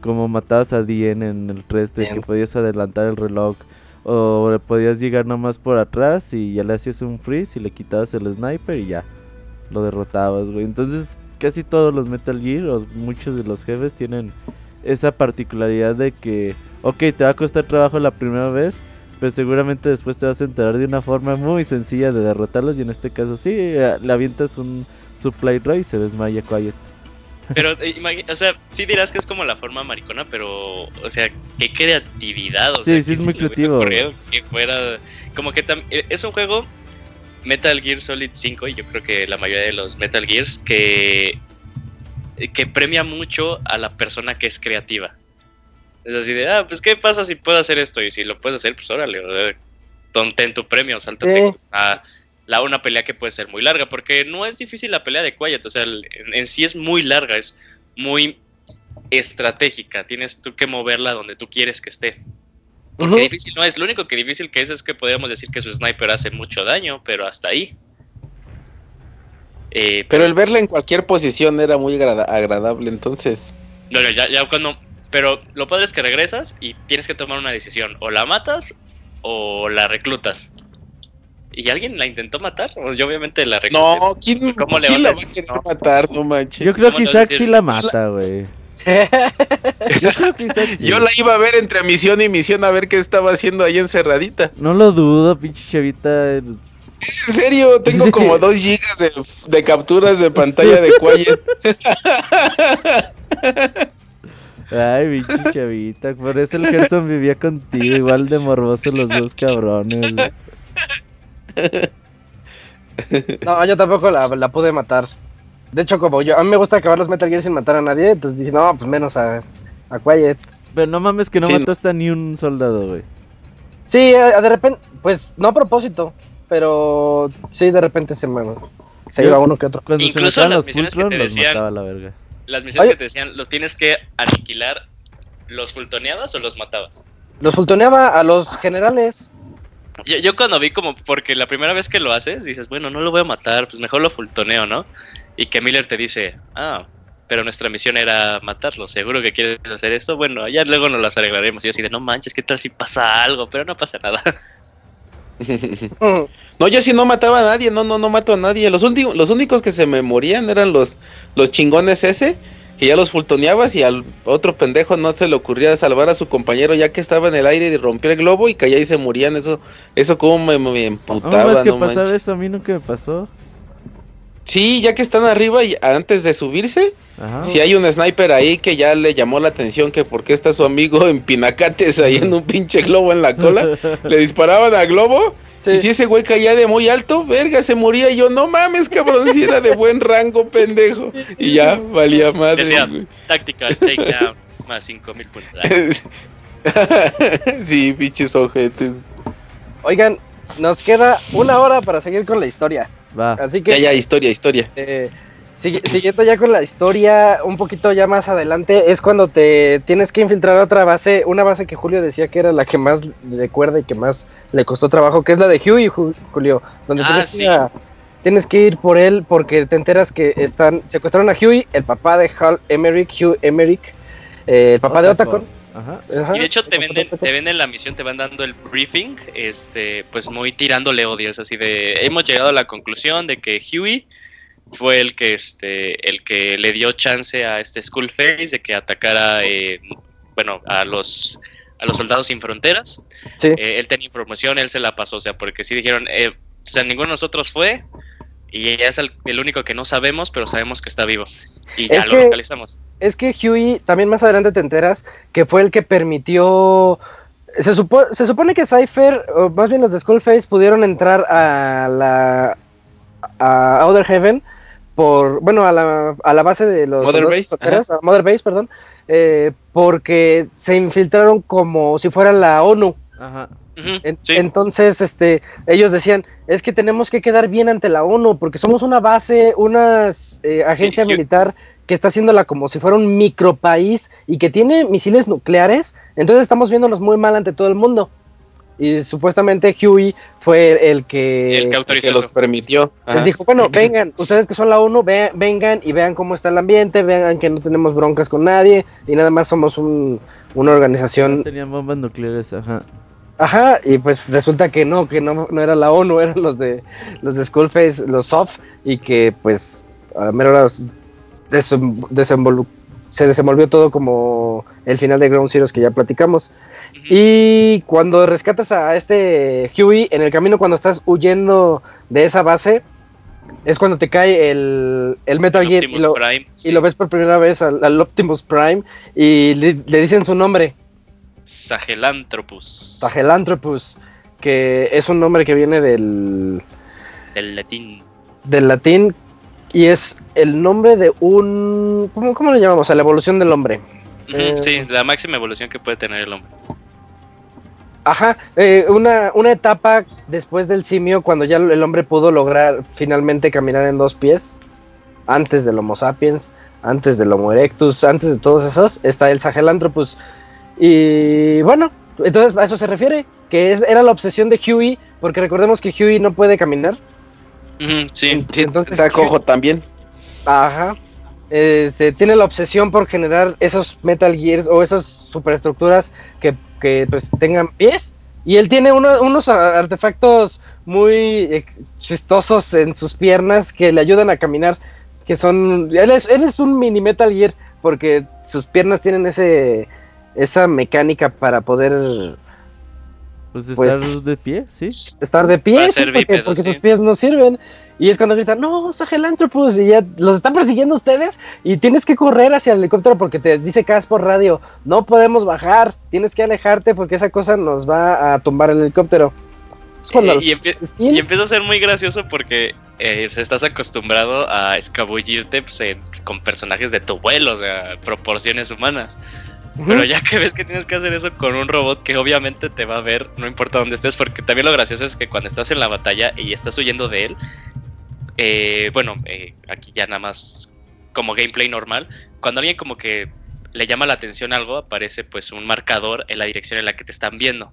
cómo matabas a Dien en el 3, de que podías adelantar el reloj o le podías llegar nomás por atrás y ya le hacías un freeze y le quitabas el sniper y ya lo derrotabas, güey. Entonces, casi todos los Metal Gear o muchos de los jefes tienen esa particularidad de que, ok, te va a costar trabajo la primera vez, pero seguramente después te vas a enterar de una forma muy sencilla de derrotarlos y en este caso sí, eh, le avientas un supply drive y se desmaya Quiet. Pero, eh, o sea, sí dirás que es como la forma maricona, pero, o sea, qué creatividad. O Sí, sea, sí, ¿quién es muy creativo. Que fuera, como que eh, es un juego Metal Gear Solid 5 y yo creo que la mayoría de los Metal Gears que, que premia mucho a la persona que es creativa. Es así de, ah, pues, ¿qué pasa si puedo hacer esto? Y si lo puedes hacer, pues órale, o sea, ton- ten tu premio, sáltate a la, una pelea que puede ser muy larga, porque no es difícil la pelea de Quiet, o sea, en, en sí es muy larga, es muy estratégica, tienes tú que moverla donde tú quieres que esté. Porque difícil no es, lo único que difícil que es es que podríamos decir que su sniper hace mucho daño, pero hasta ahí. Eh, Pero el verla en cualquier posición era muy agrada- agradable, entonces. No, no, ya, ya cuando. Pero lo padre es que regresas y tienes que tomar una decisión. O la matas o la reclutas. ¿Y alguien la intentó matar? Pues yo obviamente la recluté. No, ¿quién, ¿Cómo le quién vas la va a querer No. matar? No manches. Yo creo ¿Cómo que Isaac sí la mata, güey. Yo creo que Isaac sí. Yo la iba a ver entre misión y misión a ver qué estaba haciendo ahí encerradita. No lo dudo, pinche chavita. Es en serio, tengo como dos gigas de, de capturas de pantalla de Quiet. Ay, pinche chavita. Por eso el Gerson vivía contigo. Igual de morbosos los dos cabrones. güey. No, yo tampoco la, la pude matar. De hecho, como yo, a mí me gusta acabar los Metal Gear sin matar a nadie, entonces dije, no, pues menos a, a Quiet. Pero no mames que no Sí, mataste a ni un soldado, güey. Sí, eh, de repente, pues no a propósito, pero sí, de repente se me se Yo- iba uno que otro. Cuando Incluso se las misiones que te decían- la verga. Las misiones Oye. que te decían, ¿los tienes que aniquilar? ¿Los fultoneabas o los matabas? Los fultoneaba a los generales. Yo, yo cuando vi como, porque la primera vez que lo haces, dices, bueno, no lo voy a matar, pues mejor lo fultoneo, ¿no? Y que Miller te dice, ah, pero nuestra misión era matarlo, seguro que quieres hacer esto, bueno, ya luego nos las arreglaremos. Y yo así de, no manches, ¿qué tal si pasa algo? Pero no pasa nada. No, yo sí no mataba a nadie, no, no, no mato a nadie. Los, últimos, los únicos que se me morían eran los, los chingones ese, que ya los fultoneabas y al otro pendejo no se le ocurría salvar a su compañero ya que estaba en el aire y rompió el globo y caía y se morían. Eso, eso como me, me No emputaba, que no pasaba eso, a mí nunca me pasó. Sí, ya que están arriba y antes de subirse, Ajá. si hay un sniper ahí que ya le llamó la atención que por qué está su amigo en pinacates ahí en un pinche globo en la cola, le disparaban al globo Sí. y si ese güey caía de muy alto, verga, se moría y yo, no mames, cabrón, si era de buen rango, pendejo. Y ya, valía madre, Decía. Tactical takedown, más 5000 puntos. sí, pinches ojetes. Oigan, nos queda una hora para seguir con la historia. Va. Así que Ya, ya, historia, historia. Eh, siguiendo ya con la historia, un poquito ya más adelante, es cuando te tienes que infiltrar a otra base, una base que Julio decía que era la que más recuerda y que más le costó trabajo, que es la de Huey, Ju- Julio, donde Ah, tienes, sí. que a- tienes que ir por él porque te enteras que están secuestraron a Huey, el papá de Hal Emmerich, Hugh Emmerich, eh, el papá de Otacon. Ajá. Ajá, Y de hecho te venden, te venden la misión, te van dando el briefing, este, pues muy tirándole odio, es así de, hemos llegado a la conclusión de que Huey fue el que, este, el que le dio chance a este Skullface de que atacara, eh, bueno, a los, a los soldados sin fronteras. Sí. Eh, él tenía información, él se la pasó, o sea, porque sí dijeron, eh, o sea, ninguno de nosotros fue y ella es el, el único que no sabemos, pero sabemos que está vivo y ya Es lo que- localizamos. Es que Huey, también más adelante te enteras que fue el que permitió. Se, supo- se supone que Cypher, o más bien los de Skullface, pudieron entrar a la. a Outer Heaven por, bueno, a la, a la base de los Mother Base, a Mother Base, perdón, eh, porque se infiltraron como si fuera la ONU. Ajá. Ujú, En- sí. Entonces, este, ellos decían, es que tenemos que quedar bien ante la ONU, porque somos una base, una eh, agencia Sí, sí. militar que está haciéndola como si fuera un micropaís y que tiene misiles nucleares, entonces estamos viéndonos muy mal ante todo el mundo. Y supuestamente Huey fue el que, el que autorizó que los permitió. les dijo, bueno, vengan, ustedes que son la ONU, ve- vengan y vean cómo está el ambiente, vean que no tenemos broncas con nadie y nada más somos un- una organización Tenían bombas nucleares, ajá. Ajá, y pues resulta que no, que no, no era la ONU, eran los de los de Skullface, los soft, y que pues a la mera hora se desenvolvió todo como el final de Ground Zeroes que ya platicamos. Y cuando rescatas a este Huey en el camino, cuando estás huyendo de esa base, es cuando te cae el, el Metal Gear y lo, Prime, y sí. lo ves por primera vez al, al Optimus Prime y le, le dicen su nombre. Sahelanthropus. Sahelanthropus, que es un nombre que viene del, Del latín. del latín y es el nombre de un... ¿Cómo, cómo le llamamos? A la evolución del hombre. Eh, Sí, la máxima evolución que puede tener el hombre. Ajá, eh, una, una etapa después del simio cuando ya el hombre pudo lograr finalmente caminar en dos pies, antes del Homo sapiens, antes del Homo erectus, antes de todos esos, está el Sahelanthropus. Y bueno, entonces a eso se refiere, que es, era la obsesión de Huey, porque recordemos que Huey no puede caminar. Sí. Sí, entonces- está cojo también. Ajá. Este, tiene la obsesión por generar esos Metal Gears o esas superestructuras que, que pues tengan pies. Y él tiene uno- unos artefactos muy chistosos en sus piernas que le ayudan a caminar. Que son. Él es, él es un mini Metal Gear porque sus piernas tienen ese esa mecánica para poder Pues Pues- estar de pie, sí. estar de pie, sí, porque, bípedo, porque sí. sus pies no sirven. Y es cuando gritan, no, Sahelanthropus, y ya los están persiguiendo ustedes y tienes que correr hacia el helicóptero porque te dice Cas por radio, no podemos bajar, tienes que alejarte porque esa cosa nos va a tumbar el helicóptero. Es cuando Eh, y, empie- y empieza a ser muy gracioso porque eh, pues, estás acostumbrado a escabullirte pues, en- con personajes de tu vuelo, o sea, proporciones humanas. Pero ya que ves que tienes que hacer eso con un robot que obviamente te va a ver, no importa dónde estés, porque también lo gracioso es que cuando estás en la batalla y estás huyendo de él, eh, bueno, eh, aquí ya nada más como gameplay normal, cuando alguien como que le llama la atención algo, aparece pues un marcador en la dirección en la que te están viendo,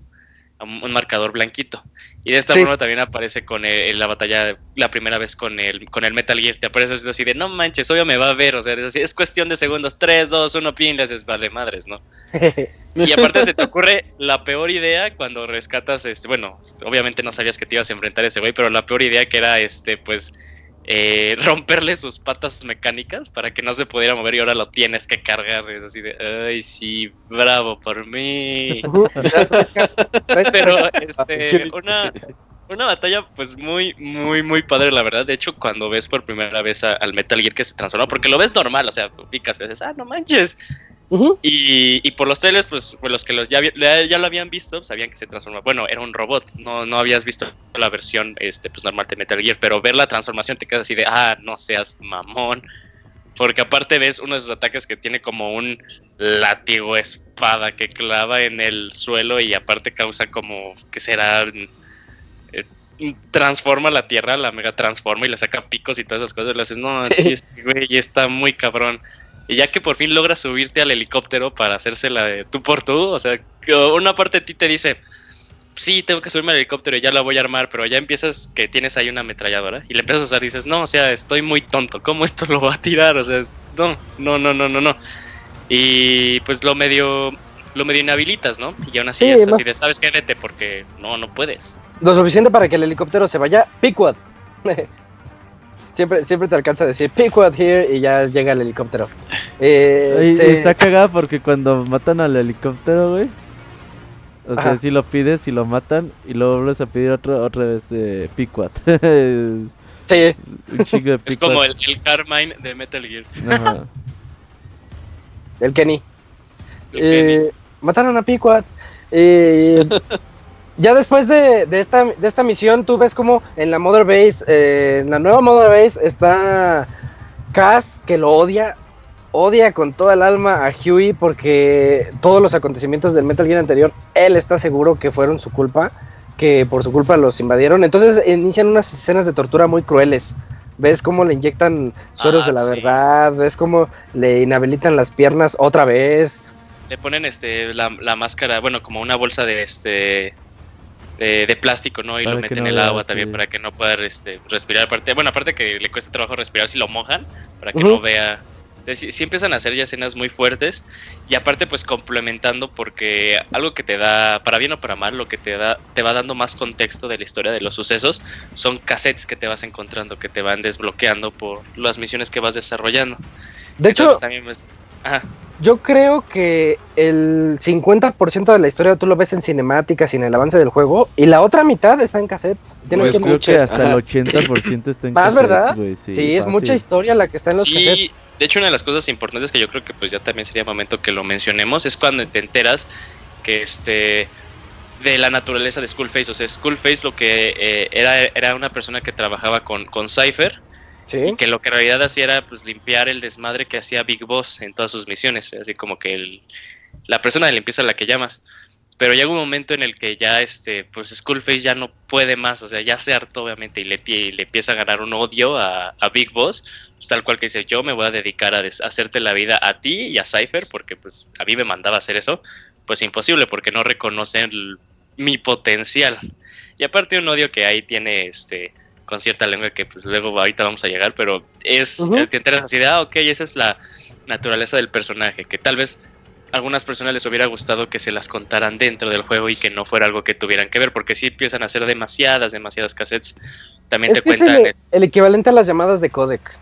un, marcador blanquito. Y de esta Sí. forma también aparece con el- en la batalla la primera vez con el, con el Metal Gear, te aparece así- así de, no manches, obvio me va a ver, o sea, es, así, es cuestión de segundos, 3, 2, 1, pin, le haces, vale madres, ¿no? Y aparte se te ocurre la peor idea cuando rescatas, este, bueno, obviamente no sabías que te ibas a enfrentar a ese güey, pero la peor idea que era, este, pues, eh, romperle sus patas mecánicas para que no se pudiera mover y ahora lo tienes que cargar. Es así de, ay, sí, bravo por mí. Pero, este, una, una batalla, pues, muy, muy, muy padre, la verdad. De hecho, cuando ves por primera vez a- al Metal Gear que se transforma, porque lo ves normal, o sea, picas y dices, ah, no manches. Y, y por los trailers, pues, pues, los que los ya, ya, lo habían visto, sabían que se transforma. Bueno, era un robot, no, no habías visto la versión este, pues, normal de Metal Gear, pero ver la transformación te quedas así de, ah, no seas mamón. Porque aparte ves uno de sus ataques que tiene como un látigo espada que clava en el suelo y aparte causa como, que será? Eh, transforma la tierra, la mega transforma y le saca picos y todas esas cosas. Y le haces, no, sí, este güey está muy cabrón. Y ya que por fin logras subirte al helicóptero para hacérsela de tú por tú, o sea, una parte de ti te dice, sí, tengo que subirme al helicóptero y ya la voy a armar, pero ya empiezas que tienes ahí una ametralladora y le empiezas a usar y dices, no, o sea, estoy muy tonto, ¿cómo esto lo va a tirar? O sea, es- no, no, no, no, no, no. Y pues lo medio, lo medio inhabilitas, ¿no? Y aún así Sí, es así de, ¿sabes qué? Vete porque no, no puedes. Lo suficiente para que el helicóptero se vaya. Pequod. siempre, siempre te alcanza a decir Pequod here y ya llega el helicóptero. Eh, Y, y se- está cagada porque cuando matan al helicóptero, güey. O sea, si lo pides y lo matan y luego vuelves a pedir otro, otra vez eh. Un sí, chingo de Es como el, el Carmine de Metal Gear. Ajá. el Kenny. Eh, mataron a Pequod. Eh, ya después de, de esta, de esta misión, tú ves como en la Mother Base, eh, en la nueva Mother Base, está Cass, que lo odia, odia con toda el alma a Huey porque todos los acontecimientos del Metal Gear anterior, él está seguro que fueron su culpa, que por su culpa los invadieron. Entonces inician unas escenas de tortura muy crueles. Ves cómo le inyectan sueros Ah, de la sí. verdad, ves cómo le inhabilitan las piernas otra vez. Le ponen este la, la máscara, bueno, como una bolsa de este de, de plástico, ¿no? Y Para lo meten no en el vea, agua también sí. para que no pueda este, respirar. Aparte, bueno, aparte que le cuesta trabajo respirar si lo mojan, para que no vea. Entonces, sí, sí empiezan a hacer ya escenas muy fuertes y aparte pues complementando porque algo que te da, para bien o para mal, lo que te da, te va dando más contexto de la historia de los sucesos son cassettes que te vas encontrando, que te van desbloqueando por las misiones que vas desarrollando. De hecho, también pues, ajá, yo creo que el 50% de la historia tú lo ves en cinemáticas y en el avance del juego, y la otra mitad está en cassettes. Tienes Pues que- Creo que hasta ajá. el 80% está en Más, cassettes, ¿verdad? Sí, es mucha historia la que está en los cassettes. Sí, de hecho una de las cosas importantes que yo creo que pues ya también sería momento que lo mencionemos es cuando te enteras que este de la naturaleza de Skullface, o sea, Skullface lo que eh, era era una persona que trabajaba con con Cypher Que lo que en realidad hacía era pues limpiar el desmadre que hacía Big Boss en todas sus misiones, así como que la persona de limpieza a la que llamas. Pero llega un momento en el que ya este, pues Skullface ya no puede más, o sea, ya se hartó obviamente y le, y le empieza a ganar un odio a, a Big Boss, pues, tal cual que dice, yo me voy a dedicar a hacerte la vida a ti y a Cypher, porque pues a mí me mandaba hacer eso, pues imposible, porque no reconocen mi potencial. Y aparte un odio que ahí tiene este con cierta lengua que pues luego ahorita vamos a llegar, pero es, Ujú. te enteras así de, ah, ok, esa es la naturaleza del personaje, que tal vez a algunas personas les hubiera gustado que se las contaran dentro del juego y que no fuera algo que tuvieran que ver, porque sí empiezan a hacer demasiadas, demasiadas cassettes. También Es te que es cuentan. el, el equivalente a las llamadas de codec.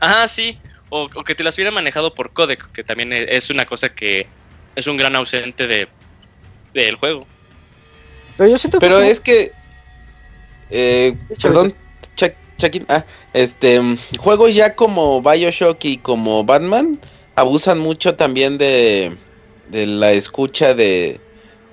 Ajá, sí. O, o que te las hubiera manejado por codec, que también e- es una cosa que es un gran ausente de del juego. Pero yo siento Pero que es que. eh, Échale. Ah, este. Juegos ya como Bioshock y como Batman abusan mucho también de, la escucha de,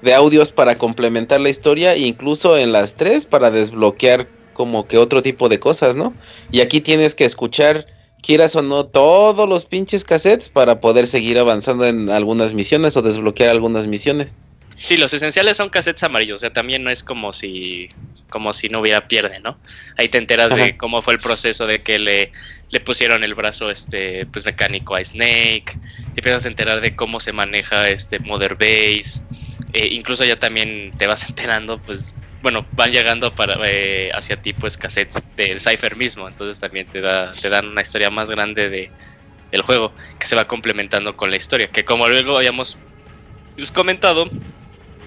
de audios para complementar la historia, incluso en las tres para desbloquear como que otro tipo de cosas, ¿no? Y aquí tienes que escuchar, quieras o no, todos los pinches cassettes para poder seguir avanzando en algunas misiones o desbloquear algunas misiones. Sí, los esenciales son cassettes amarillos, o sea, también no es como si como si no hubiera pierde, ¿no? Ahí te enteras de cómo fue el proceso de que le, le pusieron el brazo este pues mecánico a Snake, te empiezas a enterar de cómo se maneja este Mother Base, eh, incluso ya también te vas enterando, pues bueno, van llegando para eh, hacia ti pues cassettes del Cypher mismo, entonces también te da te dan una historia más grande de del juego que se va complementando con la historia, que como luego habíamos pues, comentado,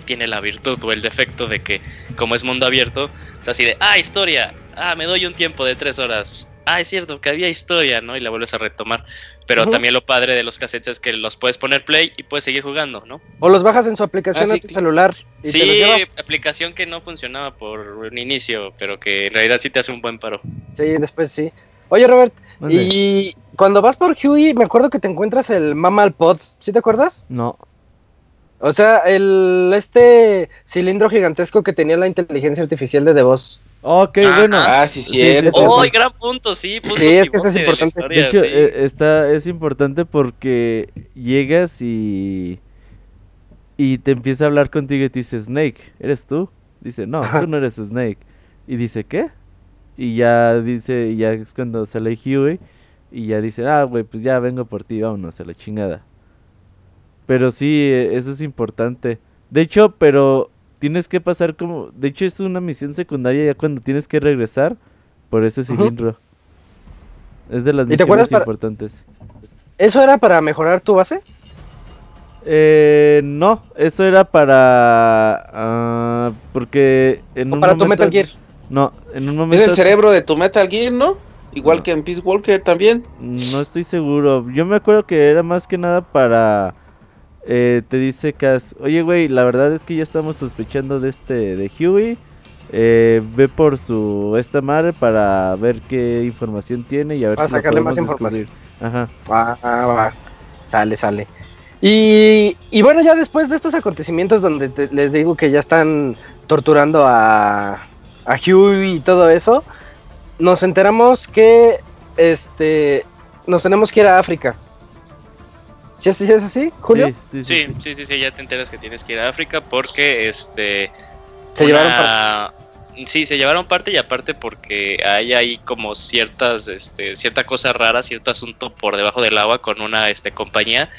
tiene la virtud o el defecto de que como es mundo abierto, es así de, ah, historia, ah, me doy un tiempo de tres horas, ah, es cierto que había historia, ¿no? Y la vuelves a retomar. Pero también lo padre de los cassettes es que los puedes poner play y puedes seguir jugando, ¿no? O los bajas en su aplicación Ah, a tu celular. Y te los Sí, aplicación que no funcionaba por un inicio, pero que en realidad sí te hace un buen paro. Sí, después sí. Oye, Robert, y cuando vas por Huey, me acuerdo que te encuentras el Mammal Pod. ¿Sí te acuerdas? No. O sea, el este cilindro gigantesco que tenía la inteligencia artificial de The Boss. Ok, Ajá. bueno. Ah, sí, Sí. ¡Oh, gran punto! Sí, punto Sí, es que eso es de importante. De historia, hecho, sí. eh, está, es importante porque llegas y. Y te empieza a hablar contigo y te dice, Snake, ¿eres tú? Dice, no, Ajá. tú no eres Snake. Y dice, ¿qué? Y ya dice, y ya es cuando sale Huey. Y ya dice, ah, güey, pues ya vengo por ti, vámonos a la chingada. Pero sí, eh, eso es importante. De hecho, pero tienes que pasar como. De hecho, es una misión secundaria ya cuando tienes que regresar por ese cilindro. Es de las ¿Y te acuerdas misiones para- importantes. ¿Eso era para mejorar tu base? Eh, no, eso era para. ah, porque en ¿O un para tu momento- Metal Gear? No, en un Es momento. el cerebro de tu Metal Gear, ¿no? Igual No. que en Peace Walker también. No estoy seguro. Yo me acuerdo que era más que nada para. Eh, te dice Cass, oye, güey, la verdad es que ya estamos sospechando de este, de Huey. eh, ve por su esta madre para ver qué información tiene y a ver Para si sacarle más información. Ajá. Ah, ah, va. Sale, sale. Y, y bueno, ya después de estos acontecimientos donde te- les digo que ya están torturando a, a Huey y todo eso, nos enteramos que este nos tenemos que ir a África. ¿Sí es, sí es así, Julio? Sí, sí, sí, Sí, ya te enteras que tienes que ir a África porque este Se llevaron par- una- Sí, se llevaron parte y aparte porque hay ahí como ciertas, este, cierta cosa rara, cierto asunto por debajo del agua con una este, compañía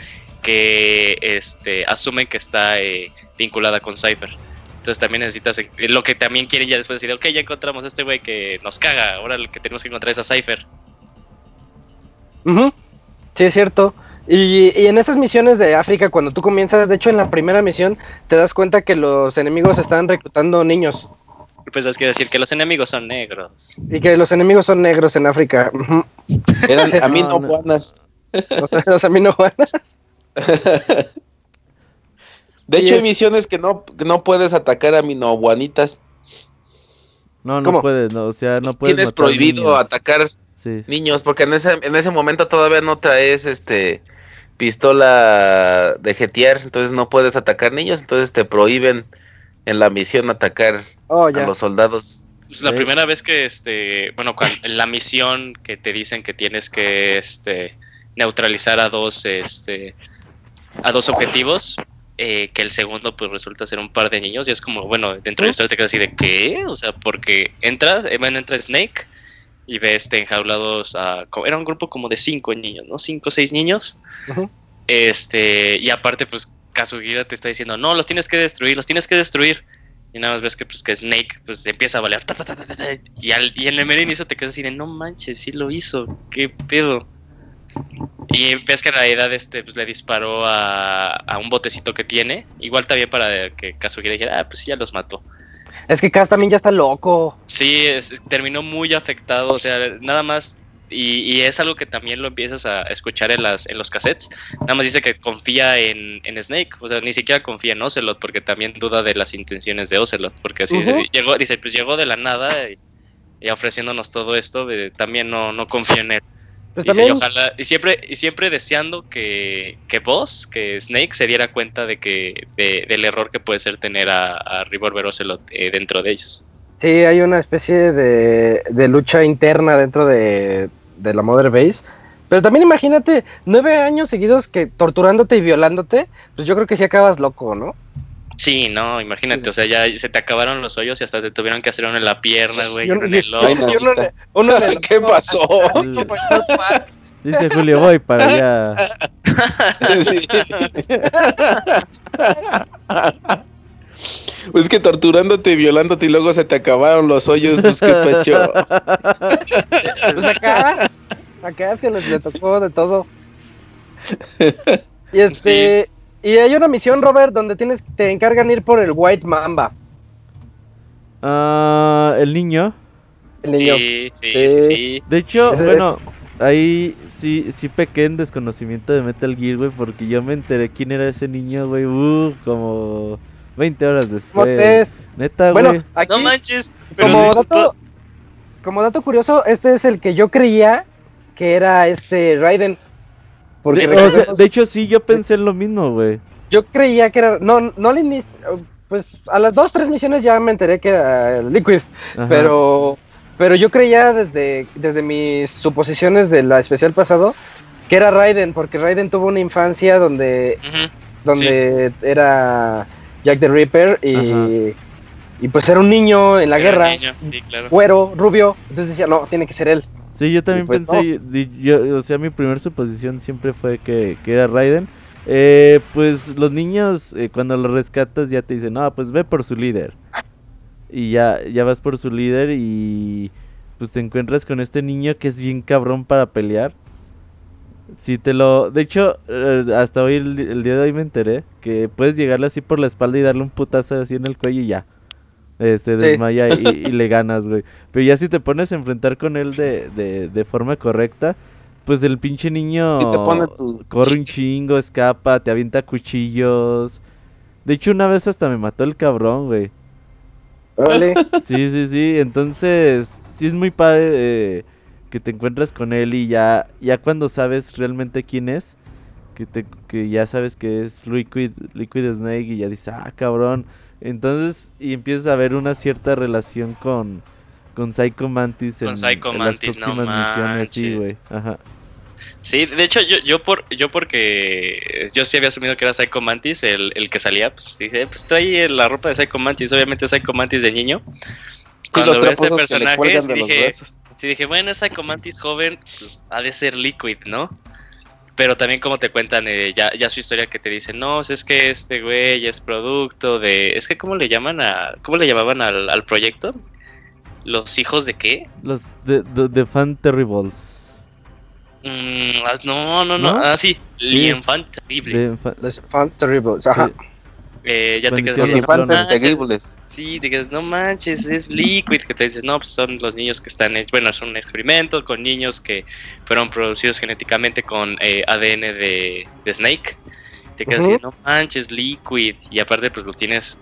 que este, asumen que está eh, vinculada con Cypher. Entonces también necesitas, eh, lo que también quieren ya después decir, ok, ya encontramos a este güey que nos caga, ahora lo que tenemos que encontrar es a Cypher. Ujú, Sí, es cierto. Y, y en esas misiones de África, cuando tú comienzas, de hecho en la primera misión, te das cuenta que los enemigos están reclutando niños. Pues es que decir que los enemigos son negros. Y que los enemigos son negros en África. Eran a mí No, no no. buenas. O sea, los aminobuanas. De hecho, hay es- misiones que no, que no puedes atacar a minoguanitas. No, no ¿Cómo? puedes, no, o sea, no puedes Tienes matar prohibido niños. atacar Sí. niños, porque en ese, en ese momento todavía no traes este pistola de jetear, entonces no puedes atacar niños, entonces te prohíben en la misión atacar Oh, a los soldados. Pues la primera vez que, este, bueno, cuan- en la misión que te dicen que tienes que, este, neutralizar a dos, este, a dos objetivos, eh, que el segundo, pues resulta ser un par de niños, y es como, bueno, dentro de la historia te quedas así de, ¿qué? O sea, porque entra, eh, bueno, entra Snake y ve, este, enjaulados a, era un grupo como de cinco niños, ¿no? Cinco o seis niños, Ujú. este, y aparte, pues, Kazuhira te está diciendo, no, los tienes que destruir, los tienes que destruir. Y nada más ves que, pues, que Snake pues, empieza a balear. ta, ta, ta, y, al, y en el mero inicio te quedas así de, no manches, sí lo hizo, qué pedo. Y ves que en realidad este, pues, le disparó a, a un botecito que tiene. Igual también para que Kazuhira dijera, ah, pues sí, ya los mató. Es que Kaz también ya está loco. Sí, es- terminó muy afectado, o sea, nada más, y, y es algo que también lo empiezas a escuchar en, las, en los cassettes, nada más dice que confía en, en Snake, o sea, ni siquiera confía en Ocelot, porque también duda de las intenciones de Ocelot, porque así dice, Ujú. llegó, dice, pues llegó de la nada y, y ofreciéndonos todo esto, eh, también no, no confío en él. Pues también, y ojalá, y siempre, y siempre deseando que, que vos, que Snake, se diera cuenta de que, de- del error que puede ser tener a, a Revolver Ocelot eh, dentro de ellos. sí, hay una especie de, de lucha interna dentro de, de la Mother Base. Pero también imagínate, nueve años seguidos que torturándote y violándote, pues yo creo que sí acabas loco, ¿no? Sí, no, imagínate, o sea, ya se te acabaron los hoyos y hasta te tuvieron que hacer uno en la pierna, güey, uno en el ojo. Uno le- ¿Qué pasó? Dice Julio, voy para allá. Sí. Pues que torturándote y violándote y luego se te acabaron los hoyos, pues qué pecho. Pues acá, acá es que les, le tocó de todo. Y este, y hay una misión, Robert, donde tienes, te encargan ir por el White Mamba, Ah, el niño. el niño. Sí, sí, Sí. sí, sí. De hecho, bueno, es- ahí sí, sí pequé en desconocimiento de Metal Gear, güey, porque yo me enteré quién era ese niño, güey, uh, como 20 horas ¿Cómo después. Neta, güey. Bueno, aquí, No manches, pero como sí, dato, como dato curioso, este es el que yo creía que era este Raiden. Porque de, o sea, recordemos- de hecho, sí, yo pensé en lo mismo, güey. yo creía que era, no, no al inicio, pues a las dos, tres misiones ya me enteré que era Liquid. Ajá. Pero, pero yo creía desde, desde mis suposiciones de la especial pasado que era Raiden, porque Raiden tuvo una infancia donde, donde era Jack the Ripper y, Ajá. y pues era un niño en la Era guerra, niño, Sí, claro. güero, rubio, entonces decía, no, tiene que ser él. Sí, yo también pues, pensé, yo, o sea, mi primer suposición siempre fue que, que era Raiden. Eh, pues los niños, eh, cuando los rescatas, ya te dicen, no, pues ve por su líder. Y ya, ya vas por su líder y pues te encuentras con este niño que es bien cabrón para pelear. Si te lo... De hecho, eh, hasta hoy, el, el día de hoy me enteré que puedes llegarle así por la espalda y darle un putazo así en el cuello y ya. Eh, se Sí. desmaya y, y le ganas, güey. Pero ya si te pones a enfrentar con él de, de, de forma correcta, pues el pinche niño Sí tu- corre un chingo, escapa, te avienta cuchillos. De hecho, una vez hasta me mató el cabrón, güey. Órale. Sí, sí, sí. Entonces, sí es muy padre eh, que te encuentras con él y ya, ya cuando sabes realmente quién es, que, te, que ya sabes que es Liquid, Liquid Snake y ya dices, ah, cabrón. Entonces, y empiezas a ver una cierta relación con, con Psycho Mantis Con en, Psycho en Mantis, las no próximas misiones, sí, güey. Ajá. Sí, de hecho, yo, yo por yo porque yo sí había asumido que era Psycho Mantis, el, el que salía, pues dije, pues trae la ropa de Psycho Mantis, obviamente Psycho Mantis de niño. Sí, Cuando los personaje, sí de los dije, brazos. sí dije, bueno, es Psycho Mantis joven, pues ha de ser Liquid, ¿no? Pero también como te cuentan eh, ya, ya su historia que te dicen, no, pues es que este güey es producto de... Es que ¿cómo le llaman a... ¿Cómo le llamaban al, al proyecto? ¿Los hijos de qué? Los de, de, de Fan Terribles. Mm, ah, no, no, no. ¿No? Ah, sí, L'Enfant Terrible. De fa- Los fans terribles. Ajá. sí. Eh, ya te quedas Los infantes "No manches". terribles. Sí, te quedas, no manches, es Liquid. Que te dices, no, pues son los niños que están hechos. Bueno, es un experimento con niños que fueron producidos genéticamente con eh, ADN de, de Snake. Te quedas Ujú. así, no manches, Liquid. Y aparte, pues lo tienes,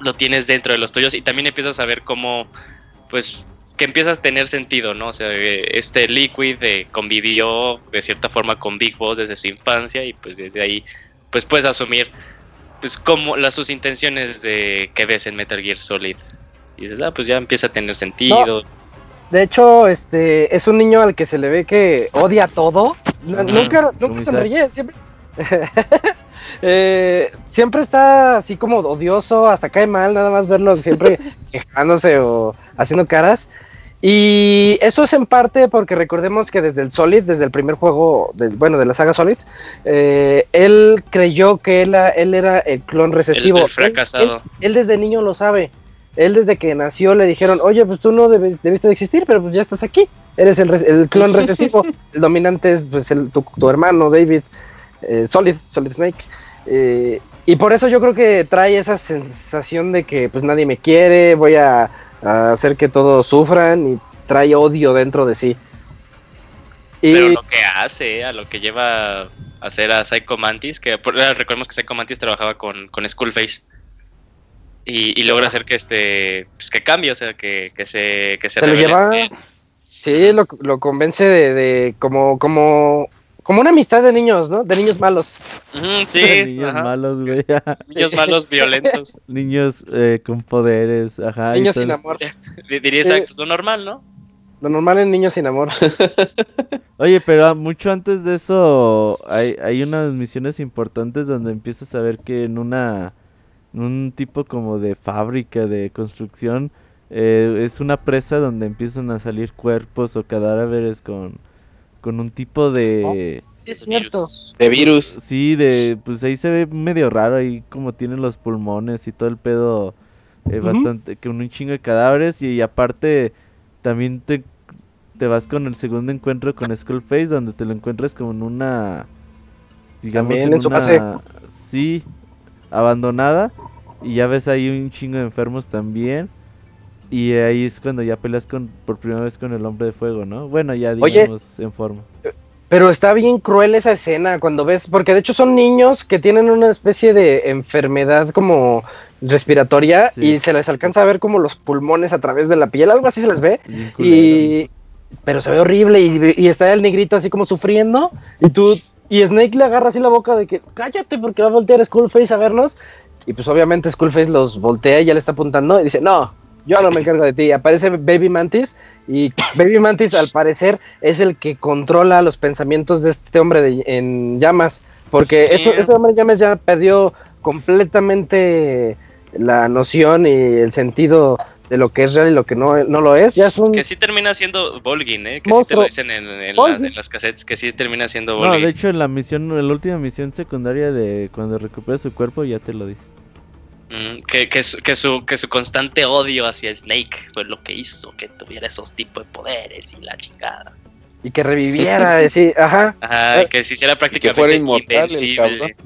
lo tienes dentro de los tuyos. Y también empiezas a ver cómo, pues, que empiezas a tener sentido, ¿no? O sea, eh, este Liquid eh, convivió de cierta forma con Big Boss desde su infancia. Y pues desde ahí, pues puedes asumir pues como las sus intenciones de que ves en Metal Gear Solid. Y dices, ah, pues ya empieza a tener sentido. De hecho, este es un niño al que se le ve que odia todo. Nunca, nunca sonríe, siempre. Eh, siempre está así como odioso, hasta cae mal, nada más verlo siempre quejándose o haciendo caras. Y eso es en parte porque recordemos que desde el Solid, desde el primer juego, del, bueno, de la saga Solid, eh, él creyó que él, él era el clon El, recesivo. el Él- fracasado. él desde niño lo sabe. Él desde que nació le dijeron, oye, pues tú no debes- debiste de existir, pero pues ya estás aquí. Eres el, el clon recesivo. el dominante es pues, el- tu, tu hermano, David, eh, Solid, Solid Snake. Eh, y por eso yo creo que trae esa sensación de que pues nadie me quiere, voy a, a hacer que todos sufran y trae odio dentro de sí. Y Pero lo que hace, a lo que lleva a hacer a Psycho Mantis, que eh, recordemos que Psycho Mantis trabajaba con, con Skullface. Y, y logra hacer que este pues que cambie, o sea, que, que se que se Se lo lleva- sí, lo, lo convence de, de como, como, como una amistad de niños, ¿no? De niños malos. Sí, niños ajá. malos, güey. niños malos violentos. niños eh, con poderes, ajá. niños sin amor. Di- Diría Isaac, Eh, pues lo normal, ¿no? Lo normal en niños sin amor. Oye, pero ah, mucho antes de eso hay, hay unas misiones importantes donde empiezas a ver que en una en un tipo como de fábrica de construcción eh, es una presa donde empiezan a salir cuerpos o cadáveres con con un tipo de Sí, es cierto. De virus. sí de pues ahí se ve medio raro ahí como tienen los pulmones y todo el pedo eh, bastante con un chingo de cadáveres y, aparte también te te vas con el segundo encuentro con Skullface donde te lo encuentras como en una digamos También en en su una base. sí abandonada y ya ves ahí un chingo de enfermos también y ahí es cuando ya peleas con por primera vez con el hombre de fuego, ¿no? Bueno, ya Oye. digamos en forma. Pero está bien cruel esa escena cuando ves, porque de hecho son niños que tienen una especie de enfermedad como respiratoria Sí. y se les alcanza a ver como los pulmones a través de la piel, algo así se les ve. Y pero se ve horrible y, y está el negrito así como sufriendo y tú y Snake le agarra así la boca de que cállate porque va a voltear Skullface a vernos y pues obviamente Skullface los voltea y ya le está apuntando y dice no yo no me encargo de ti aparece Baby Mantis y Baby Mantis al parecer es el que controla los pensamientos de este hombre de- en llamas porque Sí. eso, ese hombre en llamas ya perdió completamente la noción y el sentido de lo que es real y lo que no, no lo es ya es un Que sí termina siendo Volgin, ¿eh? Que sí te lo dicen en, en las, en las cassettes, que sí termina siendo No, Volgin. de hecho en la misión, en la última misión secundaria de cuando recupera su cuerpo ya te lo dice. Mm, que, que, su, que, su, que su constante odio hacia Snake fue lo que hizo que tuviera esos tipos de poderes y la chingada. y que reviviera, sí, ajá. Ajá, Eh, y que se hiciera que prácticamente fuera inmortal invencible.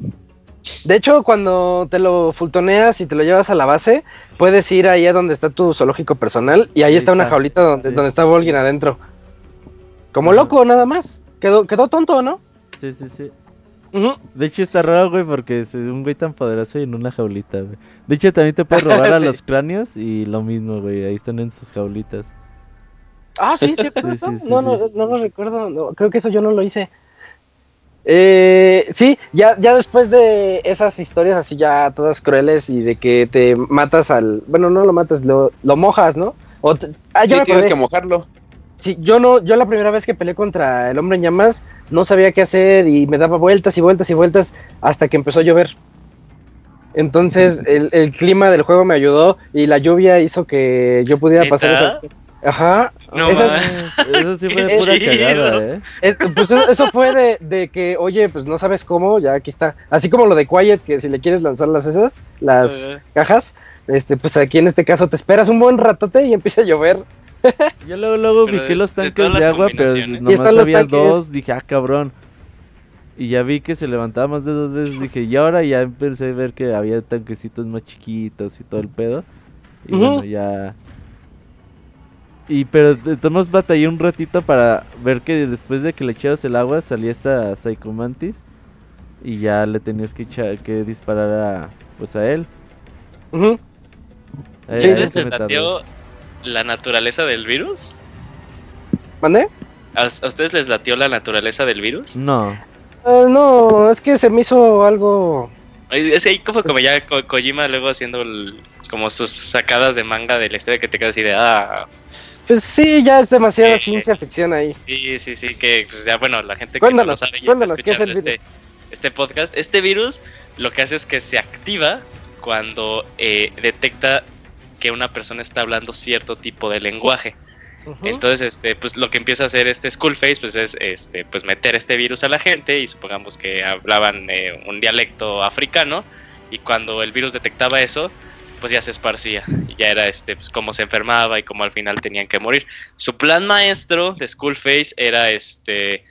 De hecho, cuando te lo fultoneas y te lo llevas a la base, puedes ir ahí a donde está tu zoológico personal y ahí está una jaulita donde, sí. donde está Volgin adentro. Como loco, nada más. Quedó, quedó tonto, ¿no? Sí, sí, sí. De hecho está raro, güey, porque es un güey tan poderoso y en una jaulita, güey. De hecho también te puedes robar a los cráneos y lo mismo, güey, ahí están en sus jaulitas. Ah, sí, sí, ¿fue Sí, eso? sí, sí, no, sí. no, no lo recuerdo. no, creo que eso yo no lo hice. Eh, sí, ya, ya después de esas historias así ya todas crueles y de que te matas al... Bueno, no lo matas, lo, lo mojas, ¿no? O te- ah, ya Sí, tienes que mojarlo. Sí, yo no, yo la primera vez que peleé contra el hombre en llamas no sabía qué hacer y me daba vueltas y vueltas y vueltas hasta que empezó a llover. Entonces el, el clima del juego me ayudó y la lluvia hizo que yo pudiera ¿Neta? pasar esa... Ajá. No esas-. Eso sí fue Qué pura chido. cagada, ¿eh? es- pues eso, eso fue de, de que, oye, pues no sabes cómo, ya aquí está. Así como lo de Quiet, que si le quieres lanzar las esas, las cajas, este, pues aquí en este caso te esperas un buen ratote y empieza a llover. Yo luego, luego Pero ubiqué de- los tanques de, agua, pero nomás están los había tanques. dos, dije, ah, cabrón. Y ya vi que se levantaba más de dos veces, dije, y ahora ya empecé a ver que había tanquecitos más chiquitos y todo el pedo. Y bueno, ya... Y pero modos batallé un ratito para ver que después de que le echabas el agua salía esta Psycho Mantis y ya le tenías que echar, que disparar a pues a él. Eh, Sí, ahí ¿Ustedes se les me tardó. latió la naturaleza del virus? ¿Mandé? ¿A, a ustedes les latió la naturaleza del virus? No. Eh, no, es que se me hizo algo. Es ahí como, como ya Ko- Kojima luego haciendo el- como sus sacadas de manga de la historia que te quedas así de ah, Pues sí, ya es demasiada Eh, ciencia ficción ahí. sí, sí, sí, que pues ya bueno, la gente que no lo sabe y está ¿qué es el escuchando virus? este, este podcast, este virus lo que hace es que se activa cuando eh, detecta que una persona está hablando cierto tipo de lenguaje. Entonces, este, pues lo que empieza a hacer este Skullface, pues es este, pues meter este virus a la gente y supongamos que hablaban eh, un dialecto africano y cuando el virus detectaba eso, pues ya se esparcía y ya era este, pues cómo se enfermaba y cómo al final tenían que morir. Su plan maestro de Skullface era este,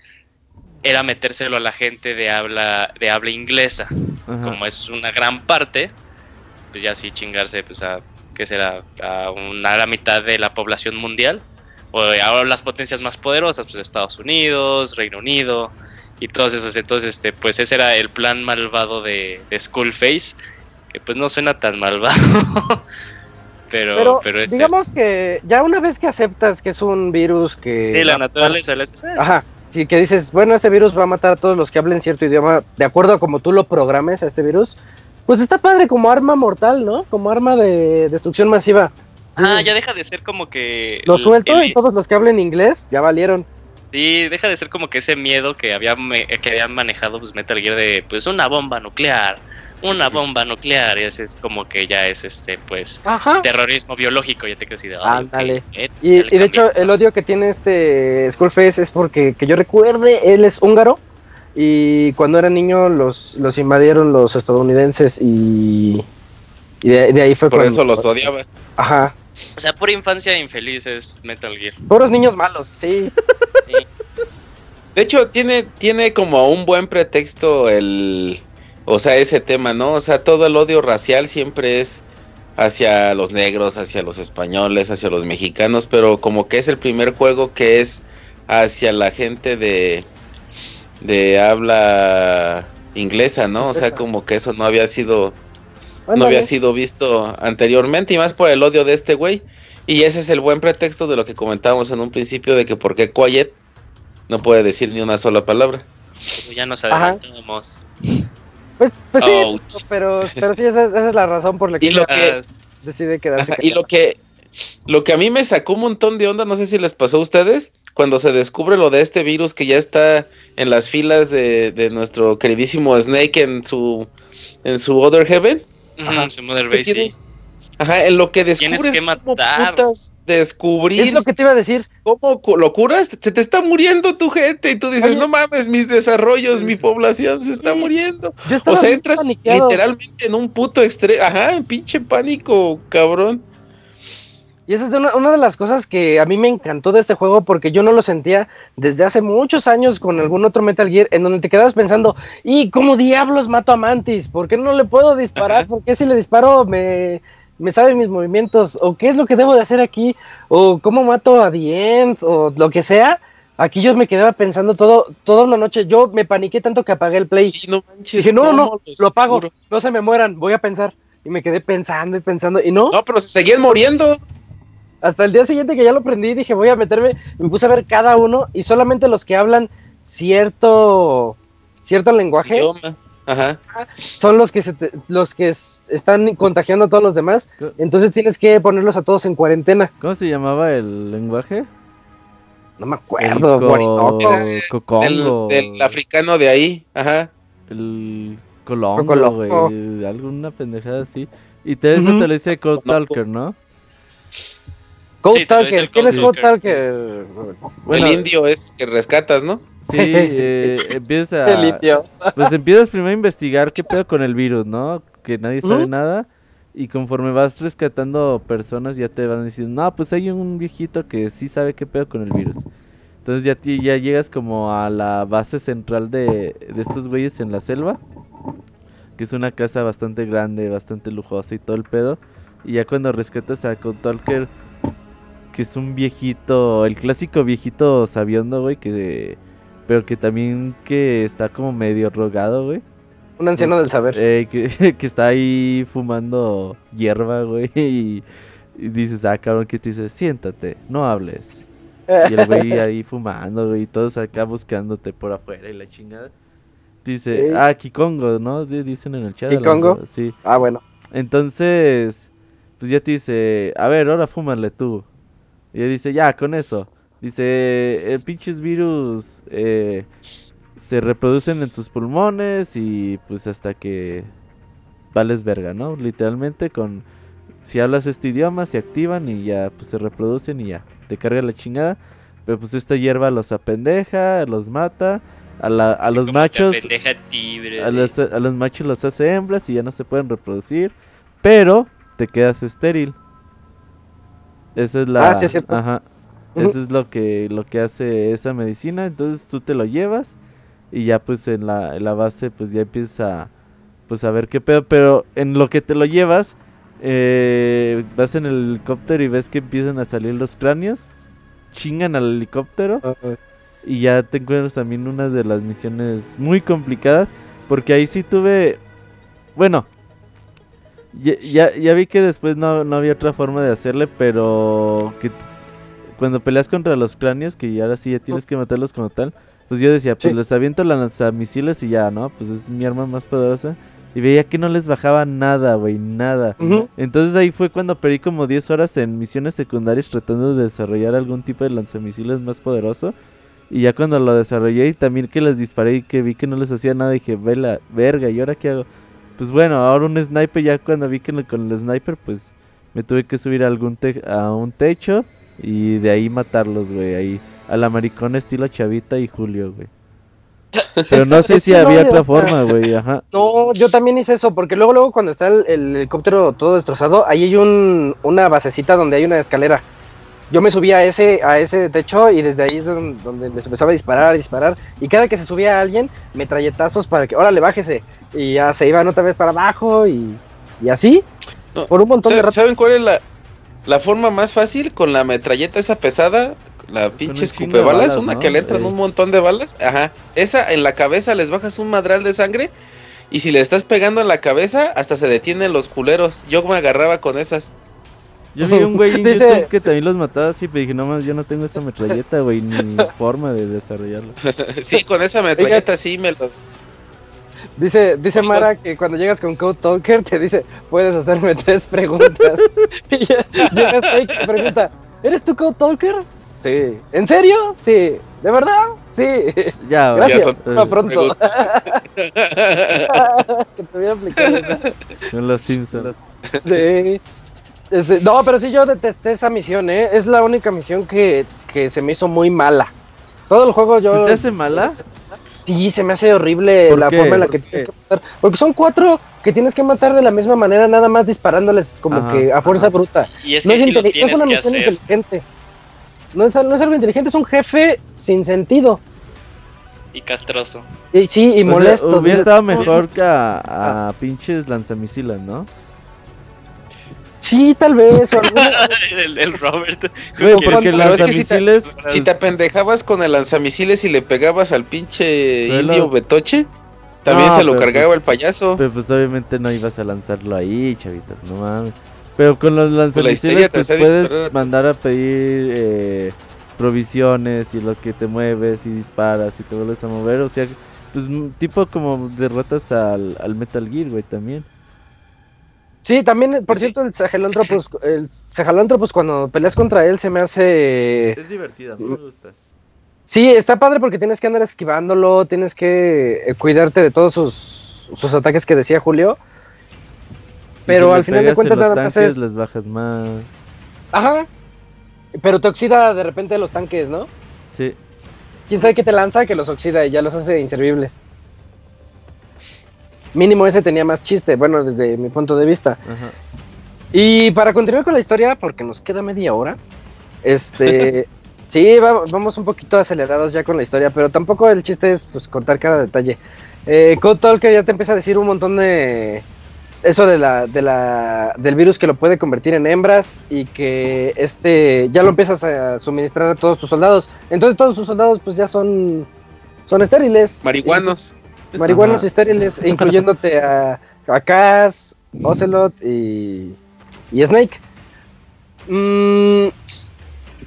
era metérselo a la gente de habla, de habla inglesa Ajá. como es una gran parte, pues ya sí chingarse pues a que será a una a la mitad de la población mundial o ahora las potencias más poderosas pues Estados Unidos, Reino Unido y todos esos entonces este pues ese era el plan malvado de, de Skullface que pues no suena tan malvado pero Pero, digamos que ya una vez que aceptas que es un virus que. sí, la naturaleza la hace- Ajá. Sí, que dices, bueno, este virus va a matar a todos los que hablen cierto idioma, de acuerdo a como tú lo programes a este virus. Pues está padre como arma mortal, ¿no? Como arma de destrucción masiva. ah Sí. ya deja de ser como que Lo el- suelto el- y todos los que hablen inglés ya valieron. Sí, deja de ser como que ese miedo que había me- que habían manejado pues Metal Gear de pues una bomba nuclear, una bomba nuclear, y ese es como que ya es este pues Ajá. terrorismo biológico, ya te así de "Ay, ok, Ándale. eh, Y, y de hecho, cambié". el odio que tiene este Skullface es porque, que yo recuerde, él es húngaro. Y cuando era niño los, los invadieron los estadounidenses y, y de, de ahí fue Por cuando- eso los odiaba. Ajá. o sea, pura infancia infeliz es Metal Gear. Puros niños malos, sí. De hecho, tiene, tiene como un buen pretexto el. O sea, ese tema, ¿no? O sea, todo el odio racial siempre es hacia los negros, hacia los españoles, hacia los mexicanos, pero como que es el primer juego que es hacia la gente de. De habla inglesa, ¿no? O sea, como que eso no había sido no había sido visto anteriormente y más por el odio de este güey. Y ese es el buen pretexto de lo que comentábamos en un principio de que por qué Quiet no puede decir ni una sola palabra. Como ya nos Ajá. adelantamos. Pues, pues sí, pero, pero sí, esa, es- esa es la razón por la que Y lo que, decide quedarse. ajá, y lo que lo que a mí me sacó un montón de onda, no sé si les pasó a ustedes, cuando se descubre lo de este virus que ya está en las filas de, de nuestro queridísimo Snake en su en su Other Heaven. Ajá. su Mother ¿Qué Base, tienes? Ajá, en lo que Tienes descubres que cómo matar. putas descubrir Es lo que te iba a decir. ¿Cómo lo curas? Se te está muriendo tu gente y tú dices, Oye. no mames, mis desarrollos, mi población se está muriendo. O sea, entras paniqueado. literalmente en un puto extremo, ajá, en pinche pánico, cabrón. Y esa es una, una de las cosas que a mí me encantó de este juego porque yo no lo sentía desde hace muchos años con algún otro Metal Gear en donde te quedabas pensando, ¿y cómo diablos mato a Mantis? ¿Por qué no le puedo disparar? ¿Por qué si le disparo me, me sabe mis movimientos? ¿O qué es lo que debo de hacer aquí? ¿O cómo mato a The End? ¿O lo que sea? Aquí yo me quedaba pensando todo, toda una noche. Yo me paniqué tanto que apagué el play. Sí, no manches. Dije, no, no, no, ¿cómo lo apago, no se me mueran, voy a pensar. Y me quedé pensando y pensando, y no, No, pero se seguían muriendo. Hasta el día siguiente que ya lo prendí, dije, voy a meterme, me puse a ver cada uno y solamente los que hablan cierto cierto lenguaje. Ajá. son los que se te- los que están contagiando a todos los demás. Entonces tienes que ponerlos a todos en cuarentena. ¿Cómo se llamaba el lenguaje? No me El acuerdo, co- del africano de ahí, ajá. El güey. Alguna pendejada así. Y te, eso Ujú. te lo dice Code. Talker, ¿no? Code Sí, Talker. el ¿Quién Code es Code Talker. Bueno, el indio es que rescatas, ¿no? Sí, eh, empieza. El indio. Pues empiezas primero a investigar qué pedo con el virus, ¿no? Que nadie sabe nada. Y conforme vas rescatando personas, ya te van diciendo, no, pues hay un viejito que sí sabe qué pedo con el virus. Entonces ya, ti- ya llegas como a la base central de, de estos güeyes en la selva. Que es una casa bastante grande, bastante lujosa y todo el pedo. Y ya cuando rescatas a Talker, que es un viejito, el clásico viejito sabiondo, güey, que... Pero que también que está como medio rogado, güey. Un anciano del saber. Eh, que, que está ahí fumando hierba, güey. Y, y dices, ah, cabrón, que te dice, siéntate, no hables. Y el güey ahí fumando, güey, y todos acá buscándote por afuera y la chingada. Dice, Sí. ah, Kikongo, ¿no? Di- Dicen en el chat. ¿Kikongo? Sí. Ah, bueno. Entonces, pues ya te dice, a ver, ahora fúmale tú. Y él dice, ya, con eso. Dice, el pinches virus eh, se reproducen en tus pulmones y pues hasta que vales verga, ¿no? Literalmente con, si hablas este idioma se activan y ya, pues se reproducen y ya, te carga la chingada. Pero pues esta hierba los apendeja, los mata, a, la- a los machos... a los, a los machos los hace hembras y ya no se pueden reproducir. Pero te quedas estéril. Esa es la. Ah, sí, es cierto. Ajá. Ujú. Eso es lo que, lo que hace esa medicina. Entonces tú te lo llevas. Y ya pues en la, en la base pues ya empiezas a. Pues a ver qué pedo. Pero en lo que te lo llevas. eh, vas en el helicóptero y ves que empiezan a salir los cráneos. Chingan al helicóptero. Y ya te encuentras también una de las misiones muy complicadas. Porque ahí sí tuve. Bueno. Ya, ya, ya vi que después no, no había otra forma de hacerle. Pero que cuando peleas contra los cráneos, que ahora sí ya tienes que matarlos como tal. Pues yo decía, pues Sí. les aviento la lanzamisiles y ya, ¿no? Pues es mi arma más poderosa. Y veía que no les bajaba nada, güey, nada. Entonces ahí fue cuando perdí como 10 horas en misiones secundarias tratando de desarrollar algún tipo de lanzamisiles más poderoso. Y ya cuando lo desarrollé y también que les disparé y que vi que no les hacía nada, dije, vela, verga, ¿y ahora qué hago? Pues bueno, ahora un sniper, ya cuando vi que lo- con el sniper, pues me tuve que subir a, algún te- a un techo y de ahí matarlos, güey, ahí. A la maricona estilo Chavita y Julio, güey. Pero no sé si había otra. forma, güey, ajá. No, yo también hice eso, porque luego, luego cuando está el, el helicóptero todo destrozado, ahí hay un, una basecita donde hay una escalera. Yo me subía a ese, a ese techo y desde ahí es don- donde, les empezaba a disparar, a disparar. Y cada que se subía a alguien, metralletazos para que, órale, bájese. Y ya se iban otra vez para abajo y, y así. No, Por un montón de ¿Sa- rato. ¿Saben cuál es la, la forma más fácil? Con la metralleta esa pesada, la pinche escupebalas, balas, una ¿no? que le entran un montón de balas. Ajá. Esa en la cabeza les bajas un madral de sangre. Y si le estás pegando en la cabeza, hasta se detienen los culeros. Yo me agarraba con esas. Yo vi un güey en Dice- YouTube que también los mataba así, pero dije, no más, yo no tengo esa metralleta, güey, ni forma de desarrollarlo. sí, con esa metralleta sí me los. Dice, dice Mara que cuando llegas con Code Talker te dice, puedes hacerme tres preguntas. y ya llegas ahí y pregunta, ¿eres tú Code Talker? Sí. ¿En serio? Sí. ¿De verdad? Sí. Ya. Gracias. son Hasta pronto. que te voy a aplicar. Son los Simpsons. Sí. Este, no, pero sí yo detesté esa misión, ¿eh? Es la única misión que, que se me hizo muy mala. Todo el juego yo... ¿Se te hace mala? Sí, se me hace horrible ¿Por la qué? forma en la ¿Por que tienes que matar. Porque son cuatro que tienes que matar de la misma manera, nada más disparándoles como Ajá, que a fuerza ajá. bruta. Y es no, que es lo no es tienes una que misión hacer. inteligente. No es, no es algo inteligente, es un jefe sin sentido. Y castroso. Y, sí, y O sea, molesto. hubiera dices, estado mejor que a, a pinches lanzamisiles, ¿no? Sí, tal vez. o alguna- el, el Robert. Porque Pero es que si te-. Si te apendejabas con el lanzamisiles y le pegabas al pinche Suelo. indio Betoche, también No, se lo pero cargaba pues- el payaso. Pero pues obviamente no ibas a lanzarlo ahí, chavitas, no mames. Pero con los historia lanzamisiles te pues, puedes disparar mandar a pedir eh, provisiones y lo que te mueves y disparas y te vuelves a mover. O sea, pues mm, tipo como derrotas al, al Metal Gear, güey, también. Sí, también, por Sí. cierto, el Sahelanthropus, el Sahelanthropus cuando peleas contra él se me hace... Es divertida, me gusta. Sí, está padre porque tienes que andar esquivándolo, tienes que eh, cuidarte de todos sus, sus ataques que decía Julio. Pero si al final de cuentas nada más es... les bajas más. Ajá. Pero te oxida de repente los tanques, ¿no? Sí. ¿Quién sabe qué te lanza que los oxida y ya los hace inservibles? Mínimo ese tenía más chiste, bueno, desde mi punto de vista. Ajá. Y para continuar con la historia, porque nos queda media hora, este, sí, va- vamos un poquito acelerados ya con la historia, pero tampoco el chiste es pues contar cada detalle. Eh, Code Talker ya te empieza a decir un montón de eso de la, de la, del virus que lo puede convertir en hembras y que este ya lo empiezas a suministrar a todos tus soldados. Entonces todos tus soldados pues ya son son estériles. Marihuanos. Marihuanos estériles, incluyéndote a, a Cass, Ocelot y, y Snake. Mm,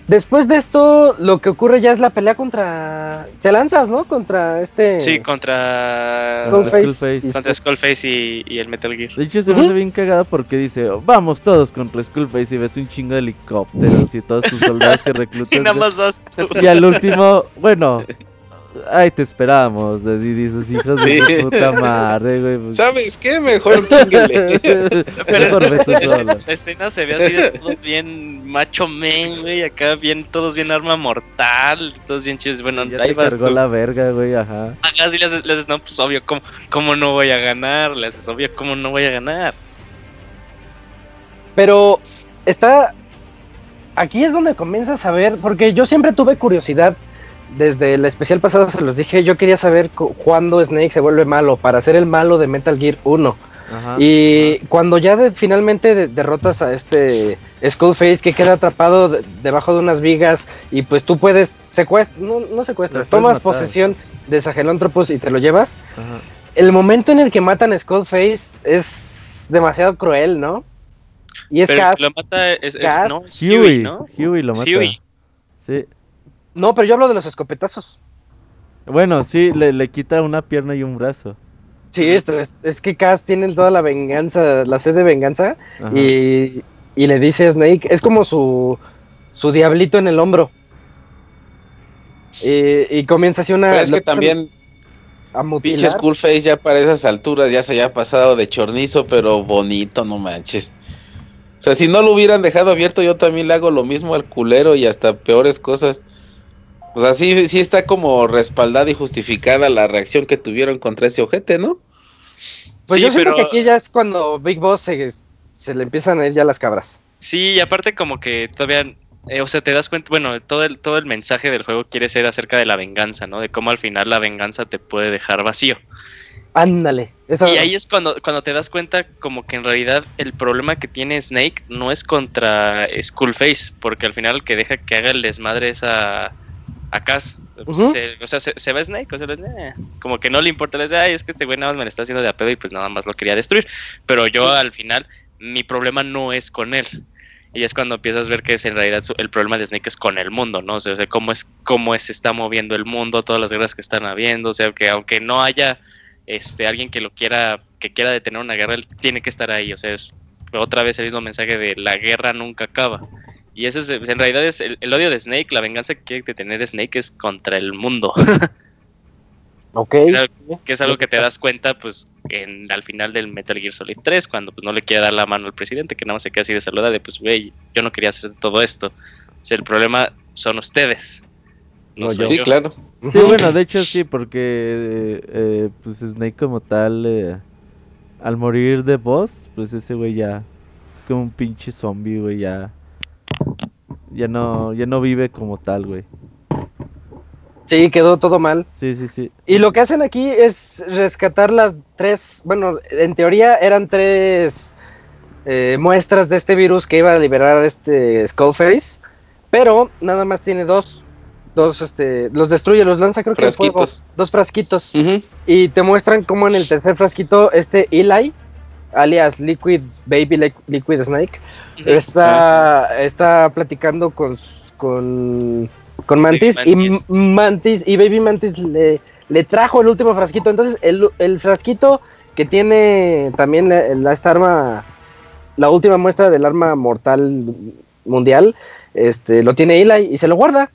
después de esto, lo que ocurre ya es la pelea contra. Te lanzas, ¿no? Contra este. Sí, contra. Skullface. Contra Skullface y, y el Metal Gear. De hecho, se me hace bien cagado porque dice: Vamos todos contra Skullface y ves un chingo de helicópteros y todos tus soldados que reclutas. Y nada más vas tú. Y al último, bueno, ay, te esperamos. Así dices, hijos de Sí. su puta madre, güey. pues. ¿Sabes qué? Mejor chinguele. Pero la escena se ve así de todos bien macho men, güey. Acá bien, todos bien arma mortal. Todos bien chidos. Bueno, Ya ahí te vas cargó tú. la verga, güey, ajá. Ajá, sí le haces, le haces, no, pues obvio, ¿cómo, ¿cómo no voy a ganar? Le haces, obvio, ¿cómo no voy a ganar? Pero está. Aquí es donde comienzas a ver, porque yo siempre tuve curiosidad. Desde el especial pasado se los dije, yo quería saber cu- cuándo Snake se vuelve malo para ser el malo de Metal Gear 1. Ajá. Y cuando ya de- finalmente de- derrotas a este Skullface que queda atrapado de- debajo de unas vigas y pues tú puedes secuestrar, no, no secuestras, tomas matar. posesión de Sahelanthropus y te lo llevas. Ajá. El momento en el que matan a Skullface es demasiado cruel, ¿no? Y es Pero Cass. lo mata es, es- Cass. no, es Huey, Huey, ¿no? Huey lo mata. Huey. Sí. No, pero yo hablo de los escopetazos. Bueno, sí, le, le quita una pierna y un brazo. Sí, esto es, es que Cass tiene toda la venganza, la sed de venganza Ajá. y, y le dice a Snake, es como su, su diablito en el hombro. Y, y comienza así una... Pero es que también A pinche Skullface ya para esas alturas ya se haya pasado de chornizo, pero bonito, no manches. O sea, si no lo hubieran dejado abierto, yo también le hago lo mismo al culero y hasta peores cosas. O sea, sí, sí está como respaldada y justificada la reacción que tuvieron contra ese ojete, ¿no? Pues Sí, yo siento pero- que aquí ya es cuando Big Boss se, se le empiezan a ir ya las cabras. Sí, y aparte como que todavía, eh, o sea, te das cuenta, bueno, todo el, todo el mensaje del juego quiere ser acerca de la venganza, ¿no? De cómo al final la venganza te puede dejar vacío. Ándale. Eso, Y ahí es cuando, cuando te das cuenta como que en realidad el problema que tiene Snake no es contra Skullface, porque al final el que deja que haga el desmadre es a, a Cass. Pues, se- o sea, se, se va Snake, o sea, eh, como que no le importa, le dice, ay, es que este güey nada más me lo está haciendo de a pedo y pues nada más lo quería destruir. Pero yo al final, mi problema no es con él. Y es cuando empiezas a ver que es en realidad su- el problema de Snake es con el mundo, ¿no? O sea, o sea, cómo es, cómo es- se está moviendo el mundo, todas las guerras que están habiendo, o sea, que aunque no haya este alguien que lo quiera, que quiera detener una guerra, él tiene que estar ahí. O sea, es otra vez el mismo mensaje de la guerra nunca acaba. Y eso es, en realidad es el, el odio de Snake, la venganza que quiere tener Snake es contra el mundo. ok. que, es algo, que es algo que te das cuenta, pues, en, al final del Metal Gear Solid 3, cuando pues no le quiere dar la mano al presidente, que nada más se queda así de saludar, de pues, güey, yo no quería hacer todo esto. O sea, el problema son ustedes. No, No, soy Sí, yo. claro. Sí, bueno, de hecho sí, porque eh, eh, pues Snake como tal, eh, al morir de boss, pues ese güey ya es como un pinche zombie, güey, ya ya no ya no vive como tal, güey. Sí, quedó todo mal. Sí, sí, sí. Y lo que hacen aquí es rescatar las tres, bueno, en teoría eran tres eh, muestras de este virus que iba a liberar este Skullface, pero nada más tiene dos, dos, este, los destruye, los lanza creo que fuego, dos frasquitos, y te muestran cómo en el tercer frasquito este Eli, alias Liquid Baby Li- Liquid Snake, está, está platicando con, con, con Mantis, Baby y Mantis. Y Baby Mantis le, le trajo el último frasquito. Entonces, el, el frasquito que tiene también la, la- esta arma, la última muestra del arma mortal mundial, este, lo tiene Eli y se lo guarda.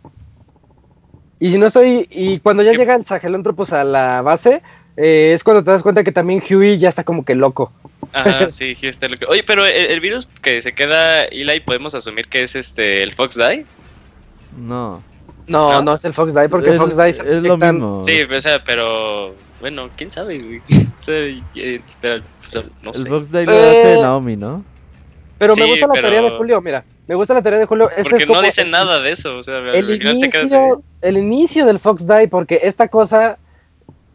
Y si no estoy, y cuando ya llegan Sahelanthropos a la base, eh, es cuando te das cuenta que también Huey ya está como que loco. Ajá, sí, sí, está loco. Oye, pero el, el virus que se queda Eli, podemos asumir que es este el Fox Die. No. No, No. no, es el Fox Die, porque el Fox Die se es lo mismo. Sí, o sea, pero bueno, quién sabe, güey. O sea, pero, o sea, no El sé. Fox Day lo Eh, hace Naomi, ¿no? Pero me gusta la pero- teoría de Julio, mira, me gusta la teoría de Julio. Este Porque es como no dicen el- nada de eso, o sea, El inicio, el inicio del Fox Die, porque esta cosa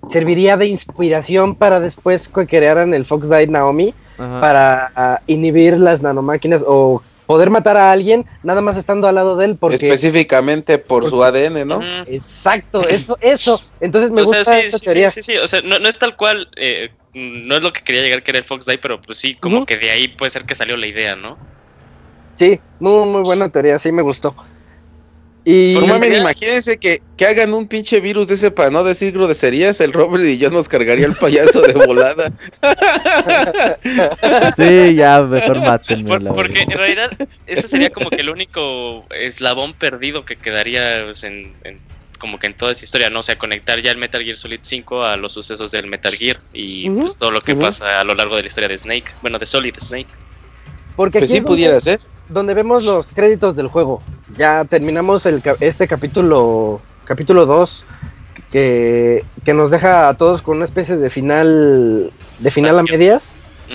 serviría de inspiración para después que crearan el Fox Die Naomi Ajá. para ah, inhibir las nanomáquinas o poder matar a alguien nada más estando al lado de él porque Específicamente por su ADN, ¿no? Exacto eso eso entonces me o sea, gusta sí, esta sí, teoría sí, sí, sí, o sea, no, no es tal cual, eh, no es lo que quería llegar que era el Fox Die, pero pues sí, como que de ahí puede ser que salió la idea, ¿no? sí muy muy buena teoría sí me gustó y Por sería- imagínense que, que hagan un pinche virus de ese para no decir groserías, el Robert y yo nos cargaría el payaso de volada. Sí, ya, mejor mátenme. Por- porque en realidad ese sería como que el único eslabón perdido que quedaría pues, en, en- como que en toda esa historia, ¿no? O sea, conectar ya el Metal Gear Solid 5 a los sucesos del Metal Gear y pues, todo lo que pasa a lo largo de la historia de Snake, bueno, de Solid Snake. Porque Pues aquí sí es donde- pudiera ser. donde vemos los créditos del juego. Ya terminamos el, este capítulo, capítulo 2, que, que nos deja a todos con una especie de final, de final a medias.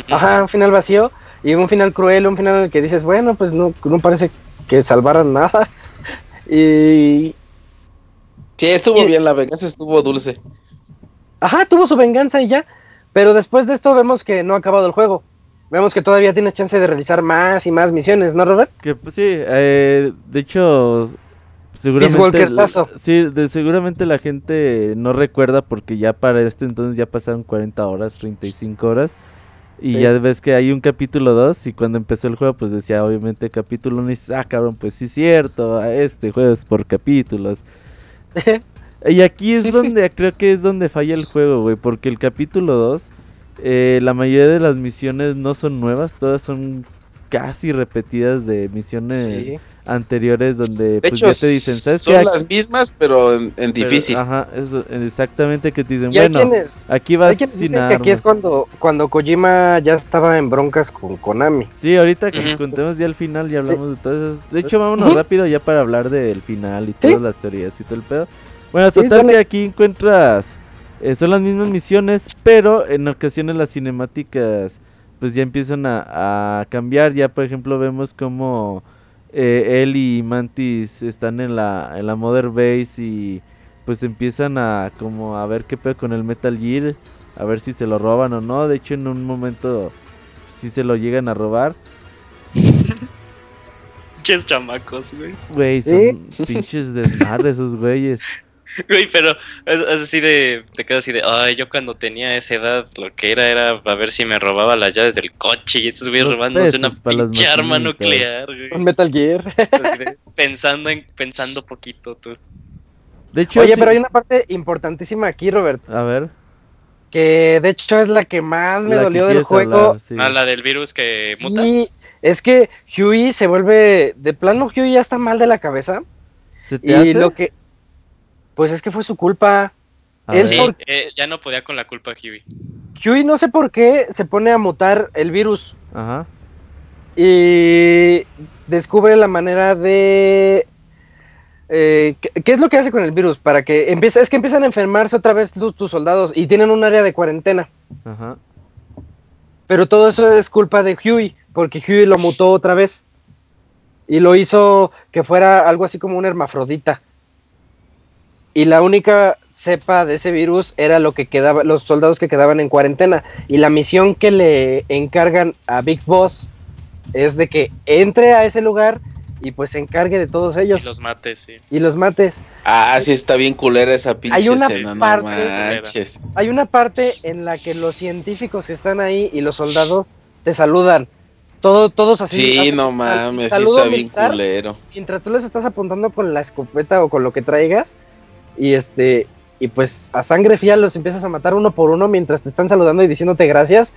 Ajá, un final vacío y un final cruel, un final en el que dices, bueno, pues no, no parece que salvaran nada. Y, Sí, estuvo Y- bien, la venganza estuvo dulce. ajá, tuvo su venganza y ya. Pero después de esto vemos que no ha acabado el juego. Vemos que todavía tienes chance de realizar más y más misiones, ¿no, Robert? Que pues sí, eh, de hecho, seguramente. Walkersazo. Sí, de, seguramente la gente no recuerda porque ya para este entonces ya pasaron 40 horas, 35 horas. Y Sí. ya ves que hay un capítulo 2 y cuando empezó el juego pues decía obviamente capítulo 1 y dices, ah cabrón, pues sí es cierto, ah, este juego es por capítulos. Y aquí es donde creo que es donde falla el juego, güey, porque el capítulo 2, eh, la mayoría de las misiones no son nuevas, todas son casi repetidas de misiones Sí. anteriores donde De pues hecho, ya te dicen, ¿sabes son? Aquí- las mismas, pero en, en pero- difícil. Ajá, eso, exactamente que te dicen, bueno, quienes, aquí vas sin dicen que aquí es armas. cuando, cuando Kojima ya estaba en broncas con Konami. Sí, ahorita que Ujú. contemos ya el final y hablamos de todas esas. De hecho, vámonos rápido ya para hablar del final y Sí. todas las teorías y todo el pedo. Bueno, total que aquí encuentras. Eh, son las mismas misiones, pero en ocasiones las cinemáticas pues ya empiezan a, a cambiar. Ya, por ejemplo, vemos como eh, él y Mantis están en la, en la Mother Base y pues empiezan a como a ver qué pedo con el Metal Gear, a ver si se lo roban o no. De hecho, en un momento si se lo llegan a robar. Pinches chamacos, güey. Güey, son pinches desmadres esos güeyes. Güey, pero es, es así de, te quedas así de, ay, yo cuando tenía esa edad, lo que era era a ver si me robaba las llaves del coche y estos güeyes robándose una pinche arma nuclear, Un güey. Metal Gear. Así de, pensando en, pensando poquito tú. De hecho, Oye, sí- pero hay una parte importantísima aquí, Robert, A ver. que de hecho es la que más me la dolió del juego. hablar, sí. Ah, la del virus que muta. Sí, es que Huey se vuelve, de plano Huey ya está mal de la cabeza ¿Se te y hace? lo que, pues es que fue su culpa. Ver. Sí, por- eh, ya no podía con la culpa Huey. Huey no sé por qué se pone a mutar el virus Ajá. y descubre la manera de... eh, ¿qué, qué es lo que hace con el virus? Para que empiece, es que empiezan a enfermarse otra vez tus, tus soldados y tienen un área de cuarentena. Ajá. Pero todo eso es culpa de Huey, porque Huey lo mutó otra vez. Y lo hizo que fuera algo así como un hermafrodita. Y la única cepa de ese virus era lo que quedaba, los soldados que quedaban en cuarentena. Y la misión que le encargan a Big Boss es de que entre a ese lugar y pues se encargue de todos Y ellos los mates, sí. y los mates. Ah, sí está bien culera esa pinche Hay una escena, no parte- manches. Hay una parte en la que los científicos que están ahí y los soldados te saludan. Todo, todos así. Sí, no mames, sí está bien culero. Mientras tú les estás apuntando con la escopeta o con lo que traigas. Y este. Y pues a sangre fría los empiezas a matar uno por uno mientras te están saludando y diciéndote gracias.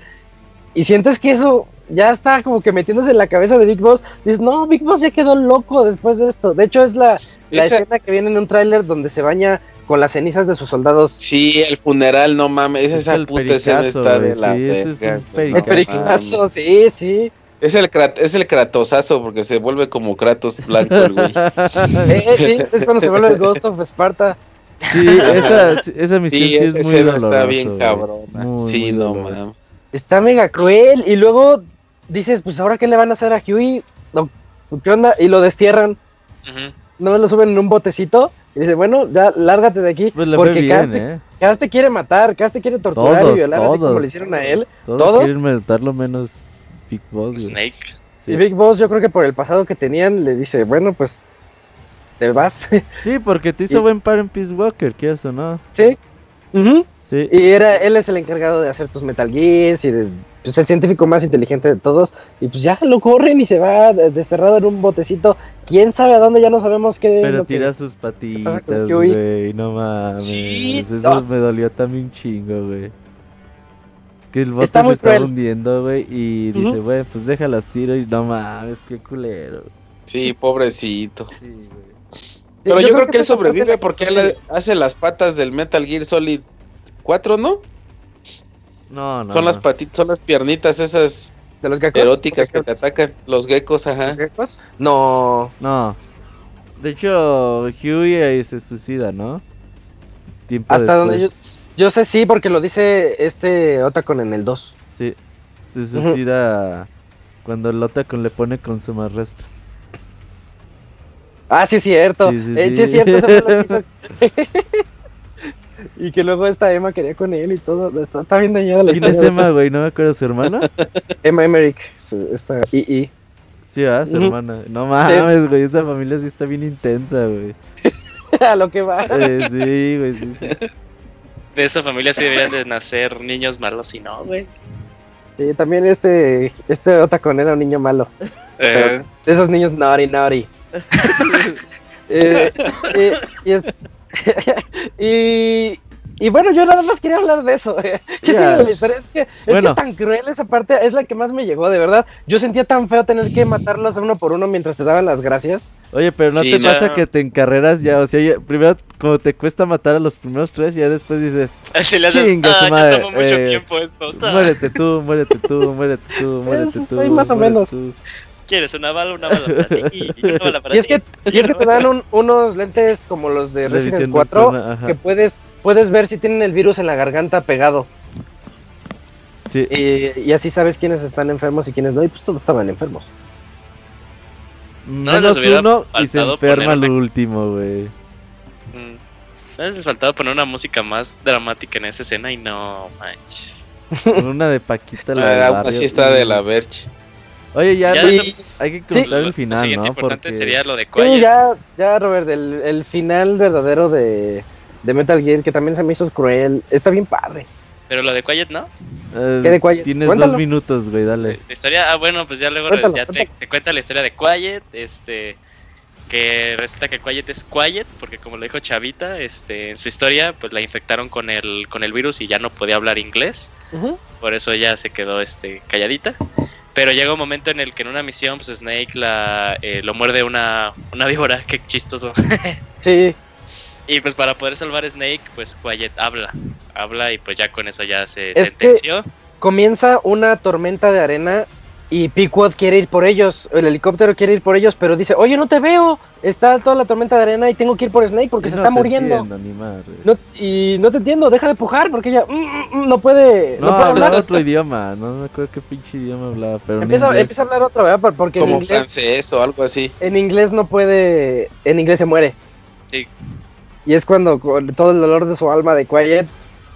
Y sientes que eso ya está como que metiéndose en la cabeza de Big Boss. Dices, no, Big Boss ya quedó loco después de esto. De hecho, es la, la Esa- escena que viene en un tráiler donde se baña con las cenizas de sus soldados. Sí, el funeral, no mames. Es Esa puta escena pericazo, está de la sí, es verga. güey, El no mames. sí, sí. Es el, es cratosazo porque se vuelve como Kratos blanco el güey. Eh, sí, es cuando se vuelve el Ghost of Sparta. Sí, esa, esa misión sí, Sí, es muy está bien cabrona. Muy, sí, muy no mames. Está mega cruel. Y luego dices, pues ahora qué le van a hacer a Huey. No, ¿Qué onda? Y lo destierran. Ujú. No me lo suben en un botecito. Y dice, bueno, ya lárgate de aquí. Pues porque bien, Cass te, ¿eh? Cass te quiere matar, Cass te quiere torturar Todos, y violar así como todos. le hicieron a él. Todos, ¿Todos? quieren matarlo menos Big Boss. Snake. Sí. Y Big Boss, yo creo que por el pasado que tenían, le dice, bueno, pues te vas. Sí, porque te hizo Y- buen par en Peace Walker, ¿qué eso, no? sí. Ujú. Sí. Y era, él es el encargado de hacer tus Metal Gears y de, pues el científico más inteligente de todos. Y pues ya lo corren y se va de- desterrado en un botecito. Quién sabe a dónde, ya no sabemos qué es Pero tira que. sus patitas, güey, no mames. Sí, Eso no. me dolió también chingo, güey. Que el bote Está se muy está cruel. hundiendo, güey, y dice, güey, pues déjalas tiro y no mames, qué culero. Sí, pobrecito. Sí, güey. Pero yo, creo, que él sobrevive porque él hace las patas del Metal Gear Solid 4, ¿no? No, no. son las patitas, son las piernitas esas de los geckos. eróticas que ¿Los te atacan. Los geckos, ajá. geckos? No. No. De hecho, Huey ahí se suicida, ¿no? Tiempo Hasta donde yo, después. yo sé sí, porque lo dice este Otacon en el 2. Sí, se suicida cuando el Otacon le pone con su madrastra. Ah, sí es cierto. Sí, sí, Eh, sí sí. es cierto, eso fue lo que hizo. y que luego esta Emma quería con él y todo. Está, está bien dañada la ¿Quién es historia. Emma, güey? No me acuerdo su hermana. Emma Emmerich, su- esta II. Sí, ¿verdad? Su hermana. No mames, güey. Esa familia sí está bien intensa, güey. A lo que va. Eh, sí, güey. Sí, sí. De esa familia sí deberían de nacer niños malos y no, güey. Sí, también este, este Otacon era un niño malo. Eh, De esos niños naughty, naughty. Eh, eh, y, es- y, y bueno, yo nada más quería hablar de eso. Es que es Bueno. que tan cruel esa parte es la que más me llegó, de verdad. Yo sentía tan feo tener que matarlos uno por uno mientras te daban las gracias. Oye, pero no Sí, te no. pasa que te encarreras ya. O sea, ya- primero como te cuesta matar a los primeros tres y ya después dices, así le haces. Chinga su Ah, madre, ya tomó mucho eh, tiempo esto. Muérete tú, muérete tú, muérete tú, muérete tú. soy más o menos. tú". ¿Quieres una bala? Una bala para ti. Y una bala para Y es que, y es que te dan un- unos lentes como los de Resident Revisión 4 nocturna, ajá. que puedes, puedes ver si tienen el virus en la garganta pegado. Sí. Y, y así sabes quiénes están enfermos y quiénes no. Y pues todos estaban enfermos. No Menos uno y se faltado enferma último, güey. Mm. Faltaba poner una música más dramática en esa escena y no manches. Con una de Paquita la Ah, barrio. así está de la verge. Oye, ya, Ya hay que Sí. contar el final, Lo siguiente ¿no? importante Porque sería lo de Sí, Quiet. ya, ya, Robert, el, el final verdadero de, de Metal Gear, que también se me hizo cruel, está bien padre. Pero lo de Quiet no. eh, ¿Qué de Quiet? tienes Cuéntalo. dos minutos, güey, dale. La historia, ah, bueno, pues ya luego Cuéntalo, ya te, te cuenta la historia de Quiet, este, que resulta que Quiet es Quiet, porque como lo dijo Chavita, este, en su historia, pues la infectaron con el, con el virus y ya no podía hablar inglés, por eso ella se quedó, este, calladita. Pero llega un momento en el que en una misión, pues Snake la, eh, lo muerde una, una víbora, qué chistoso. Sí, Y pues para poder salvar a Snake, pues Quiet habla, habla y pues ya con eso ya se Es que- sentenció. comienza una tormenta de arena y Pequod quiere ir por ellos. El helicóptero quiere ir por ellos, pero dice, oye, no te veo. Está toda la tormenta de arena y tengo que ir por Snake porque Y se no está te muriendo. entiendo, ni madre. No- y no te entiendo, deja de pujar porque ella mm, mm, mm, no puede, no, No, puede hablar. otro idioma, no me acuerdo qué pinche idioma hablaba, pero en Empieza, inglés. empieza a hablar otro, ¿verdad? Por- Porque en Como inglés, francés o algo así. en inglés no puede, en inglés se muere. Sí. Y es cuando con todo el dolor de su alma de Quiet,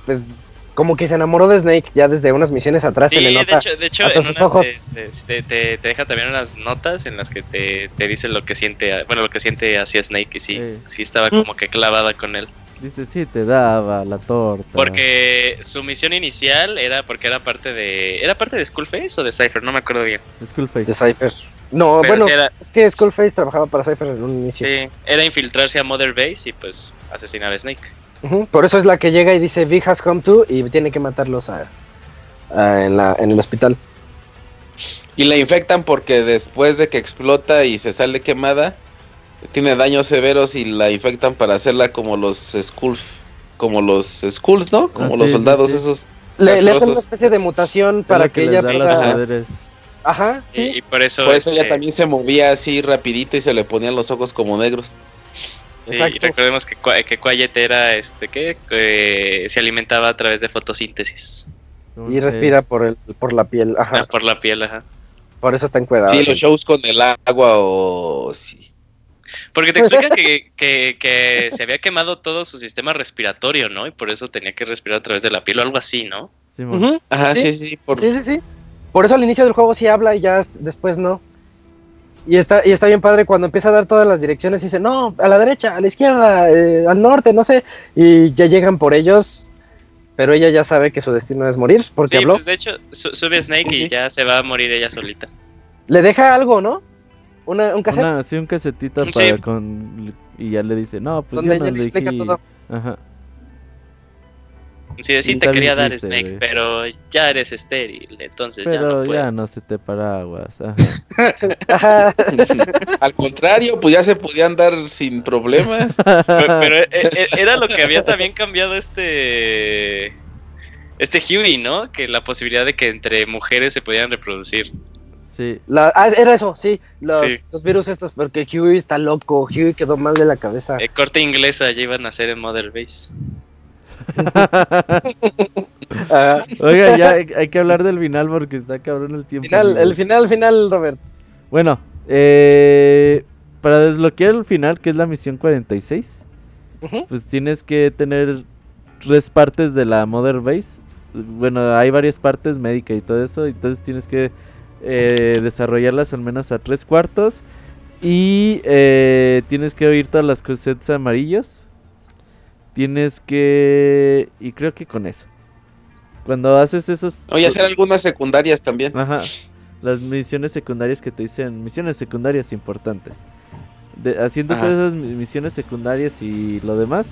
pues como que se enamoró de Snake ya desde unas misiones atrás Sí, se le de nota. hecho, de hecho en sus unas, ojos. te, te, te deja también unas notas en las que te, te dice lo que siente, bueno, lo que siente hacia Snake y sí, Sí. sí estaba Mm. como que clavada con él. Dice, sí, te daba la torta. Porque su misión inicial era porque era parte de, era parte de Skullface o de Cypher, no me acuerdo bien. Skullface. De Cypher. No, Pero bueno, era, es que Skullface trabajaba para Cypher en un inicio. sí, era infiltrarse a Mother Base y pues asesinar a Snake. Por eso es la que llega y dice Big has come to y tiene que matarlos a, a- en, la, en el hospital. Y la infectan porque después de que explota y se sale quemada, tiene daños severos y la infectan para hacerla como los Skulls, como los Skulls, ¿no? Como Ah, los sí, soldados sí. esos. Le, le hacen una especie de mutación para que, ella pueda... Ajá, Y, sí. y por eso. Por eso ella este, también se movía así rapidito y se le ponían los ojos como negros. Sí, Exacto. y recordemos que, que Quiet era este que eh, se alimentaba a través de fotosíntesis Y respira por el por la piel, ah, ajá. por la piel, ajá. Por eso está encuerada. Sí, los shows con el agua o... Sí. Porque te explican que, que, que se había quemado todo su sistema respiratorio, ¿no? Y por eso tenía que respirar a través de la piel o algo así, ¿no? Ajá, Sí. sí, sí, por... Sí, sí, sí. Por eso al inicio del juego sí habla y ya después no. Y está, y está bien padre cuando empieza a dar todas las direcciones y dice, no, a la derecha, a la izquierda, eh, al norte, no sé. Y ya llegan por ellos, pero ella ya sabe que su destino es morir, porque Sí, habló. pues de hecho su- sube Snake Sí, y ya se va a morir ella solita. Le deja algo, ¿no? Una, un cassette Una, sí, un casetito Sí. para con... Y ya le dice, no, pues donde ya ella nos le explica dije- todo. Ajá. Sí, sí te quería dar triste, Snake, pero ya eres estéril, entonces ya Pero no ya, puedo. no se te paraguas. Ajá. Al contrario, pues ya se podían dar sin problemas. Pero, pero, eh, eh, era lo que había también cambiado este este Huey, ¿no? Que la posibilidad de que entre mujeres se pudieran reproducir. Sí. La- ah, era eso, sí. Los, Sí. los virus estos, porque Huey está loco. Huey quedó mal de la cabeza. Eh, corte inglesa ya iban a hacer en Mother Base. Ah, Oiga, ya hay, hay que hablar del final porque está cabrón el tiempo. final, el final, final, Robert. Bueno, eh, para desbloquear el final, que es la misión 46, Ujú. pues tienes que tener tres partes de la Mother Base. Bueno, hay varias partes médica y todo eso, entonces tienes que eh, desarrollarlas al menos a tres cuartos. Y eh, tienes que oír todas las cosets amarillos. Tienes que... Y creo que con eso. Cuando haces esos... Oye, hacer algunas secundarias también. Ajá. Las misiones secundarias que te dicen misiones secundarias importantes. De- haciendo Ajá. todas esas mi- misiones secundarias y lo demás,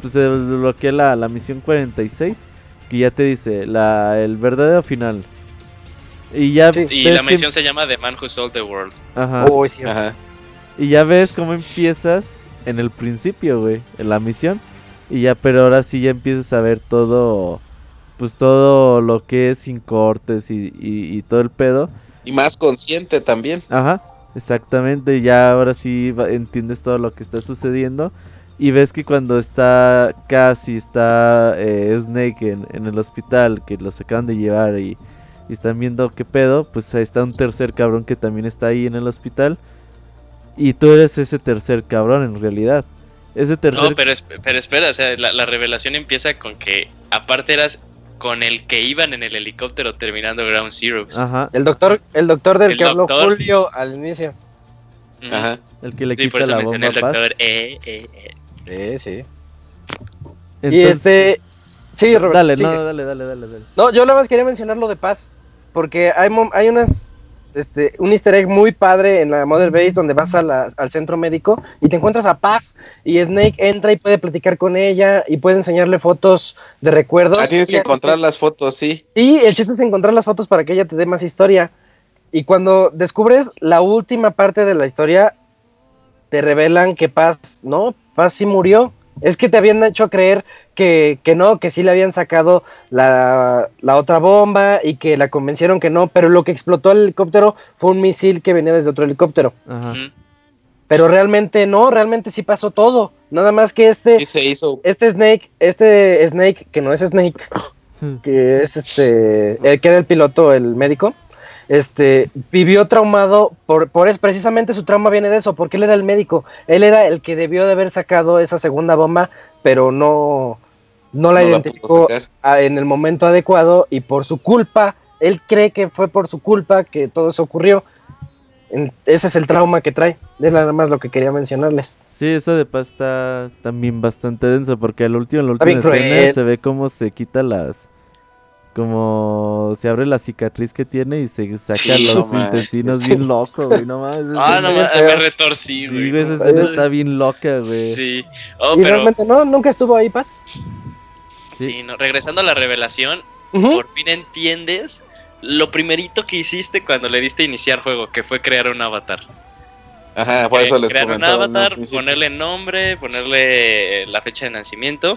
pues se desbloquea la, la misión 46 que ya te dice la, el verdadero final. Y ya Sí. Y la que- misión se llama The Man Who Sold the World. ajá, Oh, sí. Ajá. y ya ves cómo empiezas en el principio, güey, en la misión. Y ya, pero ahora sí ya empiezas a ver todo, pues todo lo que es sin cortes y, y- y todo el pedo. Y más consciente también. Ajá, exactamente. Ya ahora sí va- entiendes todo lo que está sucediendo. Y ves que cuando está casi está eh, Snake en, en el hospital, que los acaban de llevar y, y están viendo qué pedo, pues ahí está un tercer cabrón que también está ahí en el hospital. Y tú eres ese tercer cabrón en realidad. Ese tercer... No, pero, es- pero espera, o sea, la, la revelación empieza con que aparte eras con el que iban en el helicóptero terminando Ground Zeroes. Ajá, El doctor, el doctor del El que habló doctor. Julio al inicio. Ajá. el que le Sí, por quita eso la mencioné bomba paz. doctor. Eh, eh, eh. Sí, sí. y Entonces- este. Sí, Robert. Dale, sigue. no, dale, dale, dale, dale. No, yo nada más quería mencionar lo de Paz. Porque hay, mom- hay unas. Este, un easter egg muy padre en la Mother Base donde vas a la- al centro médico y te encuentras a Paz y Snake entra y puede platicar con ella y puede enseñarle fotos de recuerdos. Ah, tienes que encontrar las fotos, sí. Y el chiste es encontrar las fotos para que ella te dé más historia. Y cuando descubres la última parte de la historia, te revelan que Paz, no, Paz sí murió. Es que te habían hecho creer que, que no, que sí le habían sacado la, la otra bomba y que la convencieron que no, pero lo que explotó el helicóptero fue un misil que venía desde otro helicóptero. Ajá. Pero realmente no, realmente sí pasó todo. Nada más que este, Sí se hizo. este Snake, este Snake, que no es Snake, que es este, el que era el piloto, el médico, este, vivió traumado por, por eso, precisamente su trauma viene de eso, porque él era el médico, él era el que debió de haber sacado esa segunda bomba, pero no, no la no identificó en el momento adecuado y por su culpa, él cree que fue por su culpa que todo eso ocurrió. En- Ese es el trauma que trae, es nada más lo que quería mencionarles. Sí, eso de paz está también bastante denso porque al último, en la última escena se ve cómo se quita las... Como se abre la cicatriz que tiene y se saca Sí, los no intestinos bien loco, güey, no mames. Ah, no, bien ma- feo. me retorcí, Sí, güey. güey, esa escena está bien loca, güey. Sí. Oh, y pero realmente no, nunca estuvo ahí, Paz. Sí. sí, no, regresando a la revelación, Ujú. por fin entiendes lo primerito que hiciste cuando le diste a iniciar juego, que fue crear un avatar. Ajá, por eso les crear un comentaba. en un avatar, ponerle nombre, ponerle la fecha de nacimiento.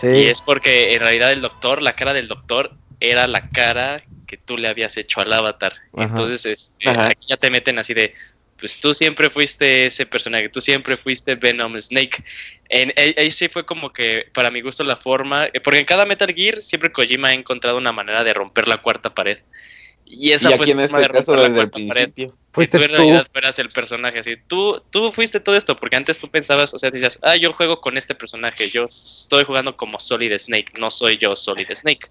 Sí. Y es porque en realidad el doctor, la cara del doctor, era la cara que tú le habías hecho al avatar. Ajá. Entonces, este, aquí ya te meten así de, pues tú siempre fuiste ese personaje, tú siempre fuiste Venom Snake. En, ahí ahí sí fue como que, para mi gusto, la forma, porque en cada Metal Gear siempre Kojima ha encontrado una manera de romper la cuarta pared. Y esa Y fue en forma este de caso romper la desde el cuarta pared principio. que Fuiste tú en tú. realidad fueras el personaje así. Tú, tú fuiste todo esto, porque antes tú pensabas, o sea, decías, ah, yo juego con este personaje, yo estoy jugando como Solid Snake, no soy yo Solid Snake.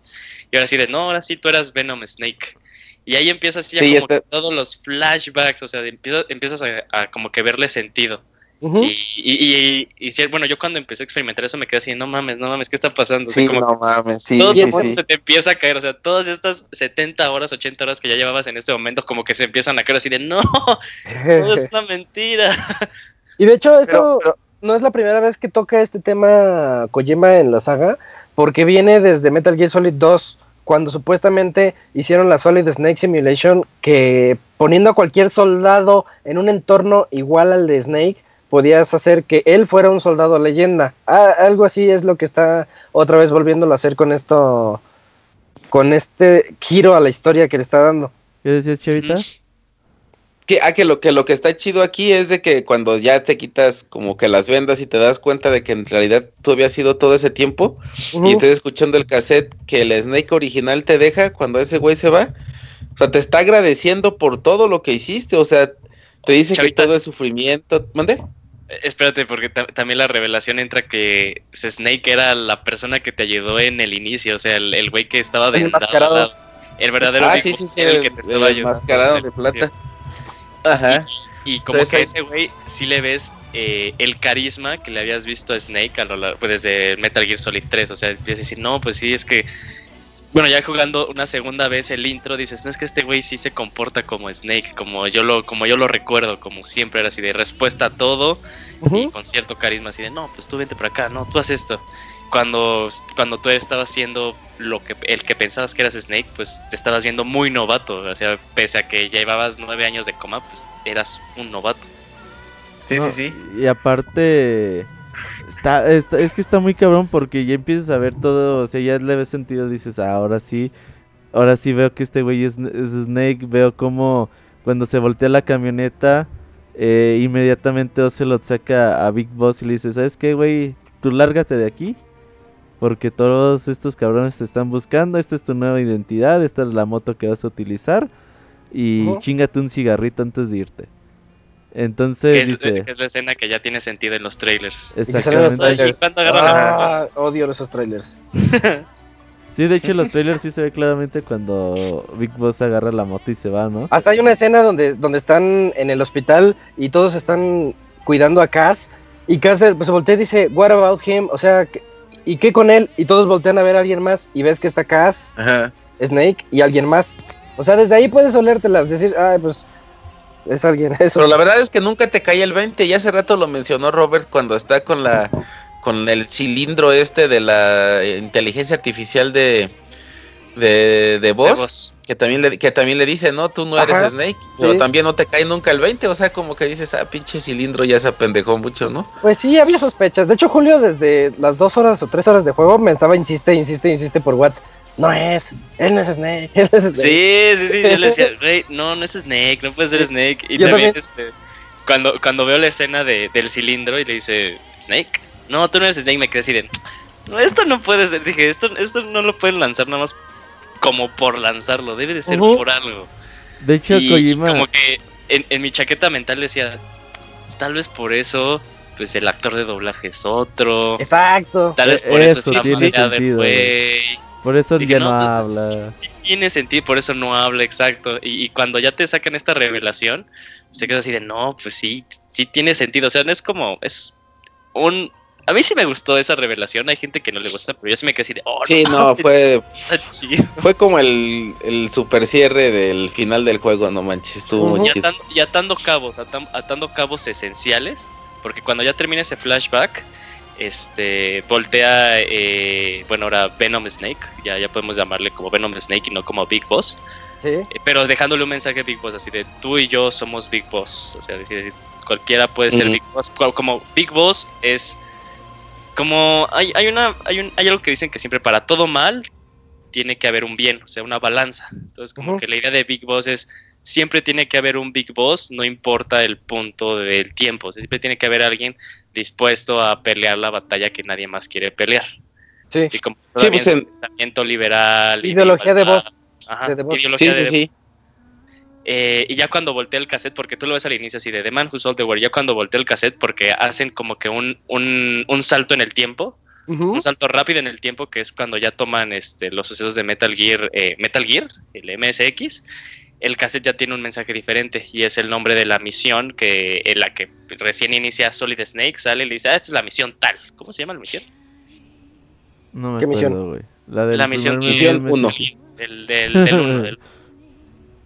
Y ahora sí de, no, ahora sí tú eras Venom Snake. Y ahí empiezas ya Sí, como que todos los flashbacks, o sea, de- empiezas, empiezas a, a como que verle sentido. Ujú. Y, y, y, y bueno, yo cuando empecé a experimentar eso me quedé así, no mames, no mames, ¿qué está pasando? O sea, Sí, como no mames, sí, todo sí, se te empieza a caer, o sea, todas estas 70 horas, 80 horas que ya llevabas en este momento, como que se empiezan a caer así de, no, todo es una mentira. y de hecho, esto Pero- pero- no es la primera vez que toca este tema Kojima en la saga, porque viene desde Metal Gear Solid 2, cuando supuestamente hicieron la Solid Snake Simulation, que poniendo a cualquier soldado en un entorno igual al de Snake, podías hacer que él fuera un soldado leyenda. Ah, algo así es lo que está otra vez volviéndolo a hacer con esto, con este giro a la historia que le está dando. ¿Qué decías, Chavita? Que, ah, que lo que lo que está chido aquí es de que cuando ya te quitas como que las vendas y te das cuenta de que en realidad tú habías sido todo ese tiempo y estés escuchando el cassette que el Snake original te deja cuando ese güey se va, o sea, te está agradeciendo por todo lo que hiciste, o sea, te dice Chavita. que todo es sufrimiento, ¿mande? Espérate, porque ta- también la revelación entra que Snake era la persona que te ayudó en el inicio, o sea, el el güey que estaba El vendado. enmascarado. El verdadero Ah, sí, sí, sí, el el, que te el estaba ayudando. enmascarado de plata. Ajá. Y como Entonces, que a ese güey sí le ves eh, el carisma que le habías visto a Snake a lo largo, pues, desde Metal Gear Solid 3. O sea, empiezas a decir, no, pues sí, es que. Bueno, ya jugando una segunda vez el intro, dices, no es que este güey sí se comporta como Snake, como yo lo, como yo lo recuerdo, como siempre era así de respuesta a todo y con cierto carisma, así de, no, pues tú vente por acá, no, tú haz esto. Cuando, cuando tú estabas haciendo lo que el que pensabas que eras Snake, pues te estabas viendo muy novato. O sea, pese a que ya llevabas nueve años de coma, pues eras un novato. Sí, No, sí, sí. Y aparte, está, está- es que está muy cabrón porque ya empiezas a ver todo, o sea, ya le ves sentido, dices, "Ah, ahora sí, ahora sí veo que este güey es, es Snake, veo como cuando se voltea la camioneta, eh, inmediatamente Ocelot saca a Big Boss y le dice, ¿sabes qué, güey? Tú lárgate de aquí. Porque todos estos cabrones te están buscando, esta es tu nueva identidad, esta es la moto que vas a utilizar. Y chingate un cigarrito antes de irte. Que Entonces es, dice... que es la escena que ya tiene sentido en los trailers. Los Exactamente. trailers. Y cuando agarran Ah, odio esos trailers. Sí, de hecho en los trailers sí se ve claramente cuando Big Boss agarra la moto y se va, ¿no? Hasta hay una escena donde, donde están en el hospital y todos están cuidando a Cass. Y Cass se, pues, se voltea y dice, What about him? O sea, ¿qué- ¿y qué con él? Y todos voltean a ver a alguien más y ves que está Cass, Ajá. Snake y alguien más. O sea, desde ahí puedes olértelas, decir, ay, pues es alguien. Eso. Pero la verdad es que nunca te cae el 20. Y hace rato lo mencionó Robert cuando está con la con el cilindro este de la inteligencia artificial de de, de voz, voz. que también le que también le dice, "No, tú no Ajá, eres Snake", pero sí. también no te cae nunca el 20, o sea, como que dices, "Ah, pinche cilindro ya se apendejó mucho, ¿no?" Pues sí, había sospechas. De hecho, Julio, desde las dos horas o tres horas de juego, me estaba insiste, insiste, insiste por WhatsApp. No es, él no es Snake, él es Snake. Sí, sí, sí. Yo le decía, güey, no, no es Snake, no puede ser Snake. Y Yo también, también. este, cuando, cuando veo la escena de, del cilindro y le dice, Snake, no, tú no eres Snake, me quedé así de, no, esto no puede ser. Dije, esto, esto no lo pueden lanzar nada más como por lanzarlo, debe de ser por algo. De hecho, y Kojima... como que en, en mi chaqueta mental decía, tal vez por eso, pues el actor de doblaje es otro. Exacto. Tal vez por eso, eso sí tiene Por eso Dije, ya no, no, habla. sí tiene sentido, por eso no habla, exacto. Y, y cuando ya te sacan esta revelación, se queda así de, no, pues sí, sí tiene sentido. O sea, no es como, es un... A mí sí me gustó esa revelación, hay gente que no le gusta, pero yo sí me quedé así de, oh, Sí, no, fue chido. fue como el, el super cierre del final del juego, no manches, estuvo muy Y chido. y atando cabos, atan- atando cabos esenciales, porque cuando ya termina ese flashback, este, voltea, eh, bueno, ahora Venom Snake, ya, ya podemos llamarle como Venom Snake y no como Big Boss. Sí. Eh, pero dejándole un mensaje a Big Boss así de tú y yo somos Big Boss, o sea, decir, cualquiera puede ser. Big Boss. Como Big Boss es como hay, hay una hay, un, hay algo que dicen que siempre para todo mal tiene que haber un bien, o sea, una balanza. Entonces, como que la idea de Big Boss es siempre tiene que haber un Big Boss, no importa el punto del tiempo, siempre tiene que haber alguien dispuesto a pelear la batalla que nadie más quiere pelear. Sí. Y como Sí, pues en pensamiento liberal. y Ideología de voz. Ajá, de ideología Sí, de sí, sí. eh, y ya cuando volteé el cassette, porque tú lo ves al inicio así de The Man Who Sold the World, ya cuando volteé el cassette, porque hacen como que un, un, un salto en el tiempo, un salto rápido en el tiempo, que es cuando ya toman este, los sucesos de Metal Gear, eh, Metal Gear, el MSX, el cassette ya tiene un mensaje diferente y es el nombre de la misión que en la que recién inicia Solid Snake, sale y le dice, ah, esta es la misión tal. ¿Cómo se llama la misión? No me ¿Qué misión? güey. La del La misión primer Misión mes- uno. Del, del, del uno, del-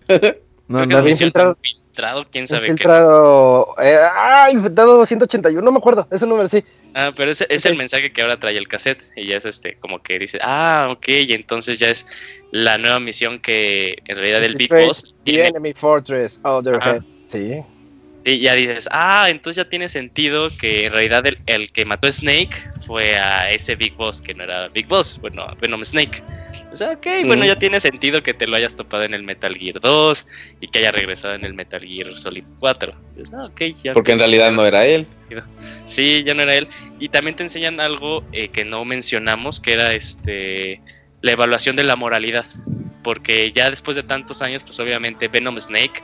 No, creo que no, es la misión infiltrado. Infiltrado, quién sabe qué. Infiltrado. Eh, ah, infiltrado 181, no me acuerdo. Ese número sí. Ah, pero ese es el mensaje que ahora trae el cassette. Y ya es este, como que dice, ah, ok, y entonces ya es la nueva misión que en realidad el Big Boss The. Enemy Fortress, Other Ajá. Head. Sí. Y ya dices, ah, entonces ya tiene sentido que en realidad el, el que mató a Snake fue a ese Big Boss que no era Big Boss, bueno, Venom Snake. O sea, ok, bueno, ya tiene sentido que te lo hayas topado en el Metal Gear 2 y que haya regresado en el Metal Gear Solid 4. Dices, ah, ok, ya Porque en realidad no era él. Sí, ya no era él. Y también te enseñan algo eh, que no mencionamos, que era este la evaluación de la moralidad. Porque ya después de tantos años, pues obviamente Venom Snake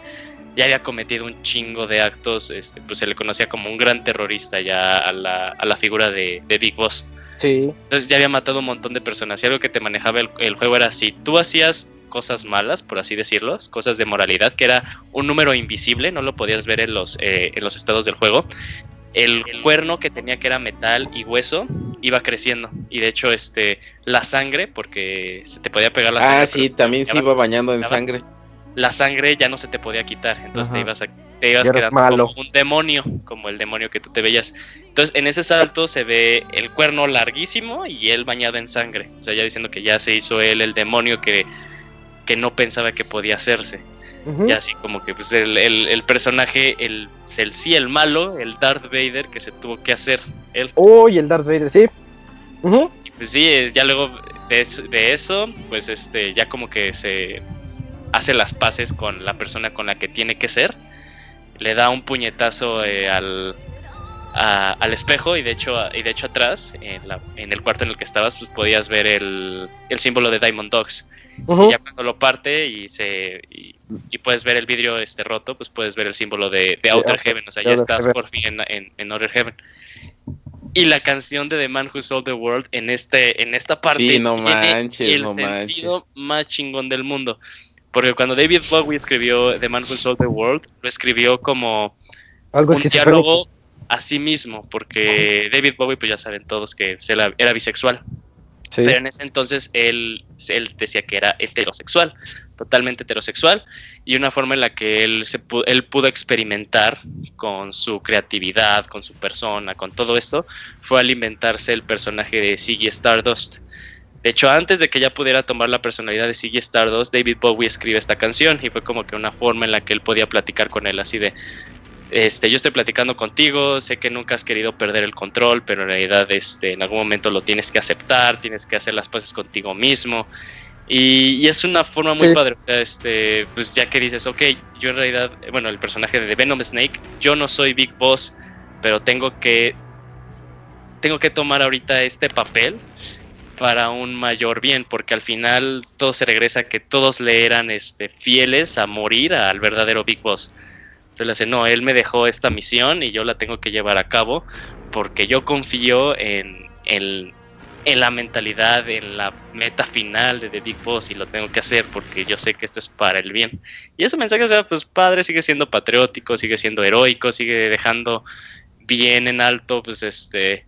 ya había cometido un chingo de actos, este, pues se le conocía como un gran terrorista ya a la, a la figura de, de Big Boss. Sí. Entonces ya había matado un montón de personas. Y algo que te manejaba el, el juego era si tú hacías cosas malas, por así decirlo, cosas de moralidad, que era un número invisible, no lo podías ver en los, eh, en los estados del juego. El cuerno que tenía que era metal y hueso iba creciendo. Y de hecho, este, la sangre, porque se te podía pegar la sangre. Ah, sí, también se iba bañando en sangre. La sangre ya no se te podía quitar. Entonces te ibas, a, te ibas quedando malo. como un demonio, como el demonio que tú te veías. Entonces, en ese salto se ve el cuerno larguísimo y él bañado en sangre. O sea, ya diciendo que ya se hizo él el demonio que, que no pensaba que podía hacerse. Y así como que pues el, el- el personaje, el, el sí, el malo, el Darth Vader que se tuvo que hacer él. Uy, el Darth Vader, sí. Y pues sí, es- ya luego de, de eso, pues este, ya como que se hace las paces con la persona con la que tiene que ser. Le da un puñetazo eh, al, a- al espejo y de hecho, y de hecho atrás, en, la- en el cuarto en el que estabas, pues podías ver el, el símbolo de Diamond Dogs. Y ya cuando lo parte y se y, y puedes ver el vidrio este roto, pues puedes ver el símbolo de, de Outer Heaven. O sea, ya estás Heaven. por fin en, en, en Outer Heaven. Y la canción de The Man Who Sold the World en este, en esta parte Sí, no tiene manches, el no sentido manches. más chingón del mundo. Porque cuando David Bowie escribió The Man Who Sold the World, lo escribió como Algo un diálogo a sí mismo, porque David Bowie, pues ya saben todos que era bisexual. Sí. Pero en ese entonces él, él decía que era heterosexual, totalmente heterosexual, y una forma en la que él, se pu- él pudo experimentar con su creatividad, con su persona, con todo esto, fue al inventarse el personaje de Ziggy Stardust. De hecho, antes de que ya pudiera tomar la personalidad de Ziggy Stardust, David Bowie escribe esta canción y fue como que una forma en la que él podía platicar con él así de, este, yo estoy platicando contigo, sé que nunca has querido perder el control, pero en realidad este, en algún momento lo tienes que aceptar, tienes que hacer las paces contigo mismo. Y, y es una forma muy Sí. padre, o sea, este, pues ya que dices, ok, yo en realidad, bueno, el personaje de Venom Snake, yo no soy Big Boss, pero tengo que, tengo que tomar ahorita este papel para un mayor bien, porque al final todo se regresa a que todos le eran este, fieles a morir al verdadero Big Boss. Entonces le dice, no, él me dejó esta misión y yo la tengo que llevar a cabo porque yo confío en, en, en la mentalidad, en la meta final de The Big Boss y lo tengo que hacer porque yo sé que esto es para el bien. Y ese mensaje, o sea, pues padre, sigue siendo patriótico, sigue siendo heroico, sigue dejando bien en alto, pues este,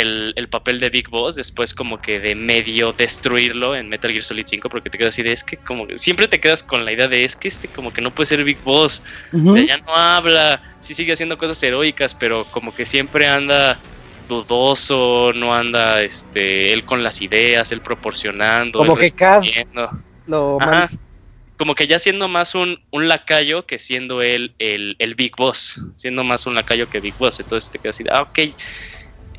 el, el papel de Big Boss, después como que de medio destruirlo en Metal Gear Solid 5, porque te quedas así de, es que como, siempre te quedas con la idea de, es que este como que no puede ser Big Boss, o sea, ya no habla, sí sigue haciendo cosas heroicas, pero como que siempre anda dudoso, no anda este él con las ideas, él proporcionando, Como él que respondiendo. lo Ajá. como que ya siendo más un, un lacayo que siendo él el, el Big Boss, siendo más un lacayo que Big Boss. Entonces te quedas así, de, ah, ok.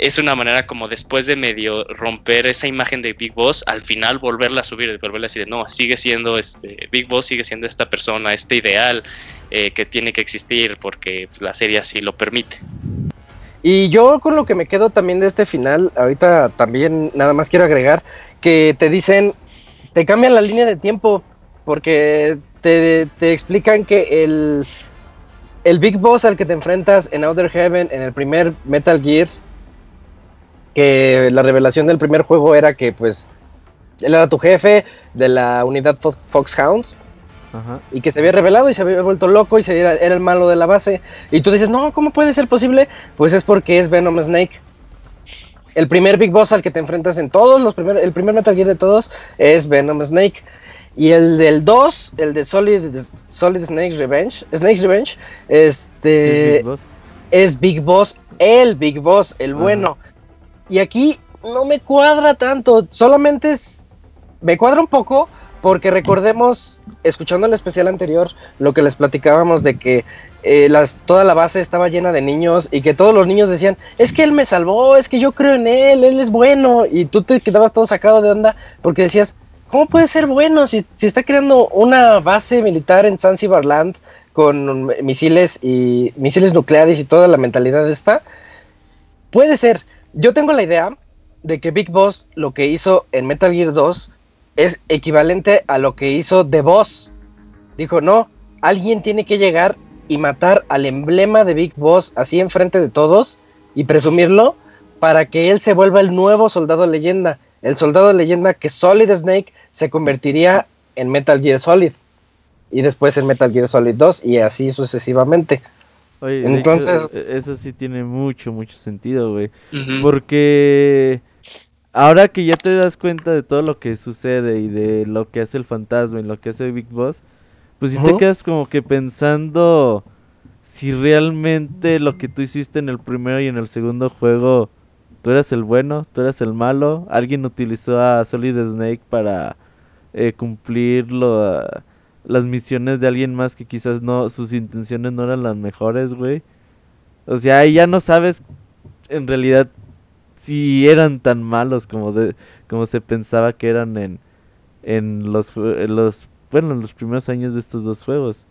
Es una manera como después de medio romper esa imagen de Big Boss, al final volverla a subir, volverla a decir, no, sigue siendo este Big Boss, sigue siendo esta persona, este ideal eh, que tiene que existir porque pues, la serie así lo permite. Y yo con lo que me quedo también de este final, ahorita también nada más quiero agregar que te dicen, te cambian la línea de tiempo, porque te, te explican que el, el Big Boss al que te enfrentas en Outer Heaven, en el primer Metal Gear, que la revelación del primer juego era que pues él era tu jefe de la unidad Fo- Foxhounds Ajá. y que se había revelado y se había vuelto loco y se era el malo de la base. Y tú dices, no, ¿cómo puede ser posible? Pues es porque es Venom Snake. El primer Big Boss al que te enfrentas en todos los primer, el primer Metal Gear de todos es Venom Snake. Y el del 2, el de Solid, Solid Snake Revenge, Snake's Revenge, este Sí, Big Boss. es Big Boss, el Big Boss, el Ajá. bueno. Y aquí no me cuadra tanto, solamente es, me cuadra un poco porque recordemos, escuchando el especial anterior, lo que les platicábamos de que eh, las, toda la base estaba llena de niños y que todos los niños decían, es que él me salvó, es que yo creo en él, él es bueno, y tú te quedabas todo sacado de onda porque decías, ¿cómo puede ser bueno si, si está creando una base militar en Zanzibar Land con misiles y misiles nucleares y toda la mentalidad esta? Puede ser. Yo tengo la idea de que Big Boss lo que hizo en Metal Gear 2 es equivalente a lo que hizo The Boss. Dijo, no, alguien tiene que llegar y matar al emblema de Big Boss así enfrente de todos y presumirlo para que él se vuelva el nuevo soldado leyenda. El soldado leyenda que Solid Snake se convertiría en Metal Gear Solid. Y después en Metal Gear Solid 2 y así sucesivamente. Oye, Entonces- hecho, e- eso sí tiene mucho, mucho sentido, güey. Porque ahora que ya te das cuenta de todo lo que sucede y de lo que hace el fantasma y lo que hace Big Boss, pues si te quedas como que pensando si realmente lo que tú hiciste en el primero y en el segundo juego, tú eras el bueno, tú eras el malo, alguien utilizó a Solid Snake para eh, cumplir lo- las misiones de alguien más que quizás no, sus intenciones no eran las mejores, güey. O sea, ahí ya no sabes en realidad si eran tan malos como de como se pensaba que eran en en los en los bueno, en los primeros años de estos dos juegos.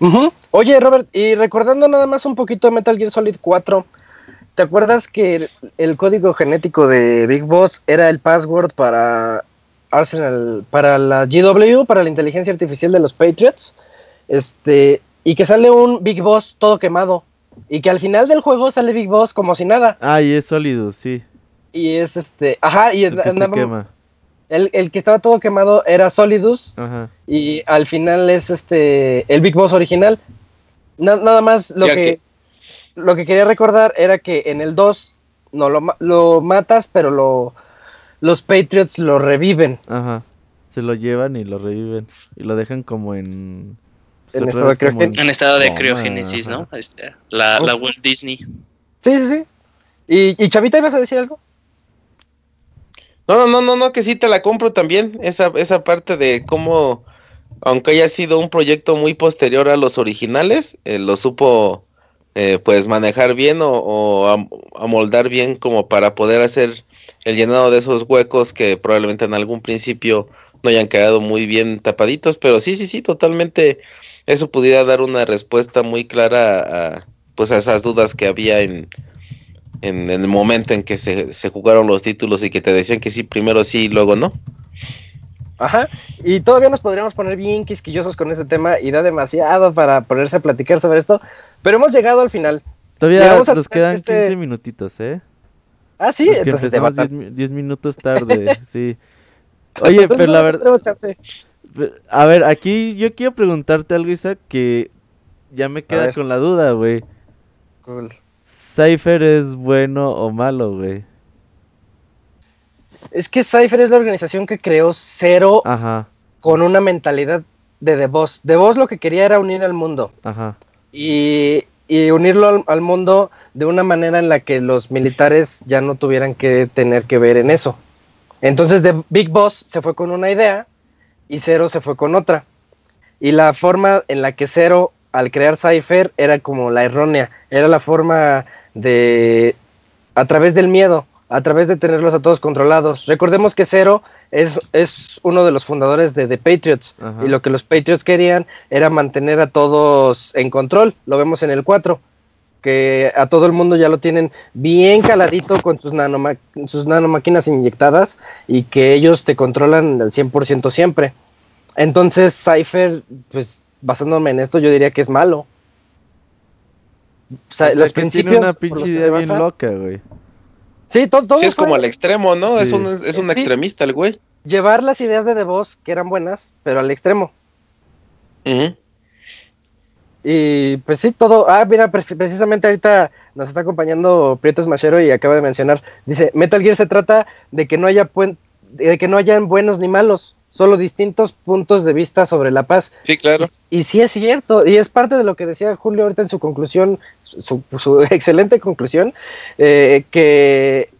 Ujú. Oye, Robert, y recordando nada más un poquito de Metal Gear Solid 4, ¿te acuerdas que el, el código genético de Big Boss era el password para Arsenal, para la GW, para la inteligencia artificial de los Patriots? Este, y que sale un Big Boss todo quemado. Y que al final del juego sale Big Boss como si nada. Ah, y es sólido, sí. Y es este, ajá, y El que se quema. el, el que estaba todo quemado era Solidus. Ajá. Y al final es este el Big Boss original. Na- nada más lo que, que- lo que quería recordar era que en el 2 no lo, lo matas, pero lo los Patriots lo reviven. Ajá. Se lo llevan y lo reviven y lo dejan como en En otra estado vez de como en- estado de coma, criogénesis. ¿no? Este, la, la Walt Disney. Sí, sí, sí. Y, y Chavita, ¿ibas a decir algo? No, no, no, no, no, que sí te la compro también. Esa, esa parte de cómo, aunque haya sido un proyecto muy posterior a los originales, eh, lo supo eh, pues manejar bien o, o am- amoldar bien como para poder hacer el llenado de esos huecos que probablemente en algún principio no hayan quedado muy bien tapaditos, pero sí, sí, sí, totalmente eso pudiera dar una respuesta muy clara a, pues a esas dudas que había en, en, en el momento en que se, se jugaron los títulos y que te decían que sí, primero sí y luego no. Ajá. Y todavía nos podríamos poner bien quisquillosos con este tema y da demasiado para ponerse a platicar sobre esto. Pero hemos llegado al final. Todavía Llegamos nos quedan este- 15 minutitos, ¿eh? Ah, sí, Porque entonces te va a 10, mi- 10 minutos tarde, sí. Oye, Entonces, pero la verdad, a ver, aquí yo quiero preguntarte algo, Isaac, que ya me queda con la duda, güey. Cool. ¿Cypher es bueno o malo, güey? Es que Cypher es la organización que creó Cero Ajá, con una mentalidad de The Boss. The Boss lo que quería era unir al mundo ajá, y, y unirlo al, mundo de una manera en la que los militares ya no tuvieran que tener que ver en eso. Entonces The Big Boss se fue con una idea y Zero se fue con otra. Y la forma en la que Zero, al crear Cypher, era como la errónea. Era la forma de. a través del miedo, a través de tenerlos a todos controlados. Recordemos que Zero es, es uno de los fundadores de The Patriots. Ajá. Y lo que los Patriots querían era mantener a todos en control. Lo vemos en el 4. Que a todo el mundo ya lo tienen bien caladito con sus, nanoma sus nanomáquinas inyectadas y que ellos te controlan al 100% siempre. Entonces, Cypher, pues basándome en esto, yo diría que es malo. O sea, O sea, los que principios. tiene una pinche que se idea bien basa- loca, güey. Sí, todo, todo Sí, es fue como al extremo, ¿no? Es un, es un Sí. extremista el güey. llevar las ideas de The Boss, que eran buenas, pero al extremo. Y pues sí, todo. Ah, mira, pre- precisamente ahorita nos está acompañando Prieto Smashero y acaba de mencionar. Dice: Metal Gear se trata de que no haya puen- de que no hayan buenos ni malos, solo distintos puntos de vista sobre la paz. Sí, claro. Y, y sí es cierto, y es parte de lo que decía Julio ahorita en su conclusión, su, su excelente conclusión, eh, que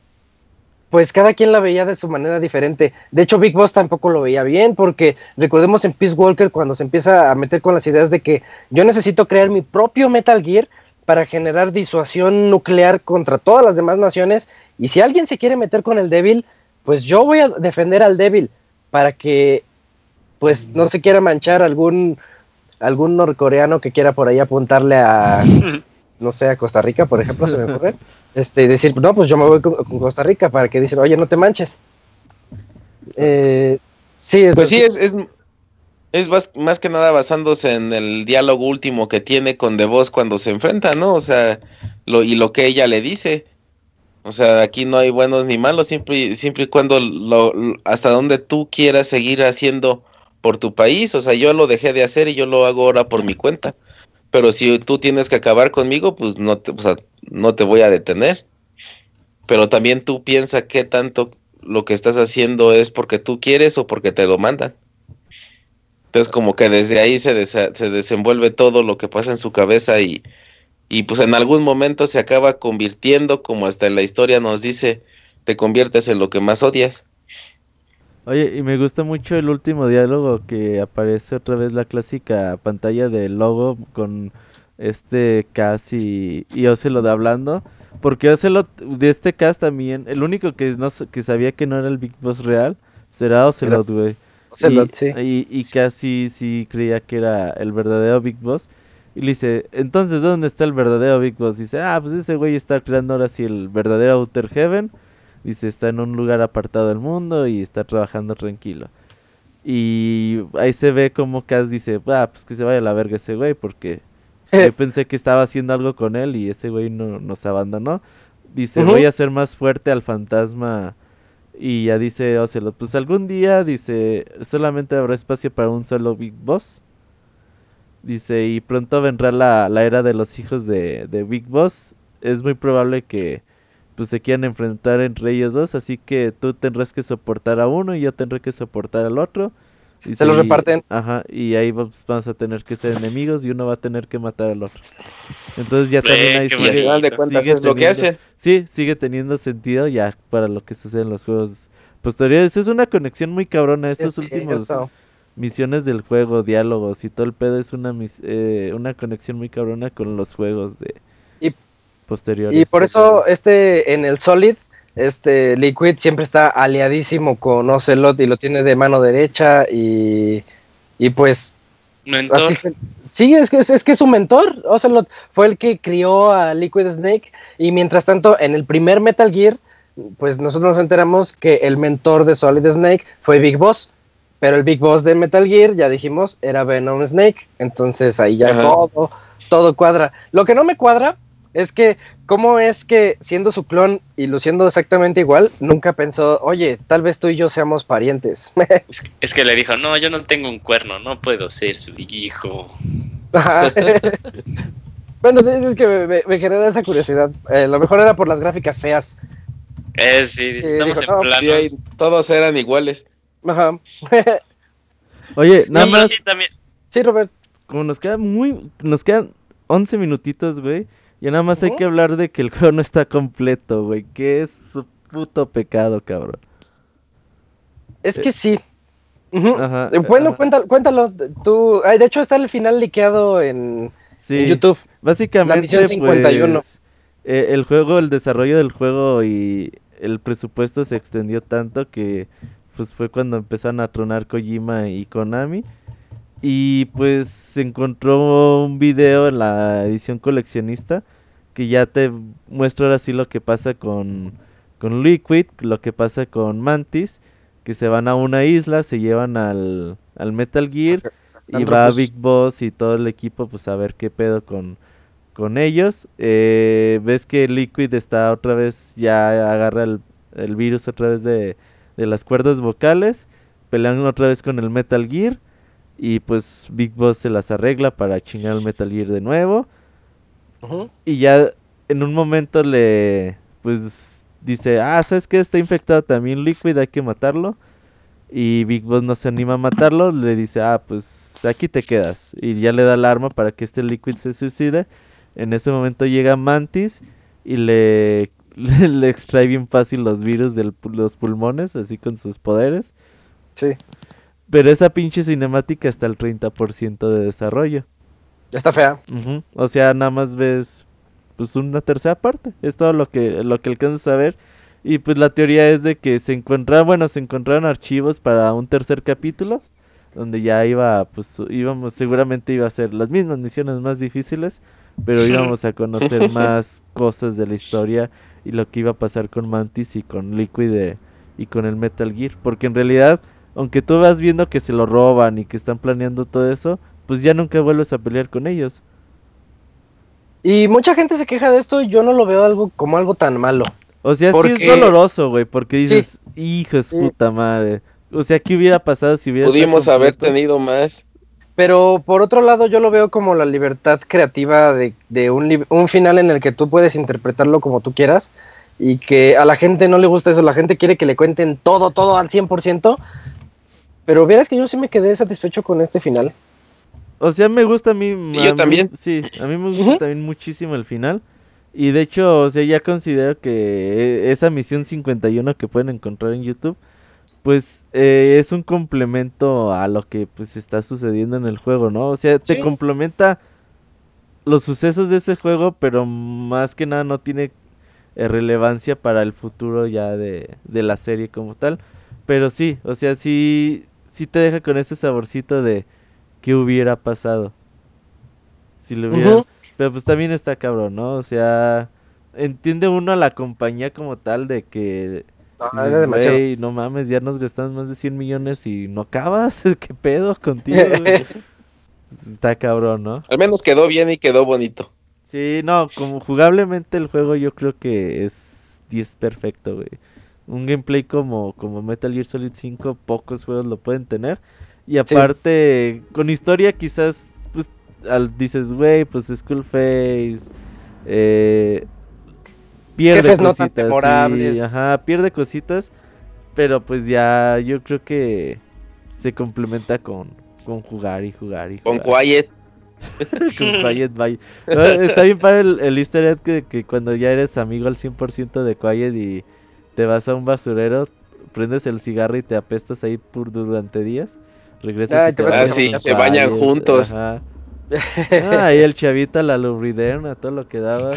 pues cada quien la veía de su manera diferente. De hecho, Big Boss tampoco lo veía bien, porque recordemos en Peace Walker cuando se empieza a meter con las ideas de que yo necesito crear mi propio Metal Gear para generar disuasión nuclear contra todas las demás naciones, y si alguien se quiere meter con el débil, pues yo voy a defender al débil para que pues no se quiera manchar algún algún norcoreano que quiera por ahí apuntarle a no sé a Costa Rica por ejemplo se me ocurre este y decir no pues yo me voy con, con Costa Rica para que dicen oye no te manches Eh, sí es- Pues sí, es, es, es más, más que nada basándose en el diálogo último que tiene con The Boss cuando se enfrenta, ¿no? O sea, lo, y lo que ella le dice. O sea, aquí no hay buenos ni malos, siempre, siempre y cuando lo, hasta donde tú quieras seguir haciendo por tu país. O sea, yo lo dejé de hacer y yo lo hago ahora por mi cuenta. Pero si tú tienes que acabar conmigo, pues no te, o sea, no te voy a detener. Pero también tú piensa qué tanto lo que estás haciendo es porque tú quieres o porque te lo mandan. Entonces como que desde ahí se, se desenvuelve todo lo que pasa en su cabeza y, y pues en algún momento se acaba convirtiendo, como hasta en la historia nos dice, te conviertes en lo que más odias. Oye, y me gusta mucho el último diálogo que aparece otra vez la clásica pantalla del logo con este Cass y, y Ocelot hablando. Porque Ocelot, de este cast también, el único que no que sabía que no era el Big Boss real, será Ocelot, güey. Ocelot, y, sí. y, y casi sí creía que era el verdadero Big Boss. Y le dice, entonces, ¿dónde está el verdadero Big Boss? Dice, ah, pues ese güey está creando ahora sí el verdadero Outer Heaven. Dice, está en un lugar apartado del mundo y está trabajando tranquilo. Y ahí se ve como Cass dice, ah, pues que se vaya a la verga ese güey, porque yo pensé que estaba haciendo algo con él y ese güey no, nos abandonó. Dice, voy a hacer más fuerte al fantasma. Y ya dice Ocelot, pues algún día, dice, solamente habrá espacio para un solo Big Boss. Dice, y pronto vendrá la, la era de los hijos de, de Big Boss. Es muy probable que pues se quieran enfrentar entre ellos dos, así que tú tendrás que soportar a uno y yo tendré que soportar al otro. Dice, los y- reparten. Ajá, y ahí vamos, vamos a tener que ser enemigos y uno va a tener que matar al otro. Entonces ya también ahí sigue, de cuentas sigue es lo que hacen. Sí, sigue teniendo sentido ya para lo que sucede en los juegos posteriores. Es una conexión muy cabrona. Estos Es últimos cierto. Misiones del juego, diálogos y todo el pedo es una, mis- eh, una conexión muy cabrona con los juegos de Y- posteriores. Y por eso este en el Solid, este Liquid siempre está aliadísimo con Ocelot y lo tiene de mano derecha y, y pues Mentor. así se- sí, es que es, es que es su mentor. Ocelot fue el que crió a Liquid Snake y mientras tanto en el primer Metal Gear, pues nosotros nos enteramos que el mentor de Solid Snake fue Big Boss. Pero el Big Boss de Metal Gear, ya dijimos, era Venom Snake. Entonces ahí ya Ajá. todo, todo cuadra. Lo que no me cuadra es que, ¿cómo es que siendo su clon y luciendo exactamente igual, nunca pensó, oye, tal vez tú y yo seamos parientes? Es, que- es que le dijo, no, yo no tengo un cuerno, no puedo ser su hijo. Bueno, sí, es que me, me- me genera esa curiosidad. Eh, lo mejor era por las gráficas feas. Eh, sí, Sí, estamos dijo, en no, planos. Sí, todos eran iguales. Ajá. Oye, nada más, sí, también. sí, Robert. como nos quedan muy, nos quedan 11 minutitos, güey. Ya nada más hay que hablar de que el juego no está completo, güey. Que es su puto pecado, cabrón. Es que sí. Ujú. Ajá, Eh, Bueno, ajá. cuéntalo, cuéntalo. Tú, ay, de hecho está el final liqueado en, Sí. en YouTube. Básicamente, La misión 51. pues, eh, el juego, el desarrollo del juego y el presupuesto se extendió tanto que pues fue cuando empezaron a tronar Kojima y Konami. Y pues se encontró un video en la edición coleccionista que ya te muestra ahora sí lo que pasa con, con Liquid, lo que pasa con Mantis, que se van a una isla, se llevan al, al Metal Gear y va pues, Big Boss y todo el equipo pues a ver qué pedo con, con ellos. Eh, ves que Liquid está otra vez, ya agarra el, el virus otra vez de, de las cuerdas vocales. Pelean otra vez con el Metal Gear. Y pues Big Boss se las arregla para chingar al Metal Gear de nuevo. Y ya en un momento le pues dice, ah, ¿sabes qué? Está infectado también Liquid, hay que matarlo. Y Big Boss no se anima a matarlo, le dice, ah, pues aquí te quedas. Y ya le da el arma para que este Liquid se suicide. En ese momento llega Mantis y le, le, extrae bien fácil los virus de los pulmones, así con sus poderes. Sí, Pero esa pinche cinemática está al 30% de desarrollo. está fea. O sea, nada más ves pues una tercera parte. Es todo lo que lo que alcanzas a ver. Y pues la teoría es de que se encontraron, bueno, se encontraron archivos para un tercer capítulo donde ya iba pues íbamos seguramente iba a ser las mismas misiones más difíciles, pero íbamos a conocer más cosas de la historia y lo que iba a pasar con Mantis y con Liquid eh, y con el Metal Gear, porque en realidad aunque tú vas viendo que se lo roban y que están planeando todo eso, pues ya nunca vuelves a pelear con ellos. Y mucha gente se queja de esto y yo no lo veo algo como algo tan malo. O sea, sí Porque- es doloroso, güey, porque Sí. dices, hijo de Sí. puta madre. O sea, ¿qué hubiera pasado si hubiera Pudimos haber tenido más. Pero por otro lado yo lo veo como la libertad creativa de, de un, un final en el que tú puedes interpretarlo como tú quieras y que a la gente no le gusta eso, la gente quiere que le cuenten todo, todo al 100%, pero vieras que yo sí me quedé satisfecho con este final. O sea, me gusta a mí. Y a yo mí- también. Sí, a mí me gusta Ujú. también muchísimo el final. Y de hecho, o sea, ya considero que eh, esa misión 51 que pueden encontrar en YouTube, pues eh, es un complemento a lo que pues está sucediendo en el juego, ¿no? O sea, te Sí. complementa los sucesos de ese juego, pero más que nada no tiene eh, relevancia para el futuro ya de, de la serie como tal. Pero sí, o sea, sí, sí te deja con ese saborcito de qué hubiera pasado. Si lo hubiera... Pero pues también está cabrón, ¿no? O sea, entiende uno a la compañía como tal de que... Ah, dices, era demasiado. "Güey, no mames, ya nos gastamos más de 100 millones y no acabas. ¿Qué pedo contigo? güey?" está cabrón, ¿no? Al menos quedó bien y quedó bonito. Sí, no, como jugablemente el juego yo creo que es 10 perfecto, güey. Un gameplay como, como Metal Gear Solid 5, pocos juegos lo pueden tener. Y aparte, con historia quizás, pues, al, dices, güey, pues Skullface, eh, pierde Jefes no tan cositas, sí, ajá, pierde cositas, pero pues ya yo creo que se complementa con, con jugar y jugar y Con. Quiet. Con Quiet Bay. No, está bien para el, el easter egg que, que cuando ya eres amigo al 100% de Quiet y te vas a un basurero, prendes el cigarro y te apestas ahí por durante días. Regresas y te te vas a Ah, sí, se bañan juntos. Ajá. Ah, y el chavita, la lubriderna, todo lo que daba.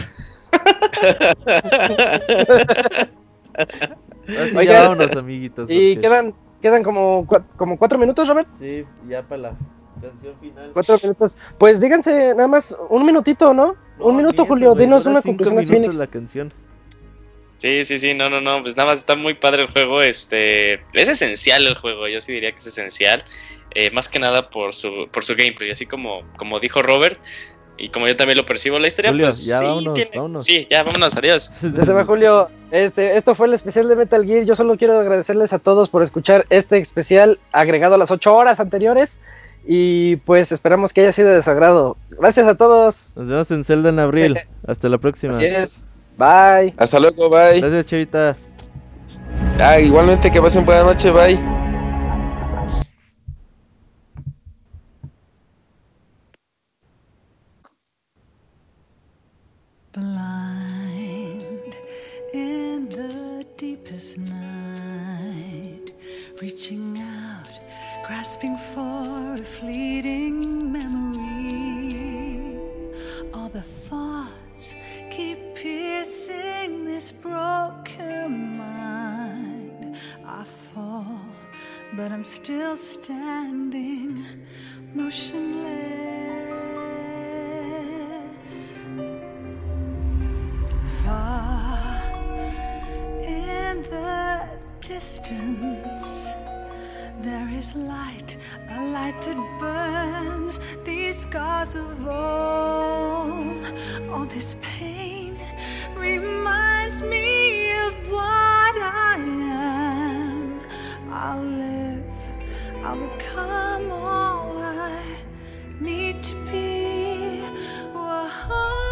Así Oigan, ya vámonos, amiguitos. Y porque- quedan, quedan como, como cuatro minutos, Robert. Sí, ya para la canción final. Cuatro minutos. Pues díganse nada más un minutito, ¿no? No, un minuto, Julio. Dinos una cinco conclusión así bien minutos la canción. Sí, sí, sí, no, no, no, pues nada más está muy padre el juego, este, es esencial el juego, yo sí diría que es esencial, eh, más que nada por su, por su gameplay, así como, como dijo Robert, y como yo también lo percibo, la historia, Julio, pues ya sí, vámonos, tiene- vámonos. sí, ya vámonos, adiós. Se va Julio. Este, esto fue el especial de Metal Gear. Yo solo quiero agradecerles a todos por escuchar este especial agregado a las ocho horas anteriores. Y pues esperamos que haya sido de su agrado. Gracias a todos. Nos vemos en Zelda en abril. Hasta la próxima. Así es. Bye. Hasta luego, bye. Gracias, Chavita. Ah, igualmente que pasen buena noche, bye. Reaching out, grasping for a fleeting memory. All the thoughts keep piercing this broken mind. I fall, but I'm still standing, motionless. Far in the distance, there is light, a light that burns these scars of old. All this pain reminds me of what I am. I'll live, I'll become all I need to be. Words